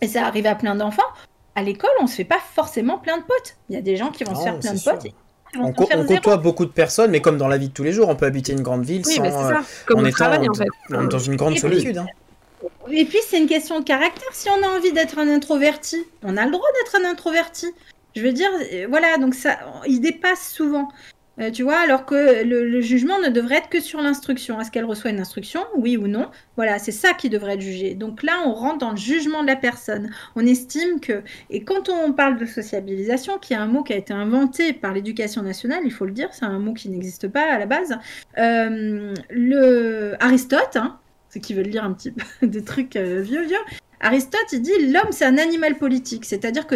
et ça arrive à plein d'enfants, à l'école, on se fait pas forcément plein de potes. Il y a des gens qui vont se faire plein de sûr. potes. On, co- côtoie beaucoup de personnes, mais comme dans la vie de tous les jours, on peut habiter une grande ville Oui, sans, mais c'est euh, ça. Comme en étant travail, en fait. dans, dans une grande Et puis- solitude. hein. Et puis, c'est une question de caractère. Si on a envie d'être un introverti, on a le droit d'être un introverti. Je veux dire, euh, voilà, donc ça, il dépasse souvent. Euh, tu vois, alors que le, jugement ne devrait être que sur l'instruction. Est-ce qu'elle reçoit une instruction, oui ou non? Voilà, c'est ça qui devrait être jugé. Donc là, on rentre dans le jugement de la personne. On estime que, et quand on parle de sociabilisation, qui est un mot qui a été inventé par l'éducation nationale, il faut le dire, c'est un mot qui n'existe pas à la base. Euh, le Aristote, hein, ce qui veut dire un petit peu des trucs euh, vieux, vieux. Aristote, il dit l'homme, c'est un animal politique. C'est-à-dire que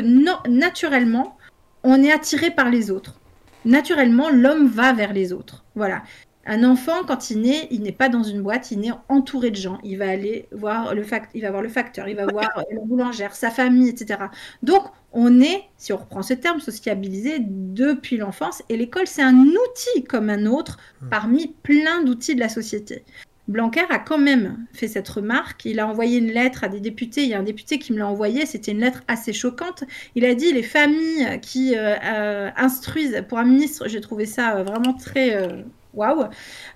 naturellement, on est attiré par les autres. Naturellement, l'homme va vers les autres. Voilà. Un enfant, quand il naît, il n'est pas dans une boîte, il naît entouré de gens. Il va aller voir le, il va voir le facteur, il va voir la boulangère, sa famille, etc. Donc, on est, si on reprend ce terme, sociabilisé depuis l'enfance. Et l'école, c'est un outil comme un autre Hmm. parmi plein d'outils de la société. Blanquer a quand même fait cette remarque. Il a envoyé une lettre à des députés. Il y a un député qui me l'a envoyé. C'était une lettre assez choquante. Il a dit les familles qui euh, euh, instruisent, pour un ministre, j'ai trouvé ça euh, vraiment très waouh.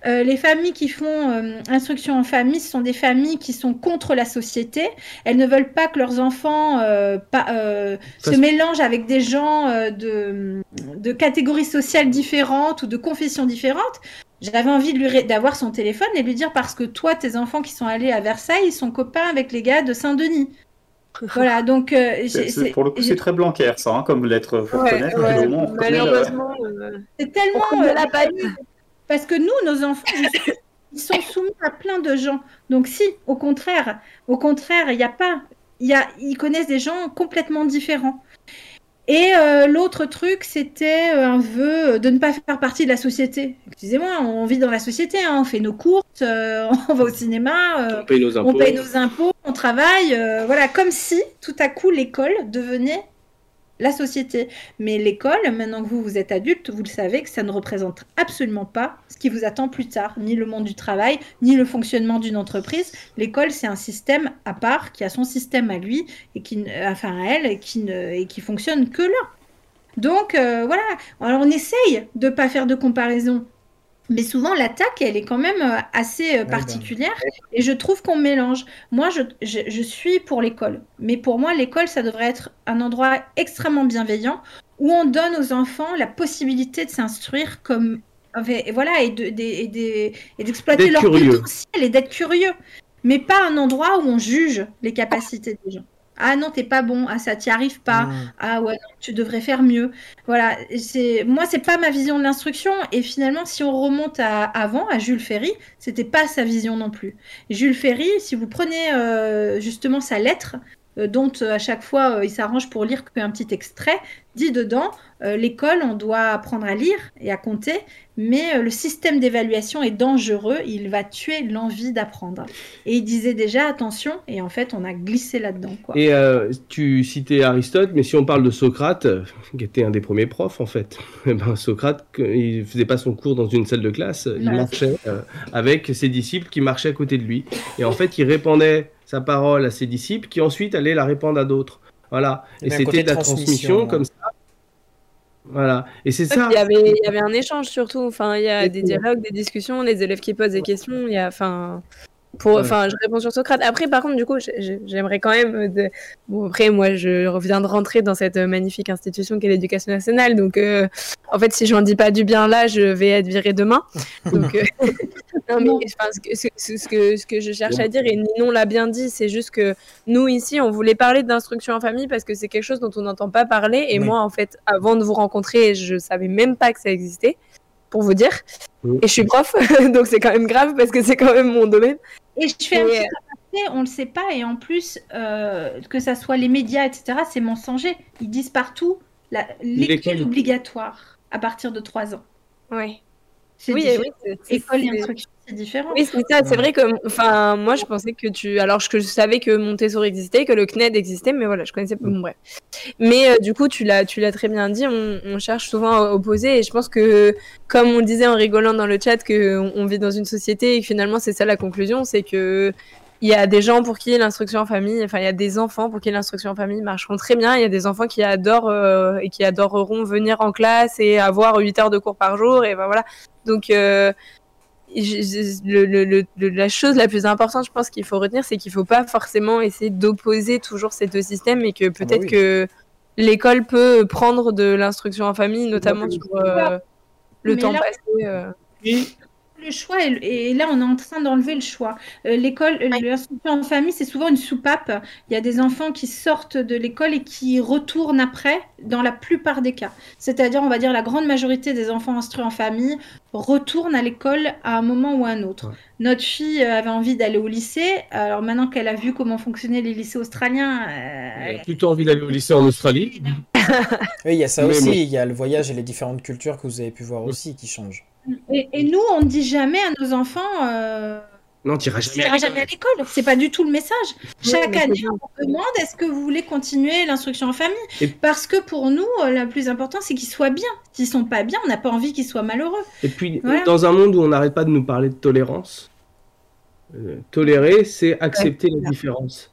Les familles qui font euh, instruction en famille, ce sont des familles qui sont contre la société. Elles ne veulent pas que leurs enfants euh, pas, euh, se mélangent avec des gens de, de catégories sociales différentes ou de confessions différentes. J'avais envie de lui ré- d'avoir son téléphone et de lui dire parce que toi, tes enfants qui sont allés à Versailles, ils sont copains avec les gars de Saint-Denis. Voilà, donc euh, pour le coup, c'est très blanquer, ça, hein, comme lettre. Faut Ouais, on euh, malheureusement, euh, c'est tellement on ne euh, l'a pas dit. parce que nous, nos enfants, ils sont soumis à plein de gens. Donc si, au contraire, au contraire, il n'y a pas, il y a, ils connaissent des gens complètement différents. Et euh, l'autre truc, c'était euh, un vœu de ne pas faire partie de la société. Excusez-moi, on vit dans la société, hein, on fait nos courses, euh, on va au cinéma, On paye nos impôts. on paye nos impôts, on travaille, voilà, comme si tout à coup l'école devenait la société. Mais l'école, maintenant que vous, vous êtes adulte, vous le savez que ça ne représente absolument pas ce qui vous attend plus tard, ni le monde du travail, ni le fonctionnement d'une entreprise. L'école, c'est un système à part, qui a son système à lui, et qui, enfin à elle, et qui, ne, et qui fonctionne que là. Donc euh, voilà, alors on essaye de ne pas faire de comparaison. Mais souvent, l'attaque, elle est quand même euh, assez euh, ben. particulière. Et je trouve qu'on mélange. Moi, je, je, je suis pour l'école. Mais pour moi, l'école, ça devrait être un endroit extrêmement bienveillant où on donne aux enfants la possibilité de s'instruire comme. Et voilà, et de- d'exploiter leur potentiel et d'être curieux. Mais pas un endroit où on juge les capacités des gens. Ah non, t'es pas bon. Ah, ça t'y arrive pas. Mm. Ah ouais, non, tu devrais faire mieux. Voilà, c'est moi c'est pas ma vision de l'instruction et finalement si on remonte à avant à Jules Ferry, c'était pas sa vision non plus. Jules Ferry, si vous prenez euh, justement sa lettre euh, dont euh, à chaque fois il s'arrange pour lire qu'un petit extrait, dit dedans euh, l'école on doit apprendre à lire et à compter, mais euh, le système d'évaluation est dangereux, il va tuer l'envie d'apprendre. Et il disait déjà attention et en fait on a glissé là-dedans quoi. Et euh, tu citais Aristote, mais si on parle de Socrate, qui était un des premiers profs en fait, eh ben, Socrate, il faisait pas son cours dans une salle de classe, il marchait avec ses disciples qui marchaient à côté de lui. Et en fait, il répandait sa parole à ses disciples qui ensuite allaient la répandre à d'autres. Voilà. Il Et c'était de la transmission, comme ça. Voilà. Et c'est ça. Il y, avait, il y avait un échange surtout. Enfin, il y a des dialogues, des discussions, les élèves qui posent des questions. Il y a, enfin, pour, Ouais. enfin, je réponds sur Socrate. Après, par contre, du coup, j'ai- j'ai- j'aimerais quand même. euh, de- Bon, après, moi, je reviens de rentrer dans cette euh, magnifique institution qu'est l'éducation nationale. Donc, euh, en fait, si j'en dis pas du bien là, je vais être virée demain. Donc, euh, non, mais enfin, ce, que, ce, ce- ce que, ce que je cherche à dire, et Ninon l'a bien dit, c'est juste que nous, ici, on voulait parler d'instruction en famille parce que c'est quelque chose dont on n'entend pas parler. Et moi, en fait, avant de vous rencontrer, je savais même pas que ça existait. Pour vous dire. Oui. Et je suis prof, donc c'est quand même grave parce que c'est quand même mon domaine. Et je fais un Et, petit aparté, on le sait pas, et en plus, euh, que ça soit les médias, etc., c'est mensonger. Ils disent partout la lecture L'école. obligatoire à partir de 3 ans. Ouais. Oui, oui, c'est- c'est- École et c'est- instruction, c'est différent. Oui, c'est ça. C'est vrai que, enfin, moi, je pensais que tu. Alors que je savais que Montessori existait, que le CNED existait, mais voilà, je connaissais pas. Bon, bref. Mais euh, du coup, tu l'as, tu l'as très bien dit. On, on cherche souvent à opposer, et je pense que, comme on disait en rigolant dans le chat, que on, on vit dans une société et que finalement, c'est ça la conclusion, c'est que il y a des gens pour qui l'instruction en famille, enfin, il y a des enfants pour qui l'instruction en famille marcheront très bien. Il y a des enfants qui adorent euh, et qui adoreront venir en classe et avoir 8 heures de cours par jour, et ben voilà. Donc euh, le, le- le- le- la chose la plus importante, je pense qu'il faut retenir, c'est qu'il faut pas forcément essayer d'opposer toujours ces deux systèmes et que peut-être oui. que l'école peut prendre de l'instruction en famille, notamment sur euh, le Mais temps là- passé. euh. Et Le choix, est- et là, on est en train d'enlever le choix. Euh, L'école, euh, l'instruction en famille, c'est souvent une soupape. Il y a des enfants qui sortent de l'école et qui retournent après, dans la plupart des cas. C'est-à-dire, on va dire, la grande majorité des enfants instruits en famille retournent à l'école à un moment ou à un autre. Ouais. Notre fille avait envie d'aller au lycée. Alors maintenant qu'elle a vu comment fonctionnaient les lycées australiens, euh, Elle a plutôt envie d'aller au lycée en Australie. Oui, il y a ça Mais aussi. bon. Il y a le voyage et les différentes cultures que vous avez pu voir aussi qui changent. Et, et nous, on ne dit jamais à nos enfants. euh, Non, t'iras Tu jamais. n'iras jamais à l'école. C'est pas du tout le message. Chaque année, on demande est-ce que vous voulez continuer l'instruction en famille Et- Parce que pour nous, euh, le plus important, c'est qu'ils soient bien. S'ils sont pas bien, on n'a pas envie qu'ils soient malheureux. Et puis, Voilà. dans un monde où on n'arrête pas de nous parler de tolérance, euh, tolérer, c'est accepter la différence.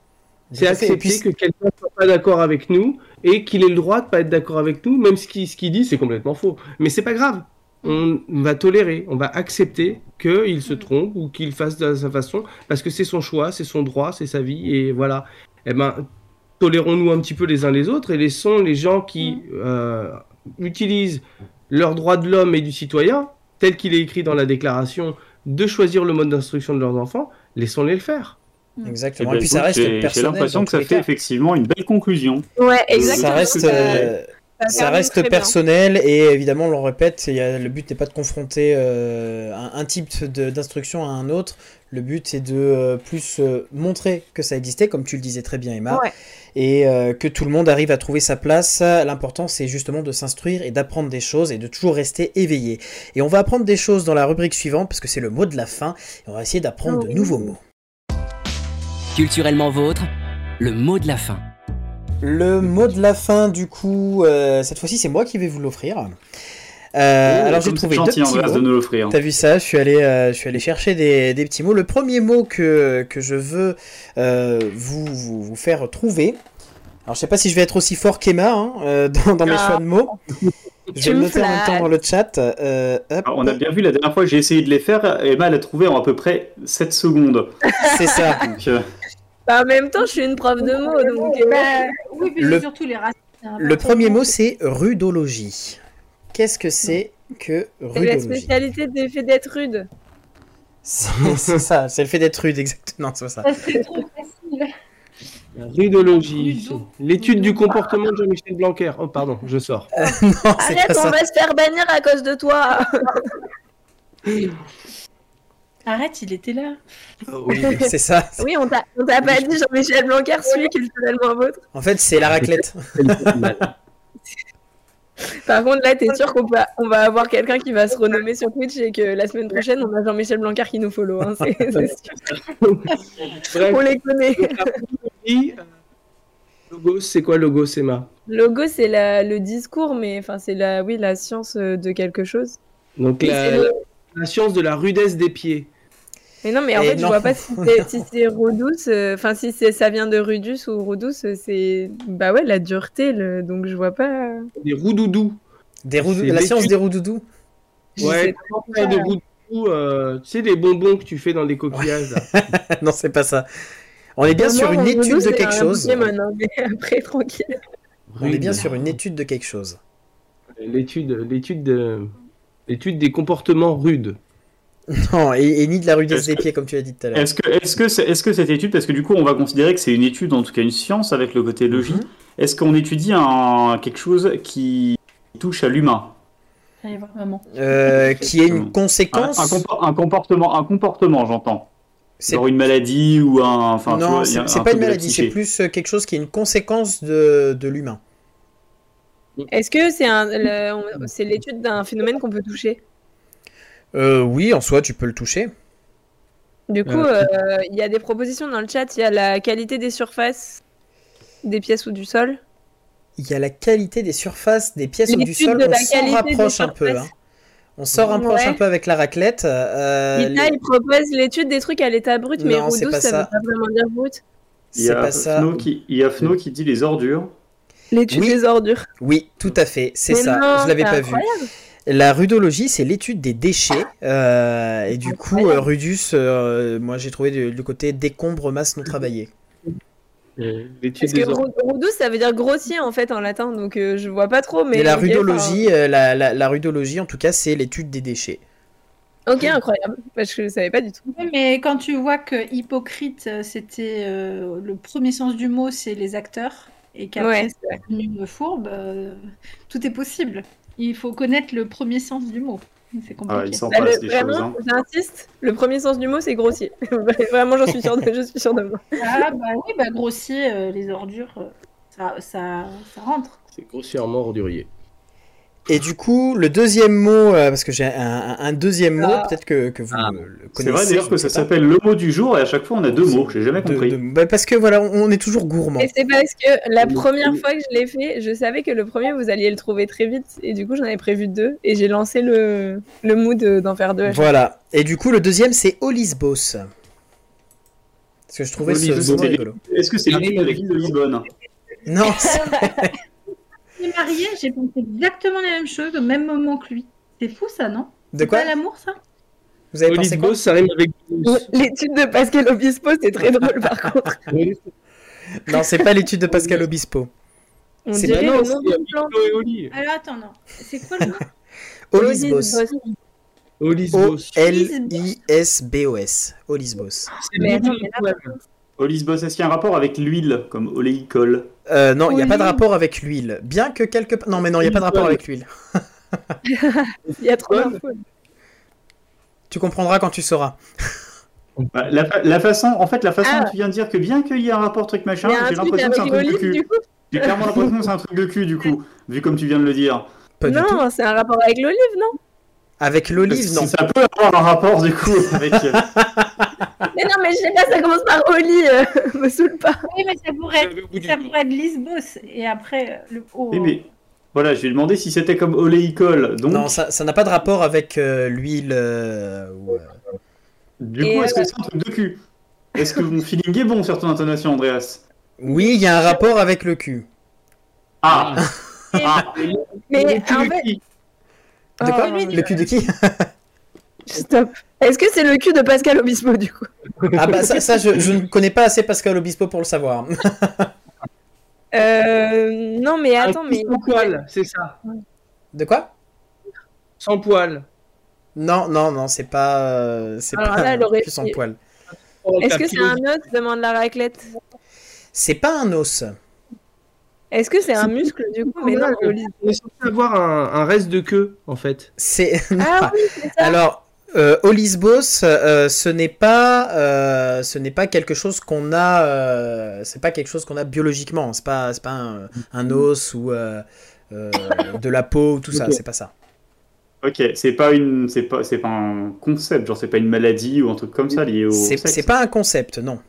C'est accepter puis, que quelqu'un soit pas d'accord avec nous et qu'il ait le droit de pas être d'accord avec nous, même ce qu'il ce qu'il dit, c'est complètement faux. Mais c'est pas grave. On va tolérer, on va accepter qu'il se trompe ou qu'il fasse de sa façon, parce que c'est son choix, c'est son droit, c'est sa vie, et voilà. Eh ben, tolérons-nous un petit peu les uns les autres et laissons les gens qui euh, utilisent leurs droits de l'homme et du citoyen, tel qu'il est écrit dans la déclaration, de choisir le mode d'instruction de leurs enfants, laissons-les le faire. Exactement. Eh ben, et puis ça reste j'ai- J'ai personnel. l'impression que ça fait cas. effectivement une belle conclusion. Ouais, exactement. Ça reste, euh, Ça reste bien. personnel et évidemment, on le répète, il y a- le but n'est pas de confronter euh, un, un type d'instruction à un autre. Le but c'est de euh, plus euh, montrer que ça existait, comme tu le disais très bien, Emma, Ouais. et euh, que tout le monde arrive à trouver sa place. L'important c'est justement de s'instruire et d'apprendre des choses et de toujours rester éveillé. Et on va apprendre des choses dans la rubrique suivante parce que c'est le mot de la fin. Et on va essayer d'apprendre de nouveaux mots. Culturellement vôtre, le mot de la fin. Le mot de la fin, du coup, euh, cette fois-ci, c'est moi qui vais vous l'offrir. Euh, Oh, alors j'ai trouvé c'est deux gentil petits Andreas de mots. nous l'offrir. T'as vu ça Je suis allé, euh, je suis allé chercher des, des petits mots. Le premier mot que, que je veux euh, vous, vous, vous faire trouver. Alors je sais pas si je vais être aussi fort qu'Emma hein, dans, dans mes Ah. choix de mots. Je Tu vais le me noter en même temps dans le chat. Euh, hop, Alors, on a bien vu la dernière fois que j'ai essayé de les faire, Emma l'a trouvé en à peu près 7 secondes. c'est ça. Donc, euh, Bah, en même temps, je suis une prof de mots, donc. euh, Bah, oui, puis Le- c'est surtout les racines. hein, Le premier mot c'est rudologie. Qu'est-ce que c'est que C'est la rudologie spécialité des faits d'être rude. C'est ça, c'est le fait d'être rude, exactement, c'est ça. C'est trop facile. Rudologie, Rudo. l'étude du comportement de Jean-Michel Blanquer. Oh, pardon, je sors. non, pas Arrête, on ça. va se faire bannir à cause de toi. Arrête, il était là. Oui, c'est ça. Oui, on t'a on t'a pas dit Jean-Michel Blanquer suit culturellement vôtre. En fait, c'est la raclette. Par contre, là, t'es sûr qu'on va, on va avoir quelqu'un qui va se renommer sur Twitch et que la semaine prochaine, on a Jean-Michel Blanquer qui nous follow. Hein, c'est- c'est sûr. Bref, On les connaît. euh, Logos, c'est quoi Logos, Emma Logo, c'est la- le discours, mais enfin, c'est la, oui, la science euh, de quelque chose. Donc le- la science de la rudesse des pieds. Mais non, mais en Et fait, je vois pas si c'est si Rodus, euh, enfin, si c'est ça vient de Rudus ou Rodus, euh, c'est bah ouais, la dureté, le... donc je vois pas. Des roudoudous. Des la science des roudoudous. Ouais, roudoudous euh, Tu sais, les bonbons que tu fais dans des coquillages. là. non, c'est pas ça. On est bien sur une étude de quelque un chose. Pokémon, mais après, tranquille. On est bien sur une étude de quelque chose. L'étude, l'étude, de- l'étude des comportements rudes. Non, et, et ni de la rudesse des que- pieds, comme tu as dit tout à l'heure. Est-ce que, est-ce que, c'est- est-ce que cette étude, parce que du coup on va considérer que c'est une étude, en tout cas une science avec le côté logique, Mhm. est-ce qu'on étudie un, quelque chose qui touche à l'humain? Allez voir maman. euh, qui est une Un, conséquence. un compor- un comportement, un comportement, j'entends. C'est- une maladie ou un. Enfin, non, c'est pas une maladie, c'est plus euh, quelque chose qui est une conséquence de, de l'humain. Est-ce que c'est l'étude d'un phénomène qu'on peut toucher? Euh, oui, en soi, tu peux le toucher. Du coup, Euh, euh, il y a des propositions dans le chat. Il y a la qualité des surfaces des pièces ou du sol. Il y a la qualité des surfaces des pièces ou du sol. de On s'en rapproche un peu. hein. On s'en rapproche Ouais. un peu avec la raclette. euh, il propose l'étude des trucs à l'état brut, mais Roudou, pas ça, ça. veut pas vraiment dire brut. Il y a pas ça. Fno qui, il y a Fno qui dit les ordures. L'étude Oui. des ordures. Oui, tout à fait, c'est ça. non, je l'avais pas vu. La rudologie, c'est l'étude des déchets. euh, et du coup, Incroyable. euh, Rudus, euh, moi j'ai trouvé le, le côté décombre masse non travaillée. L'étude Parce des que roudou, ça veut dire grossier en fait en latin, donc euh, je vois pas trop. Mais la rudologie, euh, la, la, la rudologie, en tout cas, c'est l'étude des déchets. Ok, incroyable. Parce que je savais pas du tout. Mais quand tu vois que hypocrite, c'était euh, le premier sens du mot, c'est les acteurs, et qu'après Ouais, c'est devenu fourbe, euh, tout est possible. Il faut connaître le premier sens du mot. C'est Ah, compliqué. il s'en Bah, passe le- des choses. vraiment, Hein. j'insiste, le premier sens du mot c'est grossier. vraiment, j'en suis sûre de, je suis sûre de moi. Ah bah oui, bah grossier, euh, les ordures, euh, ça, ça, ça rentre. C'est grossièrement ordurier. Et du coup, le deuxième mot, euh, parce que j'ai un, deuxième mot, Ah. peut-être que, que vous Ah. le, connaissez. C'est vrai d'ailleurs que ça s'appelle le mot du jour et à chaque fois on a deux mots. J'ai jamais compris. de- bah, parce que voilà, on, est toujours gourmand. Et c'est parce que la première fois que je l'ai fait, je savais que le premier vous alliez le trouver très vite, et du coup j'en avais prévu deux, et j'ai lancé le, le mood de- d'en faire deux. Voilà. Et du coup, le deuxième, c'est Olisbos. Parce que je trouvais ce, Olisbos, ce mot c'est- rigolo. Est-ce que c'est la ville de la oui. ville de Lisbonne Non, mariée, j'ai pensé exactement la même chose au même moment que lui. C'est fou ça, non? De C'est quoi? pas l'amour ça? Vous avez pensé quoi? Olisbos, ça rime avec. L'étude de Pascal Obispo, c'est très drôle par contre. Non, c'est pas l'étude de Pascal Obispo. On C'est dirait pas- le non, nom c'est. Alors attends, non. C'est quoi le nom? Olisbos. Olisbos. O-L-I-S-B-O-S. Olisbos. Olisbos, est-ce qu'il y a un rapport avec l'huile, comme oléicole? Euh, non, il n'y a pas de rapport avec l'huile. Bien que quelque... Non, mais non, il n'y a pas de rapport avec l'huile. Il y a trop d'infos. Tu comprendras quand tu sauras. Bah, la, fa- la façon, en fait, la façon Ah. dont tu viens de dire que bien qu'il y ait un rapport truc machin, j'ai l'impression que c'est un avec truc de cul. J'ai clairement l'impression que c'est un truc de cul du coup, vu comme tu viens de le dire. Pas. Non, c'est un rapport avec l'olive, non? Avec l'olive, non. Ça peut avoir un rapport du coup avec. Mais non, mais je sais pas, ça commence par Oli, euh, me saoule pas. Oui, mais ça pourrait être, ça pourrait être Lisbos. Et après, le O. Oui, mais voilà, je lui ai demandé si c'était comme oléicole. Donc, Non, ça n'a pas de rapport avec euh, l'huile. euh, ou, euh, du Et coup, est-ce euh, que c'est un truc de cul? Est-ce que mon feeling est bon sur ton intonation, Andreas? Oui, il y a un rapport avec le cul. Ah, ah. Mais en fait. De quoi? Oh, Le cul de qui? Stop. Est-ce que c'est le cul de Pascal Obispo du coup? Ah bah ça, ça, je, je ne connais pas assez Pascal Obispo pour le savoir. Euh. Non, mais attends, mais. Sans poil, c'est ça. De quoi? Sans poil. Non, non, non, c'est pas, euh, c'est Alors pas là, aurait sans poil. Est-ce que c'est un os demande la raclette? C'est pas un os. Est-ce que c'est un muscle du coup? Mais non. On est censé avoir un, un reste de queue, en fait. C'est Ah oui, c'est ça. alors euh, Olisbos, euh, ce n'est pas, euh, ce n'est pas quelque chose qu'on a, euh, c'est pas quelque chose qu'on a biologiquement. C'est pas, c'est pas un, un os ou euh, euh, de la peau ou tout ça. Ok. C'est pas ça. Ok, c'est pas une, c'est pas, c'est pas un concept, genre c'est pas une maladie ou un truc comme ça lié au C'est sexe. c'est pas un concept, non.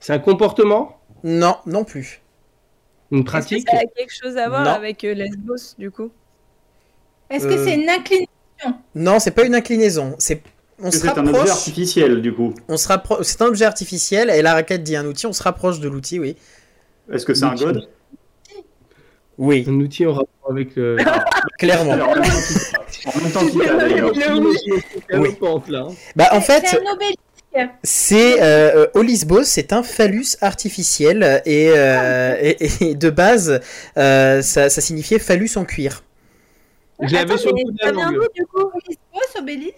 C'est un comportement? Non, non plus. Une Est-ce que pratique? ça a quelque chose à voir Non. avec euh, Lesbos du coup? Est-ce Euh, que c'est une inclinaison Non, c'est pas une inclinaison. C'est on se c'est un objet rapproche. artificiel du coup On se rapproche. C'est un objet artificiel et la raquette dit un outil. On se rapproche de l'outil, oui. Est-ce que c'est un god? Oui, Un outil en rapport avec euh, clairement. Alors, en même temps qu'il- d'ailleurs. Oui. Bah en fait, C'est un obélisque. c'est euh, euh, Olisbos, c'est un phallus artificiel et, euh, et, et de base, euh, ça, ça signifiait phallus en cuir. Je l'avais sur le bout de la langue. d'où du coup Lisbos, obélix.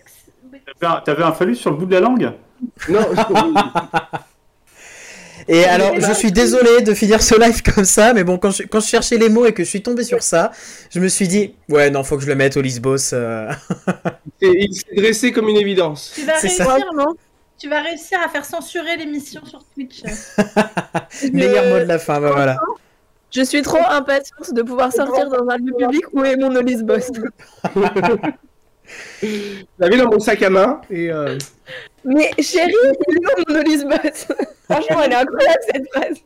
T'avais un- un phallus sur le bout de la langue? Non, Et alors, je suis désolé de finir ce live comme ça, mais bon, quand je, quand je cherchais les mots et que je suis tombé sur ça, je me suis dit, ouais, non, faut que je le mette au Lisbos. euh. Et il s'est dressé comme une évidence. Tu vas ça. réussir, non? Tu vas réussir à faire censurer l'émission sur Twitch. Meilleur mot de la fin, bah voilà. Je suis trop impatiente de pouvoir sortir dans un lieu public où est mon Olis Boss. Je l'avais dans mon sac à main et euh, Mais chérie, il est où mon Olis Boss Franchement, elle est incroyable cette phrase.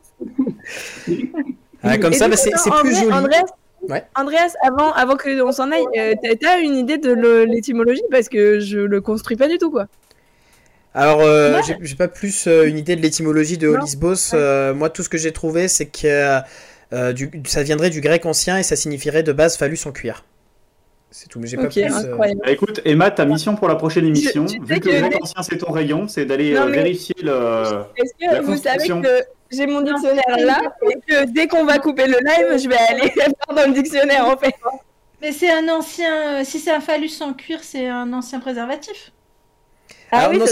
Ah, comme Et ça, bah, c'est plus joli. Andreas, Ouais. Andreas, avant, avant qu'on s'en aille, euh, t'as- une idée de l'étymologie? Parce que je le construis pas du tout, quoi. Alors, euh, Ouais. j'ai- pas plus euh, une idée de l'étymologie de. Olisbos. Euh, moi, tout ce que j'ai trouvé, c'est que euh, du- ça viendrait du grec ancien et ça signifierait de base phallus en cuir. C'est tout, mais j'ai pas Ok, plus. euh. Bah, écoute, Emma, ta mission pour la prochaine émission, vu que, que le grec ancien c'est ton rayon, c'est d'aller euh, mais- vérifier le. Est-ce que La vous savez que j'ai mon dictionnaire là et que dès qu'on va couper le live, je vais aller voir dans le dictionnaire en fait Mais c'est un ancien. Si c'est un phallus en cuir, c'est un ancien préservatif. Alors oui, non,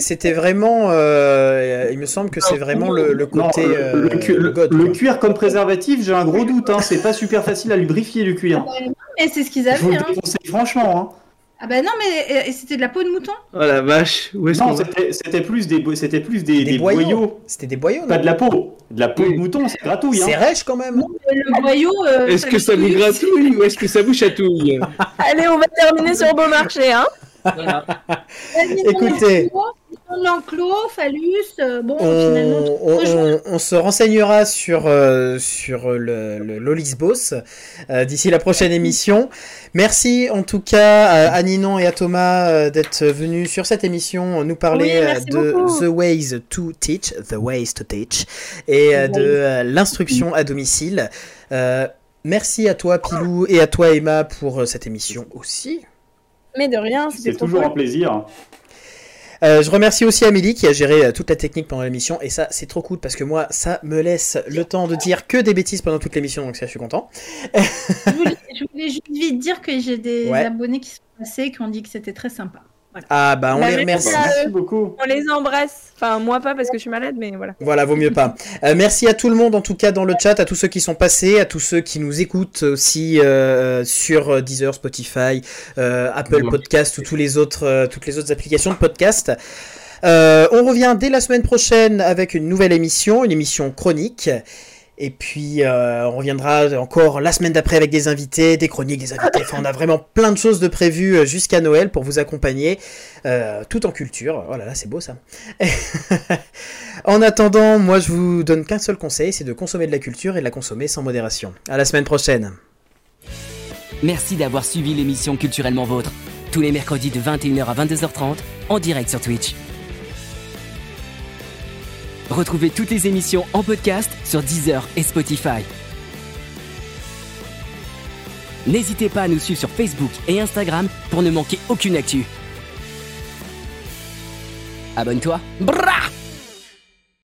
c'était vraiment. euh, il me semble que c'est vraiment le, le Non, côté. le, euh, le cu- le- God, le quoi. cuir comme préservatif, j'ai un gros doute. Hein, c'est pas super facile à lubrifier du cuir. Et c'est ce qu'ils Je vous avaient. le Hein. franchement. Hein. Ah bah non, mais et c'était de la peau de mouton? oh la vache, où Non, c'était c'était plus des, c'était plus des, Des des boyaux. boyaux. C'était des boyaux, Pas de la peau. De la peau Oui. de mouton, c'est gratouille. C'est Hein. rêche quand même. Le boyau. euh, Est-ce que ça vous gratouille ou est-ce que ça vous chatouille? Allez, on va terminer sur Beaumarchais, hein Écoutez. dans L'enclos, phallus, euh, bon, On, finalement. on- rejoint. on- on se renseignera sur, euh, sur le, le l'Olisbos euh, d'ici la prochaine émission. Merci en tout cas à, à Ninon et à Thomas euh, d'être venus sur cette émission, nous parler Oui, de beaucoup. The Ways to Teach, The Ways to Teach, et de euh, l'instruction à domicile. Euh, merci à toi Pilou et à toi Emma pour cette émission aussi. Mais de rien, C'est toujours cool. un plaisir. Euh, je remercie aussi Amélie qui a géré euh, toute la technique pendant l'émission et ça c'est trop cool parce que moi ça me laisse le temps de dire que des bêtises pendant toute l'émission donc ça je suis content. Je voulais, je voulais juste vite dire que j'ai des Ouais. abonnés qui sont passés qui ont dit que c'était très sympa. Ah bah on Bah, les merci remercie. Merci beaucoup. On les embrasse. Enfin, moi pas parce que je suis malade, mais voilà. Voilà, vaut mieux pas. Euh, merci à tout le monde en tout cas dans le chat, à tous ceux qui sont passés, à tous ceux qui nous écoutent aussi euh, sur euh, Deezer, Spotify, euh, Apple Ouais. Podcast ou tous les autres, euh, toutes les autres applications de podcast. Euh, on revient dès la semaine prochaine avec une nouvelle émission, une émission chronique. Et puis euh, on reviendra encore la semaine d'après avec des invités, des chroniques, des invités. Enfin, on a vraiment plein de choses de prévues euh, jusqu'à Noël pour vous accompagner, euh, tout en culture. Oh là là, c'est beau ça. en attendant, moi je vous donne qu'un seul conseil, c'est de consommer de la culture et de la consommer sans modération. À la semaine prochaine. Merci d'avoir suivi l'émission Culturellement Vôtre. Tous les mercredis de 21h à 22h30 en direct sur Twitch. Retrouvez toutes les émissions en podcast sur Deezer et Spotify. N'hésitez pas à nous suivre sur Facebook et Instagram pour ne manquer aucune actu. Abonne-toi. Brrra